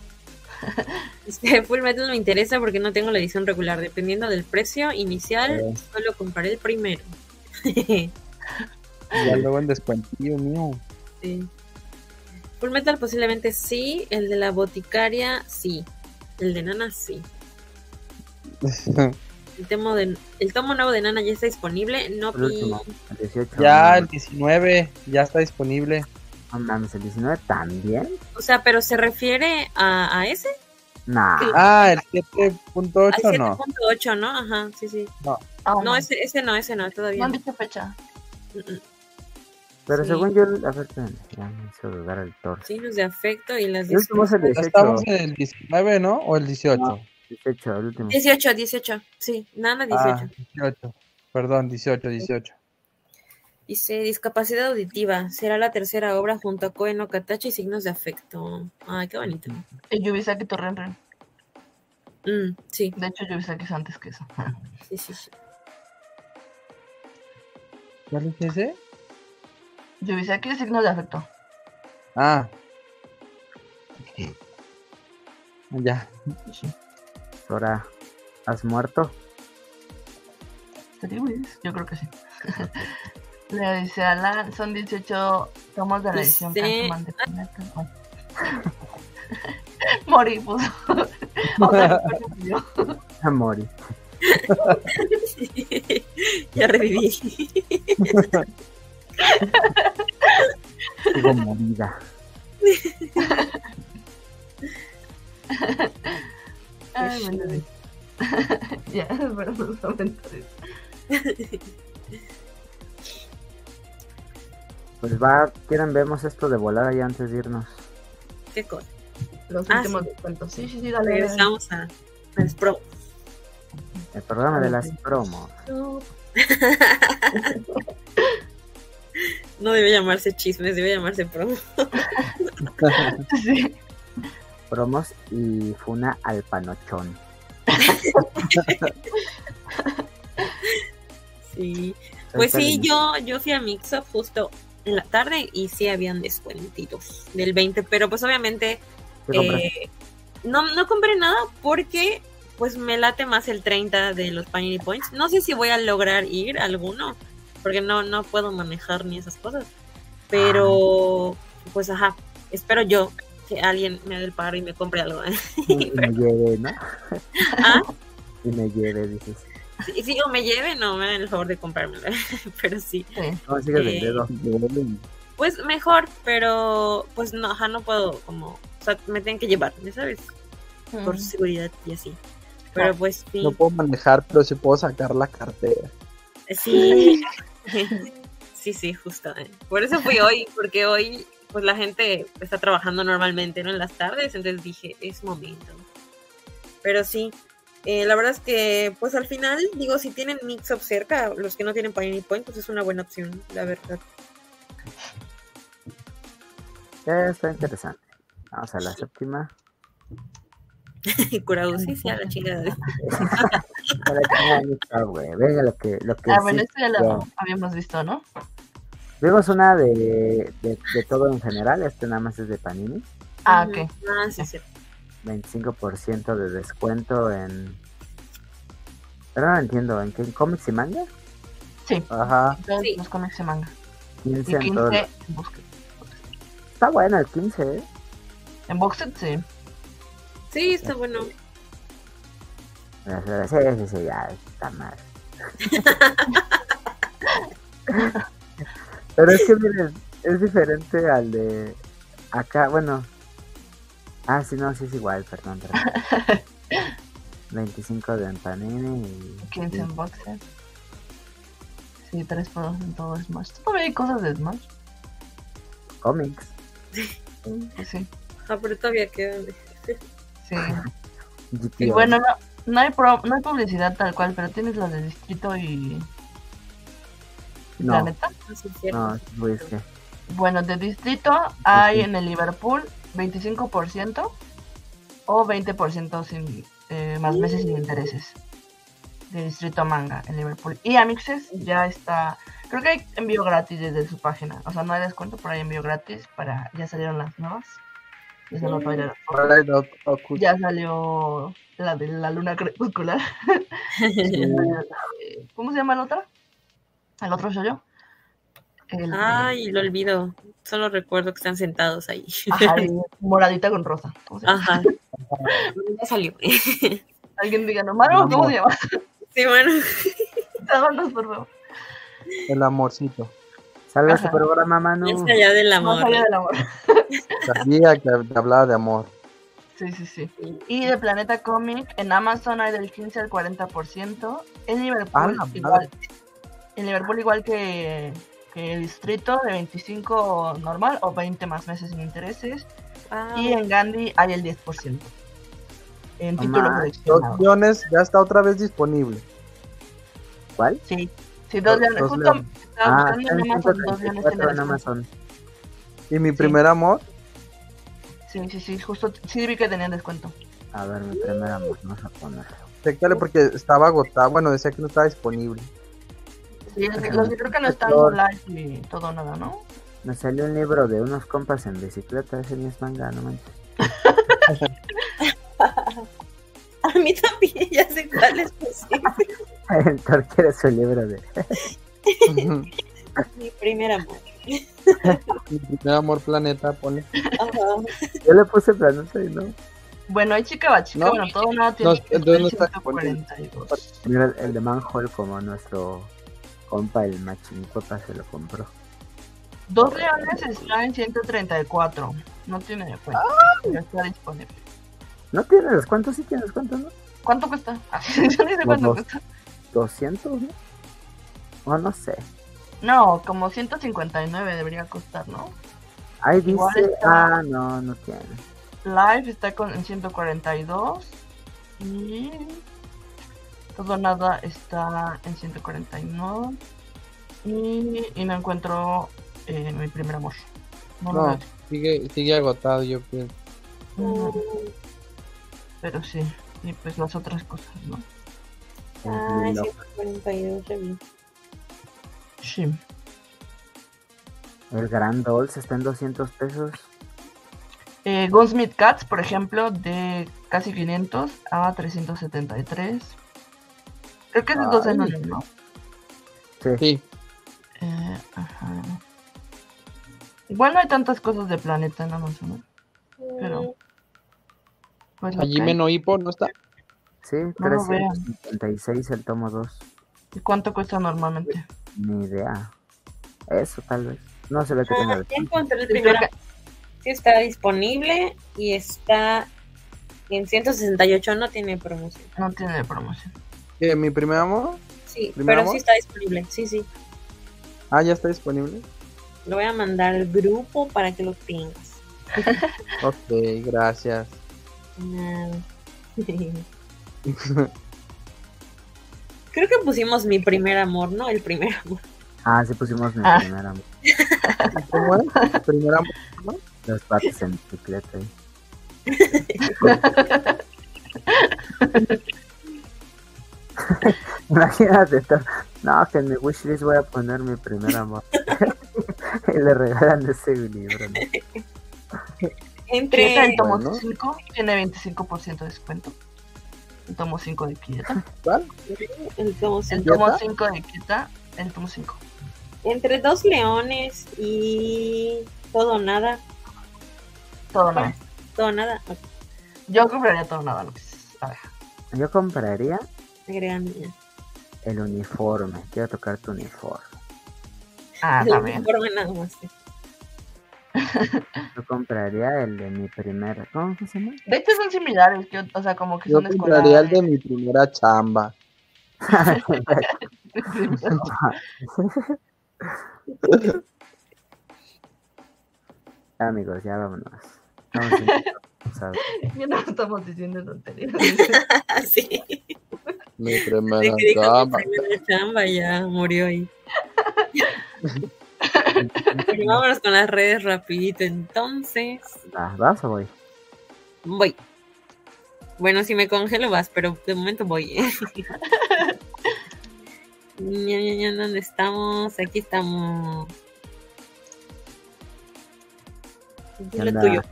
Este, Full Metal me interesa porque no tengo la edición regular. Dependiendo del precio inicial, Eh. solo compraré el primero. Ya luego el descuentillo mío. Sí. Full Metal posiblemente sí. El de la boticaria, sí. El de Nana, sí. El, tomo de, el tomo nuevo de Nana ya está disponible. No el último, el 18. ya el no, 19 ya está disponible. no mames, el 19 también. O sea, pero se refiere a, a ese. Nah, Sí. Ah, el Al 7.8 no. 7.8, ¿no? Ajá, sí, sí. Ah, No, ese, ese no, ese no, No todavía. han no. dicho fecha. Mm, mm. Pero sí. según yo, a ver, ya me hizo dudar el torso. Signos de afecto y las El último es el Ya 18. estamos en el 19, ¿no? O el 18. No. 18, el último. 18, 18. Sí, Nana 18. Ah, 18. Perdón, 18, 18. Dice discapacidad auditiva. Será la tercera obra junto a Koe no Katachi y signos de afecto. Ay, qué bonito. Y Yubisaki Torrenren. Mm, sí, De hecho, Yubisaki es antes que eso. sí, sí, sí. ¿Cuál es ese? Yubisaki es signo de afecto. Ah. Ya. Ahora, ¿has muerto? Yo creo que sí. Le dice Alan, son 18 tomos de la edición Planeta. Ay. Morí, puso. O sea, yo. Ya reviví. Sigo morida. Ay, bueno, sí. ya, espero los comentarios. Pues va, quieren vemos esto de volada ya antes de irnos. Qué cosa. Los Ah, últimos descuentos. Sí, sí, sí, dale. dale. Regresamos a, a los pro. El programa de las promos. No debe llamarse chismes, debe llamarse promo. Sí. Promos y Funa al panochón. Sí. Pues sí, yo, yo fui a Mixup justo en la tarde y sí habían descuentitos del 20, pero pues obviamente eh, no, no compré nada porque pues me late más el 30 de los Panini Points. No sé si voy a lograr ir a alguno, porque no, no puedo manejar ni esas cosas. Pero, pues ajá, espero yo que alguien me haga el paro y me compre algo. ¿eh? Y me lleve, ¿no? Ah, Y me lleve, dices. y si o me lleven o me hagan el favor de comprármelo. Pero sí, Sí. No, sigue Eh, pues mejor, pero pues no, ajá, no puedo como, o sea, me tienen que llevar, ¿ya sabes? Por seguridad y así. Pero pues sí. No puedo manejar, pero sí puedo sacar la cartera. Sí, sí, sí, justo. eh. Por eso fui hoy, porque hoy pues la gente está trabajando normalmente, ¿no? En las tardes, entonces dije, es momento. Pero sí, eh, la verdad es que pues al final, digo, si tienen Mix-Up cerca, los que no tienen Panini Point, pues es una buena opción, la verdad. Eh, está interesante. Vamos a la séptima. Y Kurao, sí, sí, a la chingada. Para que vean esto, güey. Venga, lo que, lo que Ah, sí bueno, esto ya lo habíamos visto, ¿no? Vimos una de, de, de todo en general. Este nada más es de Panini. Ah, ok. Ah, sí, sí. 25% de descuento en. Pero no entiendo, ¿en qué? ¿En cómics y manga? Sí, Ajá. Sí. los cómics de manga. 15 Y en 15 todo. en Boxed. Está bueno el 15, ¿eh? En Boxed, sí. Sí, está bueno. Sí, sí, sí, ya está mal. Pero es que miren, es diferente al de acá, bueno. Ah, sí, no, sí es igual, perdón, perdón. 25 de Panini y 15 en Boxed. Sí, 3 por 2 en todo Smash. Todavía hay cosas de Smash. cómics. Pues sí, Ah, pero todavía quedan. sí. Y bueno, no, no, hay pro- no hay publicidad tal cual, pero tienes las de Distrito y. No. Planeta. No, es que Bueno, de Distrito hay en el Liverpool 25% o 20% sin, eh, más meses sin intereses. De Distrito Manga en Liverpool. Y Amixes ya está. Creo que hay envío gratis desde su página. O sea, no hay descuento, pero hay envío gratis para. Ya salieron las nuevas. Ya salió. Ya salió la de la luna crepuscular. Eh, ¿Cómo se llama el otro? El otro soy yo. El, Ay, lo olvido. Solo recuerdo que están sentados ahí. Ajá, moradita con rosa. ¿Cómo se llama? Ajá. Ya salió. Alguien diga, no, Maro, ¿cómo se llama? Sí, bueno. Por favor. El amorcito. salva Ajá. su programa, Manu. Más allá del Más amor. allá del amor. Sabía que hablaba de amor. Sí, sí, sí. Y de Planeta Comic, en Amazon hay del 15 al 40%. En Ah, Liverpool, la igual. En Liverpool, igual que, que Distrito, de 25 normal o 20 más meses sin intereses. Ah, Y en Gandhi hay el 10%. En No títulos. Dos guiones ya está otra vez disponible. ¿Cuál? Sí, sí, dos Dos- leones. dos Justo. Estaba Ah, buscando en Amazon, todavía no tiene 134 en descuento. Amazon. Y mi primer amor, Sí, sí, sí, justo sí vi que tenían descuento. A ver, mi primer amor, vamos a ponerlo. chécale porque estaba agotado. Bueno, decía que no estaba disponible. Sí, es que- los que creo que no están Flor. live y todo nada, ¿no? Me salió un libro de unos compas en bicicleta, ese ni es manga, no manches. A mí también, ya sé cuál es posible. Thor quiere su libro de... Mi primer amor. Mi primer amor planeta, pone. Ajá. Yo le puse planeta y no. Bueno, hay chica va chica, No. bueno, todo nada tiene No, entonces no está 142. Mira, el, de Manhole como nuestro compa, el machincuepa, se lo compró. Dos leones está en 134. No tiene descuento. Ya está disponible. ¿No tiene descuento? Sí tiene descuento, ¿no? ¿Cuánto cuesta? Yo ni sé cuánto dos. cuesta. 200, ¿no? O no sé. No, como 159 debería costar, ¿no? Ahí dice... Igual está- Ah, no, no tiene. Live está con, en 142. Y todo nada está en 149. Y, y no encuentro eh, mi primer amor. No sigue, sigue agotado, yo creo. Ujú, Pero sí. Y pues las otras cosas, ¿no? Ah, El, 142, ya vi. Sí. el Grand Dolls está en 200 pesos. Eh, Gunsmith Cats, por ejemplo, de casi 500 a 373. Creo que es de 12 Ay. en uno, ¿no? Sí. Sí, Eh, ajá. Igual no hay tantas cosas de planeta en Amazon, ¿no? Pero- Pues allí que hay. Meno Hippo no está. Sí, No lo veo. 356 el tomo 2. ¿Y cuánto cuesta normalmente? Ni idea. Eso tal vez. No se ve que tenga Ah, ya descuento. encontré el Sí, está disponible y está en 168, no tiene promoción. No tiene promoción. ¿Qué, ¿Mi primer amor? Sí, ¿Primer pero amor? sí está disponible. Sí, sí. Ah, ya está disponible. Lo voy a mandar al grupo para que lo tengas. Ok, gracias. Nada. Creo que pusimos mi primer amor, ¿no? El primer amor. Ah, sí pusimos mi Ah. primer amor. ¿Cómo es? Primer amor. Los patos en bicicleta ahí. Imagínate, no, que en mi wishlist voy a poner mi primer amor. y le regalan ese libro. ¿no? Entre en tomo Bueno. 5 tiene 25% de descuento. El tomo 5 de Kieta. ¿Cuál? el tomo El cinco. tomo 5 de Kieta, el tomo 5. entre dos leones y todo nada. Todo no. Todo nada. Ok, Yo compraría todo nada, Luis. A ver. Yo compraría el uniforme. Quiero tocar tu uniforme. Ah, El también. uniforme nada más. Yo compraría el de mi primer. ¿Cómo se llama? De hecho son similares, que, o sea, como que Yo son compraría el de escolares. mi primera chamba. Amigos, ya vámonos. Vamos a- ¿sabes? Ya no estamos diciendo tonterías. sí. Mi primera chamba. mi primera chamba ya murió ahí. Pero vámonos con las redes rapidito. Entonces, Ah, ¿Vas o voy? voy. Bueno, si me congelo vas, pero de momento voy. Ña, ¿Dónde estamos? Aquí estamos. Tuyo.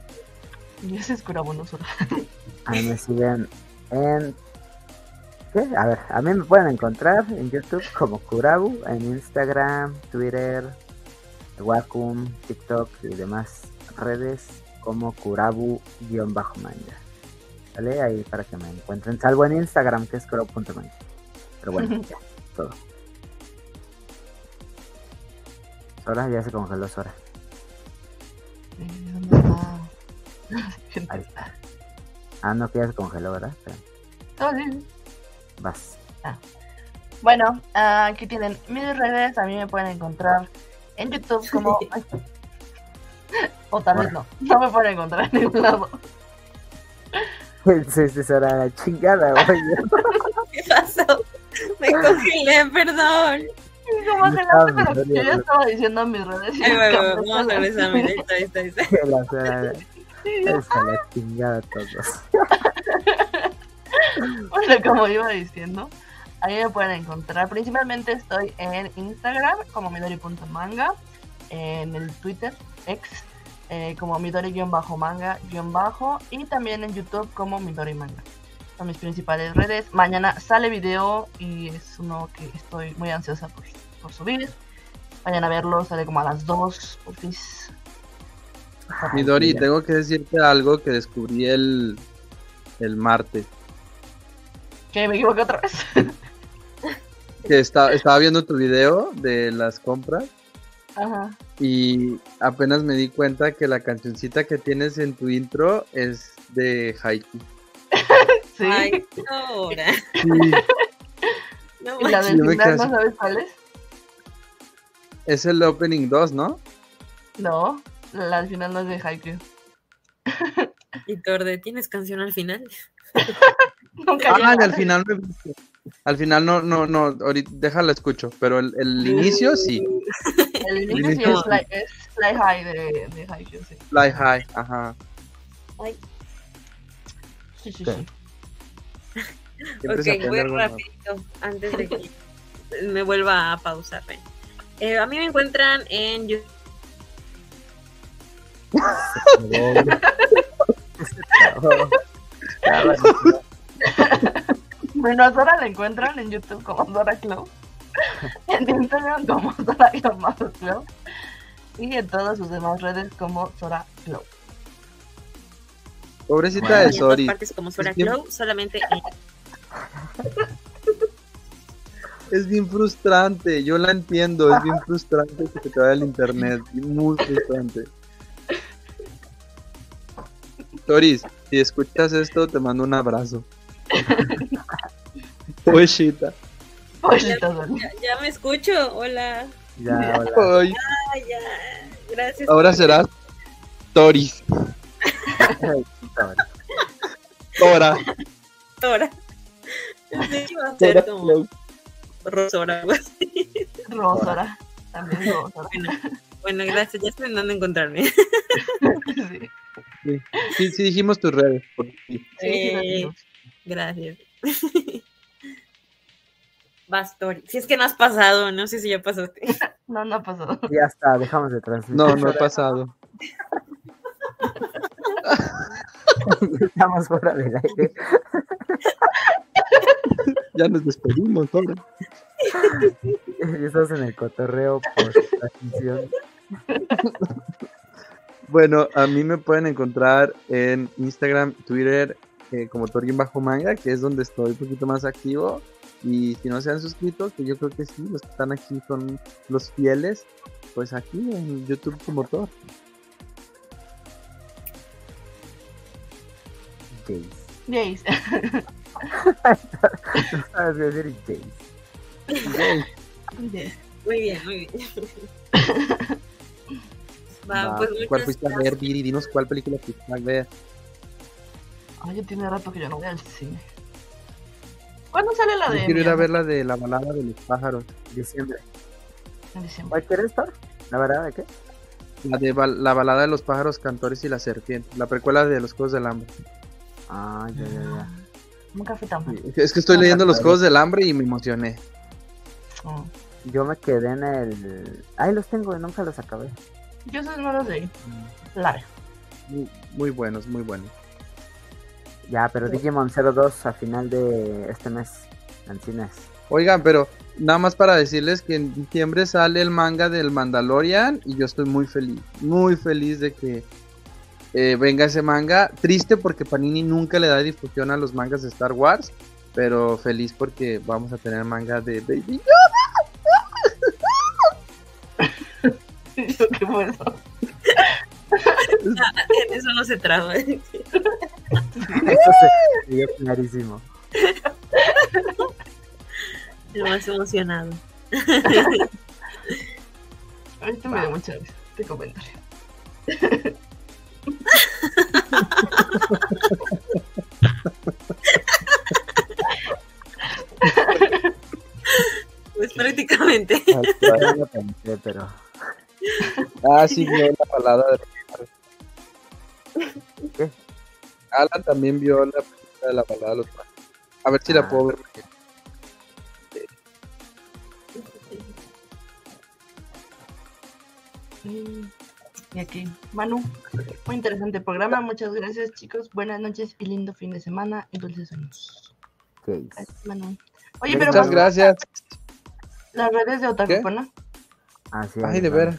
Y ese es Curabonosura. Ahí me siguen en. ¿Qué? A ver, a mí me pueden encontrar en YouTube como Kurabu, en Instagram, Twitter, Wacom, TikTok y demás redes como Kurabu-manga. ¿Vale? Ahí para que me encuentren. Salvo en Instagram, que es kurabu.manga. Pero bueno, ya, todo. Sora, ya se congeló Sora. Eh. Ahí está. Ah, no, que ya se congeló, ¿verdad? Todo bien. Vas. Bueno, ah, aquí tienen mis redes. A mí me pueden encontrar en YouTube como. Ay. O tal vez no. No me pueden encontrar en ningún lado. Sí, sí, Sora, la chingada, oye. ¿Qué pasó? Me congelé, perdón. como No estaba adelante, pero yo ya estaba diciendo mis redes. y Ahí va, ahí va, cambiaste vamos a regresar, mira, ahí está, ahí está, ahí está. La suena- Esa la chingada a todos. Bueno, como iba diciendo, ahí me pueden encontrar. Principalmente estoy en Instagram como midori.manga, en el Twitter, ex, eh, como midori-manga-bajo, y también en YouTube como midori manga. Son mis principales redes. Mañana sale video y es uno que estoy muy ansiosa por, por subir. Vayan a verlo, sale como a las 2, porfis. Midori, tengo que decirte algo que descubrí el, el martes. Que me equivoqué otra vez. Que está- estaba viendo tu video de las compras Ajá. y apenas me di cuenta que la cancioncita que tienes en tu intro es de Haiku. Sí. Ay, ahora. Sí, No, y la del final, ¿no sabes cuál es? es el opening 2, ¿no? No, la al final no es de Haikyuu. Y Torde, ¿tienes canción al final? Nunca Ah, al final me- Al final no, no, no, ahorita déjala escucho, pero el, el inicio sí, El inicio sí inicio. es Fly, es Fly High de, de Haikyuu, sí. Fly High, ajá. Ay, Sí, sí, Ok. sí. Ok, voy rapidito antes de que me vuelva a pausar. Eh, a mí me encuentran en YouTube. Bueno, a Dora la encuentran en YouTube como Dora Club. En Instagram como Dora Club. Y en todas sus demás redes como Dora Club. Pobrecita Bueno. de y en todas Sori. partes como Sora Es bien- Glow, solamente en Es bien frustrante, yo la entiendo, es bien frustrante que se te vaya el internet, muy frustrante. Toris, si escuchas esto, te mando un abrazo. Pollita Dora. Ya, ya me escucho, hola. Ya, hola. Ay, Ay, ya. Gracias. ahora serás Toris, Tora, Tora. Que iba a ser como. Rosora, algo así. Rosora. También Rosora. Bueno, bueno, gracias. Ya estoy en dónde encontrarme. Sí, Sí, sí dijimos tus redes. por ti. sí, sí, Eh. Gracias. Vas, Tori. Si es que no has pasado, no sé si ya pasaste. No, no ha pasado. Ya está, dejamos de transmitir. No, no he pasado. Estamos fuera del aire. Ya nos despedimos, ahora. Estás en el cotorreo por transmisión. Bueno, a mí me pueden encontrar en Instagram, Twitter, eh, como Torguin Bajo Manga, que es donde estoy un poquito más activo. Y si no se han suscrito, que yo creo que sí, los que están aquí son los fieles, pues aquí en YouTube como Tor. Jace. Jace. No sabes qué decir Jace. Muy bien, muy bien. Va, Va, pues ¿Cuál fuiste a ver, Viri? Dinos cuál película fuiste a ver. Ay, ya tiene rato que yo no voy al cine. ¿Cuándo sale la Yo de quiero ir a ver la de la balada de los pájaros. Diciembre. En diciembre. ¿Cuál quieres, Thor? ¿La verdad de qué? La de la balada de los pájaros, cantores y la serpiente. La precuela de los Juegos del Hambre. Ah, ya, ya, ya. Nunca fui tan fan. Es que estoy leyendo los. Juegos del Hambre y me emocioné. Oh. Yo me quedé en el. Ay, los tengo, nunca los acabé. Yo soy no los leí. Lara. Muy, muy buenos, muy buenos. Ya, pero Digimon 02 a final de este mes en cines. Oigan, pero nada más para decirles que en diciembre sale el manga del Mandalorian y yo estoy muy feliz, muy feliz de que eh, venga ese manga. Triste porque Panini nunca le da difusión a los mangas de Star Wars, pero feliz porque vamos a tener manga de Baby ¿Qué fue eso? En eso no se traba. Eso se vio clarísimo. Lo más emocionado. Ahorita me dio mucha risa este comentario. Pues prácticamente. Pero Ah, sí, la balada de. Alan también vio la película de la balada de los pájaros. A ver si la Ah. puedo ver. Y aquí, Manu, muy interesante programa. Muchas gracias, chicos. Buenas noches y lindo fin de semana y dulces sueños. Gracias, Manu. Oye, pero Muchas Manu, gracias. las redes de Otakupona. Así Ay, es, de ¿no? veras.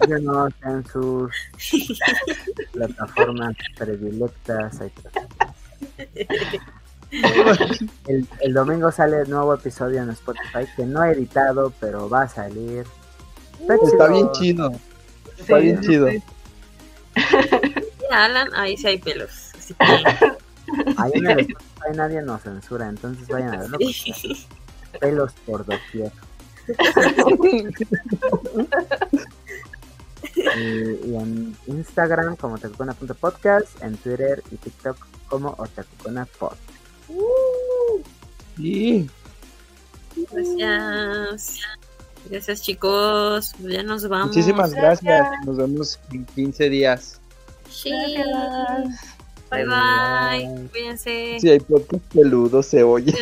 Síguenos en sus plataformas predilectas. ahí. El, el domingo sale el nuevo episodio en Spotify que no he editado, pero va a salir. Está bien chido. Está Sí, bien chido. sí. Alan, ahí sí hay pelos. Así que. Ahí en el Spotify nadie nos censura, entonces vayan a verlo. Pelos por doquier. y, y en Instagram como otakucona.podcast, en Twitter y TikTok como otakuconapod. Sí. Gracias. Gracias, chicos. Pues Ya nos vamos. Muchísimas gracias. Nos vemos en 15 días. Sí. Gracias. Bye bye. Cuídense. Si hay podcast peludo, se oye.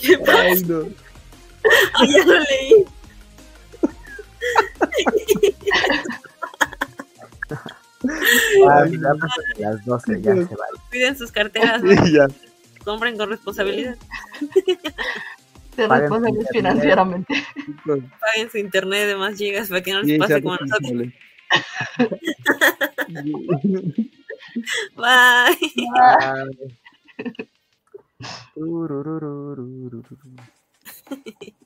¿Qué pasa? Ay, no. Ya lo leí. Ah, las 12, ya se va. Cuiden sus carteras. Sí, ya. Compren con responsabilidad. Paguen responsables financieramente. Paguen su internet de más gigas para que no les pase como a nosotros. Bye. Bye.